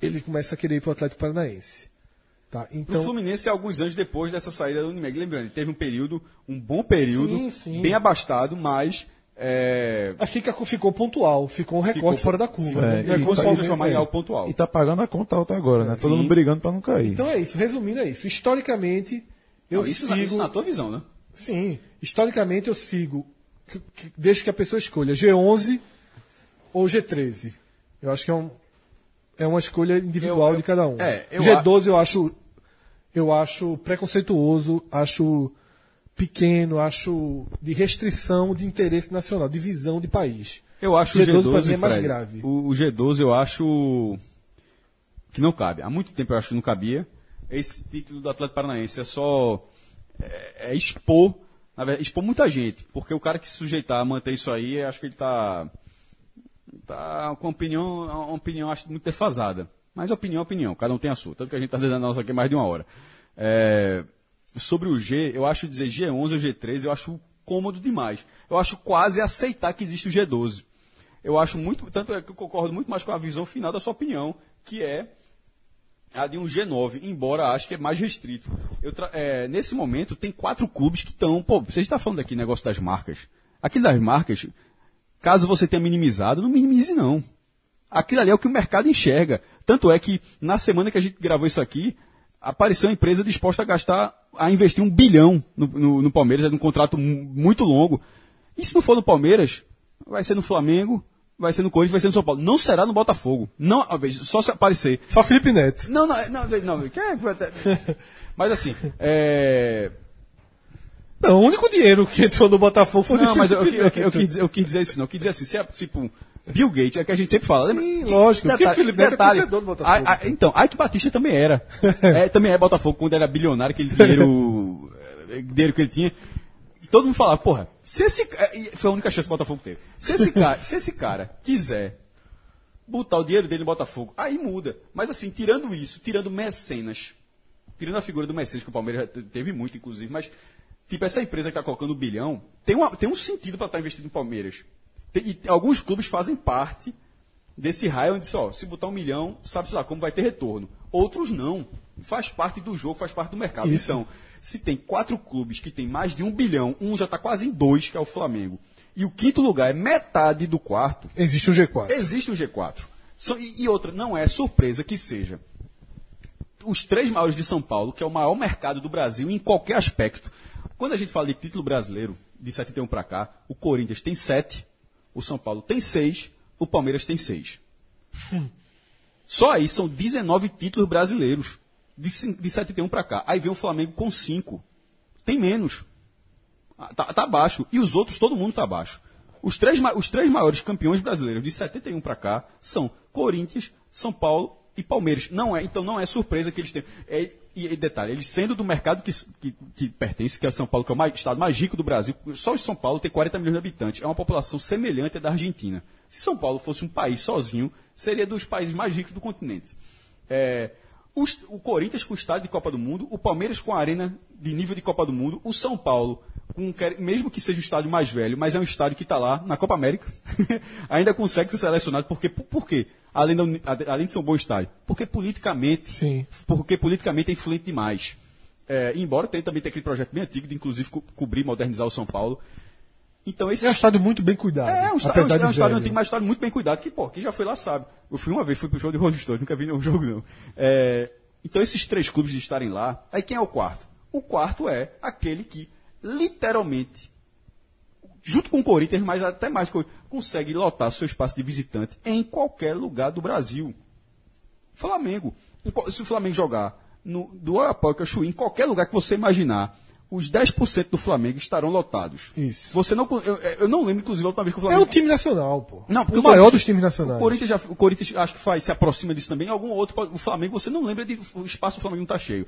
Ele começa a querer ir pro Atlético Paranaense. Tá? O Então, Fluminense, alguns anos depois dessa saída do Unimed. Lembrando, ele teve um período, um bom período, Sim, sim. bem abastado, mas. É, a fica, ficou pontual, ficou um recorte Ficou- fora da curva. É, né? É e como tá- e em algo pontual. E tá pagando a conta alta agora, né? Todo Sim. mundo brigando pra não cair. Então é isso, resumindo é isso. Historicamente, eu Não, isso, sigo. na, isso na tua visão, né? Sim, historicamente eu sigo. que- que- deixo que a pessoa escolha G11 ou G13. Eu acho que é, um, é uma escolha individual Eu- eu- de cada um. é, eu G12 eu acho eu acho preconceituoso, acho pequeno, acho de restrição de interesse nacional, de visão de país. Eu acho G12 o G12 pra mim é mais Fred, grave. O, o G12 eu acho que não cabe. Há muito tempo eu acho que não cabia. Esse título do Atlético Paranaense é só é, é expor, na verdade, expor muita gente, porque o cara que se sujeitar a manter isso aí, acho que ele está tá com uma opinião, uma opinião acho muito defasada. Mas opinião é opinião, cada um tem a sua. Tanto que a gente está dando a nossa aqui mais de uma hora. É, sobre o G, eu acho dizer G11 ou G13, eu acho cômodo demais. Eu acho quase aceitar que existe o G12. Eu acho muito, tanto é que eu concordo muito mais com a visão final da sua opinião, que é a de um G9, embora acho que é mais restrito. É, nesse momento, tem quatro clubes que estão. Pô, você está falando aqui negócio das marcas. Aquilo das marcas, caso você tenha minimizado, não minimize não. Aquilo ali é o que o mercado enxerga. Tanto é que na semana que a gente gravou isso aqui, apareceu uma empresa disposta a gastar, a investir um bilhão no, no- no Palmeiras, é um contrato mu- muito longo. E se não for no Palmeiras, vai ser no Flamengo, vai ser no Corinthians, vai ser no São Paulo. Não será no Botafogo. Não, ah, só se aparecer. Só Felipe Neto. Não, não, não, não, não quer- *laughs* mas assim, é, Não, o único dinheiro que entrou no Botafogo foi o de não, mas eu, eu, Felipe eu, eu, eu quis dizer isso, não, eu quis dizer assim, se é tipo Bill Gates, é que a gente sempre fala. Sim, lembra? lógico, porque Detalhe, Felipe Neto é detalhe, torcedor do Botafogo. a- a- então, Ike Batista também era. *laughs* É, também é Botafogo quando era bilionário, aquele dinheiro, eh, dinheiro que ele tinha. E todo mundo falava, porra, se esse foi a única chance que o Botafogo teve. Se esse cara, *laughs* se esse cara quiser botar o dinheiro dele no Botafogo, aí muda. Mas assim, tirando isso, tirando mecenas, tirando a figura do mecenas, que o Palmeiras teve muito, inclusive, mas, tipo, essa empresa que está colocando o bilhão, tem, uma, tem um sentido para estar investindo no Palmeiras. E alguns clubes fazem parte desse raio onde, só, se botar um milhão, sabe-se lá como vai ter retorno. Outros não. Faz parte do jogo, faz parte do mercado. Isso. Então, se tem quatro clubes que tem mais de um bilhão, um já está quase em dois, que é o Flamengo, e o quinto lugar é metade do quarto, Existe um G4. Existe um G4. Só- e, e outra, não é surpresa que seja. Os três maiores de São Paulo, que é o maior mercado do Brasil em qualquer aspecto. Quando a gente fala de título brasileiro, de 71 para cá, o Corinthians tem sete, o São Paulo tem seis, o Palmeiras tem seis. Só aí são 19 títulos brasileiros, de, de 71 para cá. Aí vem o Flamengo com cinco. Tem menos. Ah, Tá, tá abaixo. E os outros, todo mundo tá abaixo. Os três, os três maiores campeões brasileiros de 71 para cá são Corinthians, São Paulo e Palmeiras. Não é, então não é surpresa que eles tenham. É, e, e detalhe, eles sendo do mercado que, que, que pertence, que é São Paulo, que é o mais- estado mais rico do Brasil, só o São Paulo tem 40 milhões de habitantes. É uma população semelhante à da Argentina. Se São Paulo fosse um país sozinho, seria dos países mais ricos do continente. É, O, est- o Corinthians com o estádio de Copa do Mundo, o Palmeiras com a arena de nível de Copa do Mundo, o São Paulo, com, mesmo que seja um estádio mais velho, mas é um estádio que está lá na Copa América, *laughs* ainda consegue ser selecionado. Porque, por, por quê? Além, da além de ser um bom estádio. Porque politicamente, Sim. porque politicamente é influente demais. É, embora tenha também ter aquele projeto bem antigo de inclusive co- cobrir e modernizar o São Paulo. Então esse É um estádio muito bem cuidado. é, um, estádio, é um estádio antigo, mas um estádio muito bem cuidado, que, pô, quem já foi lá sabe. Eu fui uma vez, fui pro show de Rolling Stones, nunca vi nenhum *laughs* jogo, não. É, então, esses três clubes de estarem lá, aí quem é o quarto? O quarto é aquele que, literalmente, junto com o Corinthians, mas até mais, consegue lotar seu espaço de visitante em qualquer lugar do Brasil. Flamengo. Se o Flamengo jogar no, do Oiapoque ao Chuí, em qualquer lugar que você imaginar, os 10% do Flamengo estarão lotados. Isso. Você não, eu, eu não lembro, inclusive, a última vez que o É Flamengo. o time nacional, pô. Não, porque o o maior dos times nacionais. O Corinthians, já, o Corinthians acho que faz, se aproxima disso também. Algum outro, o Flamengo, você não lembra de o espaço do Flamengo não está cheio.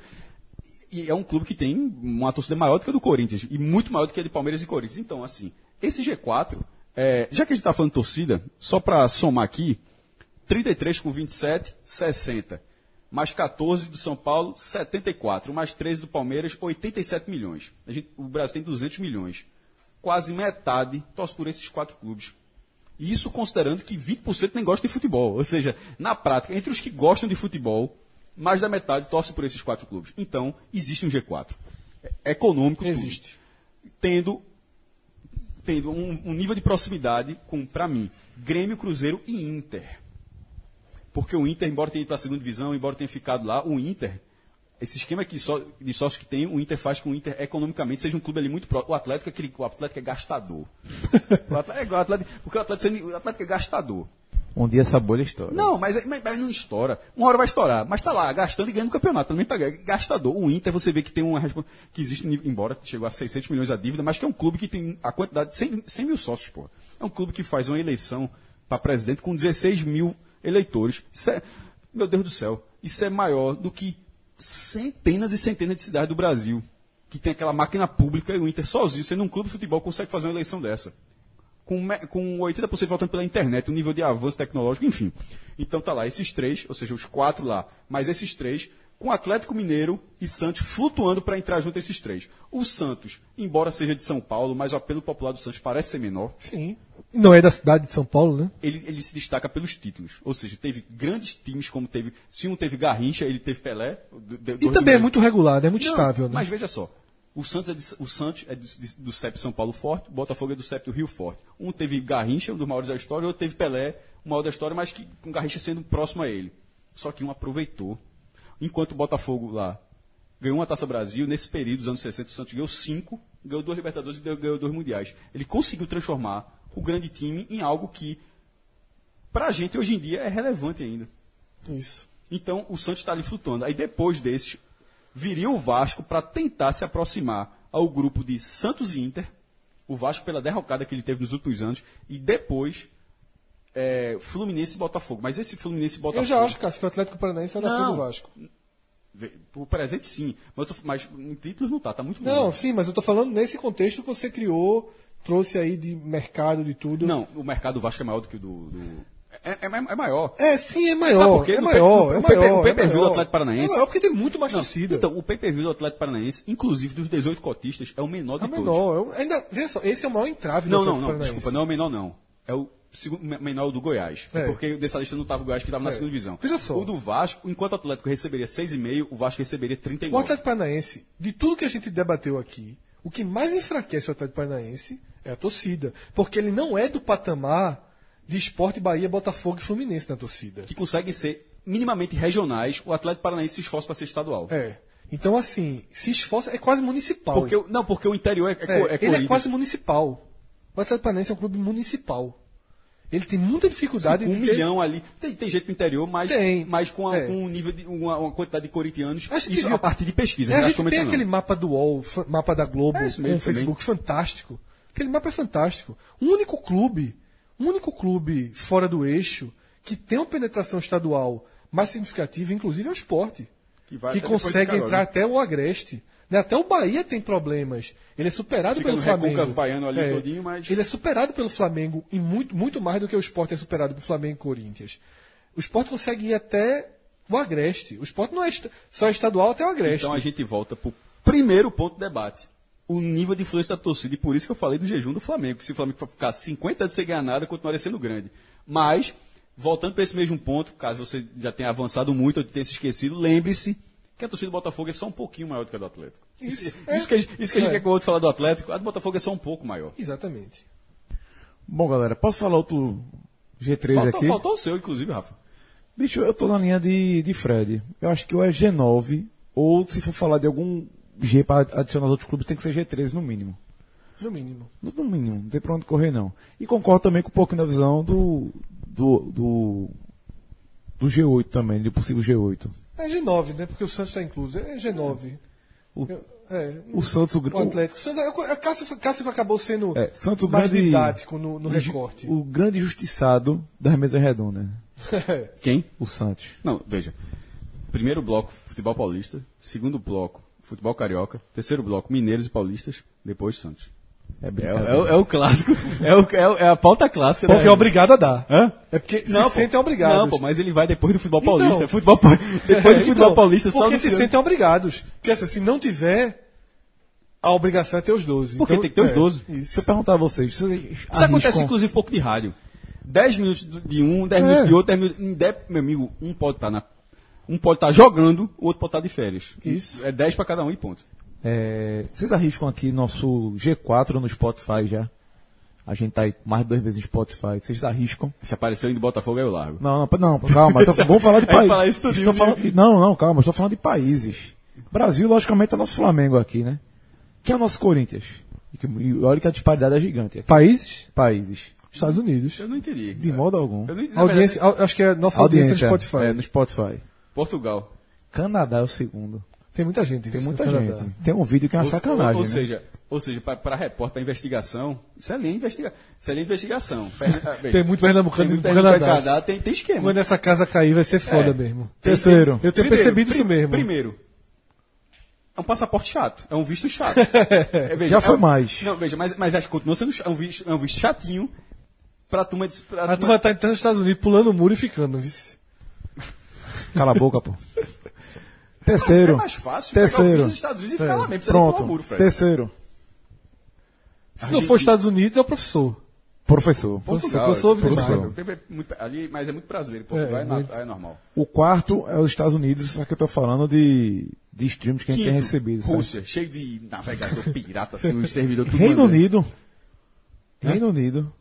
E é um clube que tem uma torcida maior do que a do Corinthians e muito maior do que a de Palmeiras e Corinthians. Então, assim, esse G4, é, já que a gente está falando de torcida, só para somar aqui, 33 com 27, 60. Mais 14 do São Paulo, 74. Mais 13 do Palmeiras, 87 milhões. Gente- o Brasil tem 200 milhões. Quase metade torce por esses quatro clubes. E isso considerando que 20% nem gosta de futebol. Ou seja, na prática, entre os que gostam de futebol, mais da metade torce por esses quatro clubes. Então, existe um G4. É econômico. tudo. Existe. Tendo, tendo um, um nível de proximidade com, para mim, Grêmio, Cruzeiro e Inter. Porque o Inter, embora tenha ido para a segunda divisão, embora tenha ficado lá, o Inter, esse esquema só, de sócio que tem, o Inter faz com que o Inter economicamente seja um clube ali muito próximo. O Atlético é aquele, o Atlético é gastador. *laughs* o Atlético, o Atlético, porque o Atlético, o Atlético é gastador. Um dia essa bolha estoura. Não, mas, mas, mas não estoura. Uma hora vai estourar. Mas tá lá, gastando e ganhando o campeonato. Também tá ganhando. gastador. O Inter, você vê que tem uma que existe, embora chegou a 600 milhões a dívida, mas que é um clube que tem a quantidade de 100, 100 mil sócios, pô. É um clube que faz uma eleição para presidente com 16 mil eleitores. É, meu Deus do céu, isso é maior do que centenas e centenas de cidades do Brasil. Que tem aquela máquina pública e o Inter sozinho, sendo um clube de futebol, consegue fazer uma eleição dessa com, com 80% voltando pela internet, o nível de avanço tecnológico, enfim. Então tá lá, esses três, ou seja, os quatro lá, mas esses três, com Atlético Mineiro e Santos flutuando para entrar junto a esses três. O Santos, embora seja de São Paulo, mas o apelo popular do Santos parece ser menor, Sim. Não é da cidade de São Paulo, né? ele, ele se destaca pelos títulos. Ou seja, teve grandes times como teve. Se um teve Garrincha, ele teve Pelé. E também é muito regular, é muito Não, estável, né? Mas veja só. O Santos é, de- o Santos é do, de- do CEP São Paulo Forte, o Botafogo é do CEP do Rio Forte. Um teve Garrincha, um dos maiores da história, outro teve Pelé, o maior da história, mas que, com Garrincha sendo próximo a ele. Só que um aproveitou. Enquanto o Botafogo lá ganhou uma Taça Brasil, nesse período dos anos 60, o Santos ganhou cinco, ganhou dois Libertadores e ganhou- dois Mundiais. Ele conseguiu transformar o grande time em algo que, pra gente, hoje em dia, é relevante ainda. Isso. Então o Santos está ali flutuando. Aí depois desses, viria o Vasco para tentar se aproximar ao grupo de Santos e Inter. O Vasco pela derrocada que ele teve nos últimos anos. E depois é, Fluminense e Botafogo. Mas esse Fluminense e Botafogo. Eu já acho, Cássio, que o Atlético Paranaense é Não. do Vasco. Por presente sim. Mas, tô- mas em títulos não tá, tá muito Não, longe. sim, mas eu tô falando nesse contexto que você criou, trouxe aí de mercado, de tudo. Não, o mercado do Vasco é maior do que o do. do- É, é- é maior. É, sim, é maior. Sabe por quê? É maior, é maior. o pay-per-view é do. Atlético Paranaense- É maior porque tem muito mais Não, torcida. Então, o pay-per-view do Atlético Paranaense, inclusive dos 18 cotistas, é o menor de é todos. menor. É um- ainda, veja só, esse é o maior entrave Não, do não, Atlético não, Paranaense. desculpa, não é o menor, não. É o segundo, me- menor do Goiás. É. Porque dessa lista não estava o Goiás, que estava na É. segunda divisão. Veja só. O do Vasco, enquanto o Atlético receberia 6,5, o Vasco receberia O 39. Atlético Paranaense, de tudo que a gente debateu aqui, o que mais enfraquece o Atlético Paranaense é a torcida. Porque ele não é do patamar de Esporte, Bahia, Botafogo e Fluminense na torcida. Que conseguem ser minimamente regionais, o Atlético Paranaense se esforça para ser estadual. É. Então, assim, se esforça, é quase municipal. Porque, não, porque o interior é, é, É, é ele é quase municipal. O Atlético Paranaense é um clube municipal. Ele tem muita dificuldade com um de ter- milhão ali. Tem, tem gente no interior, mas, Tem. mas com, a- É. com um nível de uma, uma quantidade de corintianos. A gente Isso viu- a partir de pesquisa. É, a acho gente tem aquele mapa do UOL, mapa da Globo, É mesmo o Facebook também. fantástico. Aquele mapa é fantástico. O único clube, o único clube fora do eixo que tem uma penetração estadual mais significativa, inclusive, é o esporte. Que que de consegue Caruaru. entrar até o Agreste. Né? Até o Bahia tem problemas. Ele é superado Fica pelo Flamengo. baiano ali É. todinho, mas- Ele é superado pelo Flamengo em muito, muito mais do que o esporte é superado pelo Flamengo e Corinthians. O esporte consegue ir até o Agreste. O esporte não é só estadual até o Agreste. Então a gente volta pro primeiro ponto do debate. O nível de influência da torcida, e por isso que eu falei do jejum do Flamengo. Que se o Flamengo for ficar 50 anos sem ganhar nada, continuaria sendo grande. Mas, voltando para esse mesmo ponto, caso você já tenha avançado muito ou tenha se esquecido, lembre-se que a torcida do Botafogo é só um pouquinho maior do que a do Atlético. Isso, é. isso que a gente, isso que a gente É. quer que o outro falar do Atlético, a do Botafogo é só um pouco maior. Exatamente. Bom, galera, posso falar outro G3 Faltou, aqui? faltou o seu, inclusive, Rafa. Bicho, eu tô na linha de, de Fred. Eu acho que ou é G9, ou se for falar de algum G para adicionar os outros clubes, tem que ser G13 no mínimo. No mínimo. No no mínimo, não tem pra onde correr não. E concordo também com um pouquinho da visão do, do, do, do G8 também, do possível G8. É G9, né? Porque o Santos está incluso. É G9. O- Eu- é, O Santos, o, o Atlético. O Santos, a Cássio, Cássio acabou sendo É, Santos, o mais grande- didático no, no recorte. o grande justiçado das mesas redondas. Quem? O Santos. Não, veja. Primeiro bloco, futebol paulista. Segundo bloco, futebol carioca. Terceiro bloco, mineiros e paulistas. Depois Santos. É É, é o- é o clássico. *laughs* É, o- é o- é a pauta clássica. Porque é obrigado a dar. Hã? É porque Não, se sentem obrigados. Não, pô, mas ele vai depois do futebol Então. paulista. Futebol, pa- *laughs* depois do futebol Então, paulista, só Porque se sentem obrigados. Porque assim, se não tiver, a obrigação é ter os 12. Porque Então, tem que ter os é, 12. Se eu Isso. perguntar a vocês, vocês Isso acontece, inclusive, um pouco de rádio. 10 minutos de um, 10 É. minutos de outro, 10 minutos. Em 10, meu amigo, um pode estar na. Um pode estar jogando, o outro pode estar de férias. Isso. É 10 para cada um e ponto. É, vocês arriscam aqui nosso G4 no Spotify já? A gente tá aí mais de dois meses no Spotify. Vocês arriscam? Se aparecer em Botafogo, aí eu largo. Não, não, não calma. tô- vamos falar de *laughs* Aí países. falar isso tudinho, Estou falando de- Não, não, calma. Estou falando de países. Brasil, logicamente, é nosso Flamengo aqui, né? Quem é o nosso Corinthians? E que- E olha que a disparidade é gigante. aqui. Países? Países. Estados Unidos. Eu não entendi. De modo algum. Eu não, Audiência, verdade, acho que é a nossa audiência, Audiência. no Spotify. É, no Spotify. Portugal. Canadá é o segundo. Tem muita gente. Tem muita gente. Canadá. Tem um vídeo que é uma Ou- sacanagem. Ou, ou né? seja, ou seja para repórter, para investigação, isso ali é, investiga isso ali é investigação. *laughs* Veja, Tem muito pernambucano no Canadá. Canadá, tem, tem esquema. Quando essa casa cair, vai ser foda É. mesmo. Terceiro. Eu tenho percebido isso mesmo. Primeiro, é um passaporte chato, é um visto chato. *laughs* É, veja, Já foi é um- mais. Não, veja, mas, mas acho que continua sendo é um visto, é um visto chatinho pra turma... Pra A turma tá entrando nos Estados Unidos, pulando o muro e ficando. vice. Cala a boca, pô. É Terceiro. mais fácil pegar Terceiro. nos Estados Unidos e ficar lá mesmo, Pronto. muro, Fred. Terceiro. Se não for Estados Unidos, é o professor. Professor. Portugal, é, professor. É muito- ali, mas é muito brasileiro. Portugal É, é, é normal. O quarto é os Estados Unidos, só que eu tô falando de, de streams que a gente tem Quinto, recebido. sabe? Rússia, cheio de navegador *laughs* pirata, assim, os servidores tudo Reino. Unido. Reino Unido.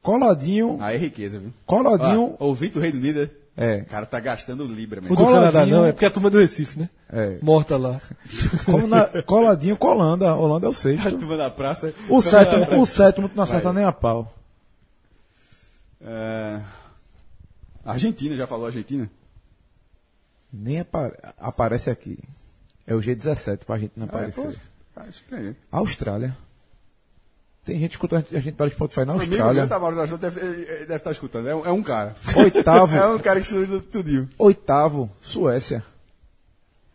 Coladinho. Aí é riqueza, viu? Coladinho. Ah, ouvinte do Reino Unido, É. o cara tá gastando libra O mesmo. do Coladinho. Canadá não, é porque a turma é do Recife, né? É. Morta lá. Como na- coladinho com Holanda. Holanda é o A sexto. turma da praça. O turma da sétimo, praça. o sétimo não acerta nem a pau. É, Argentina, já falou Argentina? Nem apa- aparece aqui. É o G17 pra gente não É, aparecer. pô, cara, surpreendente. Austrália. Tem gente escutando a gente pelo Spotify na O amigo Austrália. meu, Tamara, nós deve, ele deve estar escutando. É um, é um cara. Oitavo. *laughs* é um cara que estuda tudinho. Oitavo, Suécia.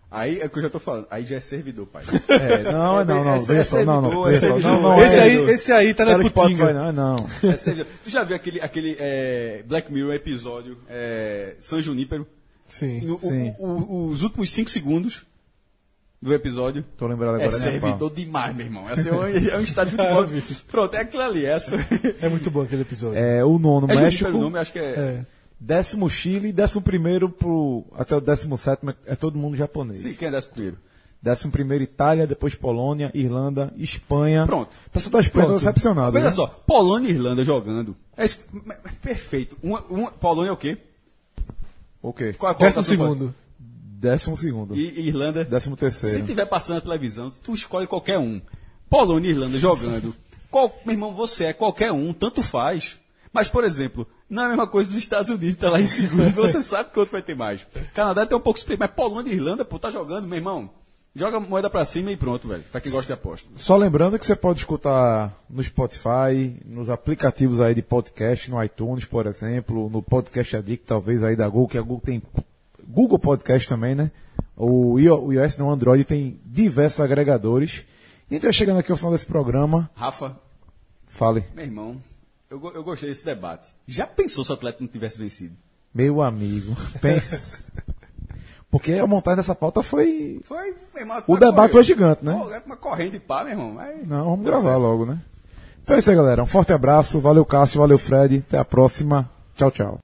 Aí é o que eu já tô falando. Aí já é servidor, pai. É, não, É, não, não. é, veja é só, não, não, servidor, é servidor. Não, não, esse, é aí, servidor. esse aí tá na putinga. não, não. É servidor. Tu já viu aquele, aquele é, Black Mirror episódio é, San Junípero? Sim. No- o- sim. o- o- os últimos cinco segundos do episódio Tô lembrado é agora, né, servidor pau? demais, meu irmão. Essa é um, é um estádio de *laughs* futebol. Pronto, é aquilo ali. Essa. É muito bom aquele episódio. É, o nono, É México. O nome, acho que é. É. Décimo Chile, décimo primeiro pro, até o décimo sétimo é todo mundo japonês. Sim, quem é desse primeiro? Décimo primeiro Itália, depois Polônia, Irlanda, Espanha. Pronto. O pessoal da Espanha tá decepcionado, Veja né? só, Polônia e Irlanda jogando. É mas perfeito. Uma, uma, Polônia é o quê? Ok. Qual, qual Décimo a situação? segundo. Décimo segundo. E, Irlanda? Décimo terceiro. Se tiver passando na televisão, tu escolhe qualquer um. Polônia e Irlanda jogando. Qual, meu irmão, você é qualquer um, tanto faz. Mas, por exemplo, não é a mesma coisa dos Estados Unidos, tá lá em segundo, *laughs* você sabe que outro vai ter mais. Canadá tem um pouco superior, mas Polônia e Irlanda, pô, tá jogando, meu irmão. Joga a moeda pra cima e pronto, velho. Pra quem gosta de aposta. Só lembrando que você pode escutar no Spotify, nos aplicativos aí de podcast, no iTunes, por exemplo, no Podcast Addict, talvez aí da Google, que a Google tem Google Podcast também, né? O io- o iOS no Android tem diversos agregadores. E vai chegando aqui ao final desse programa. Rafa, Fale, meu irmão, eu, eu gostei desse debate. Já pensou se o Atlético não tivesse vencido? meu amigo, pense. *laughs* Porque a montagem dessa pauta foi. Foi, irmão, O uma debate corrente- foi gigante, né? É Uma corrente de pá, meu irmão. Aí- Não, vamos gravar certo. logo, né? Então é isso aí, galera. Um forte abraço. Valeu, Cássio. Valeu, Fred. Até a próxima. Tchau, tchau.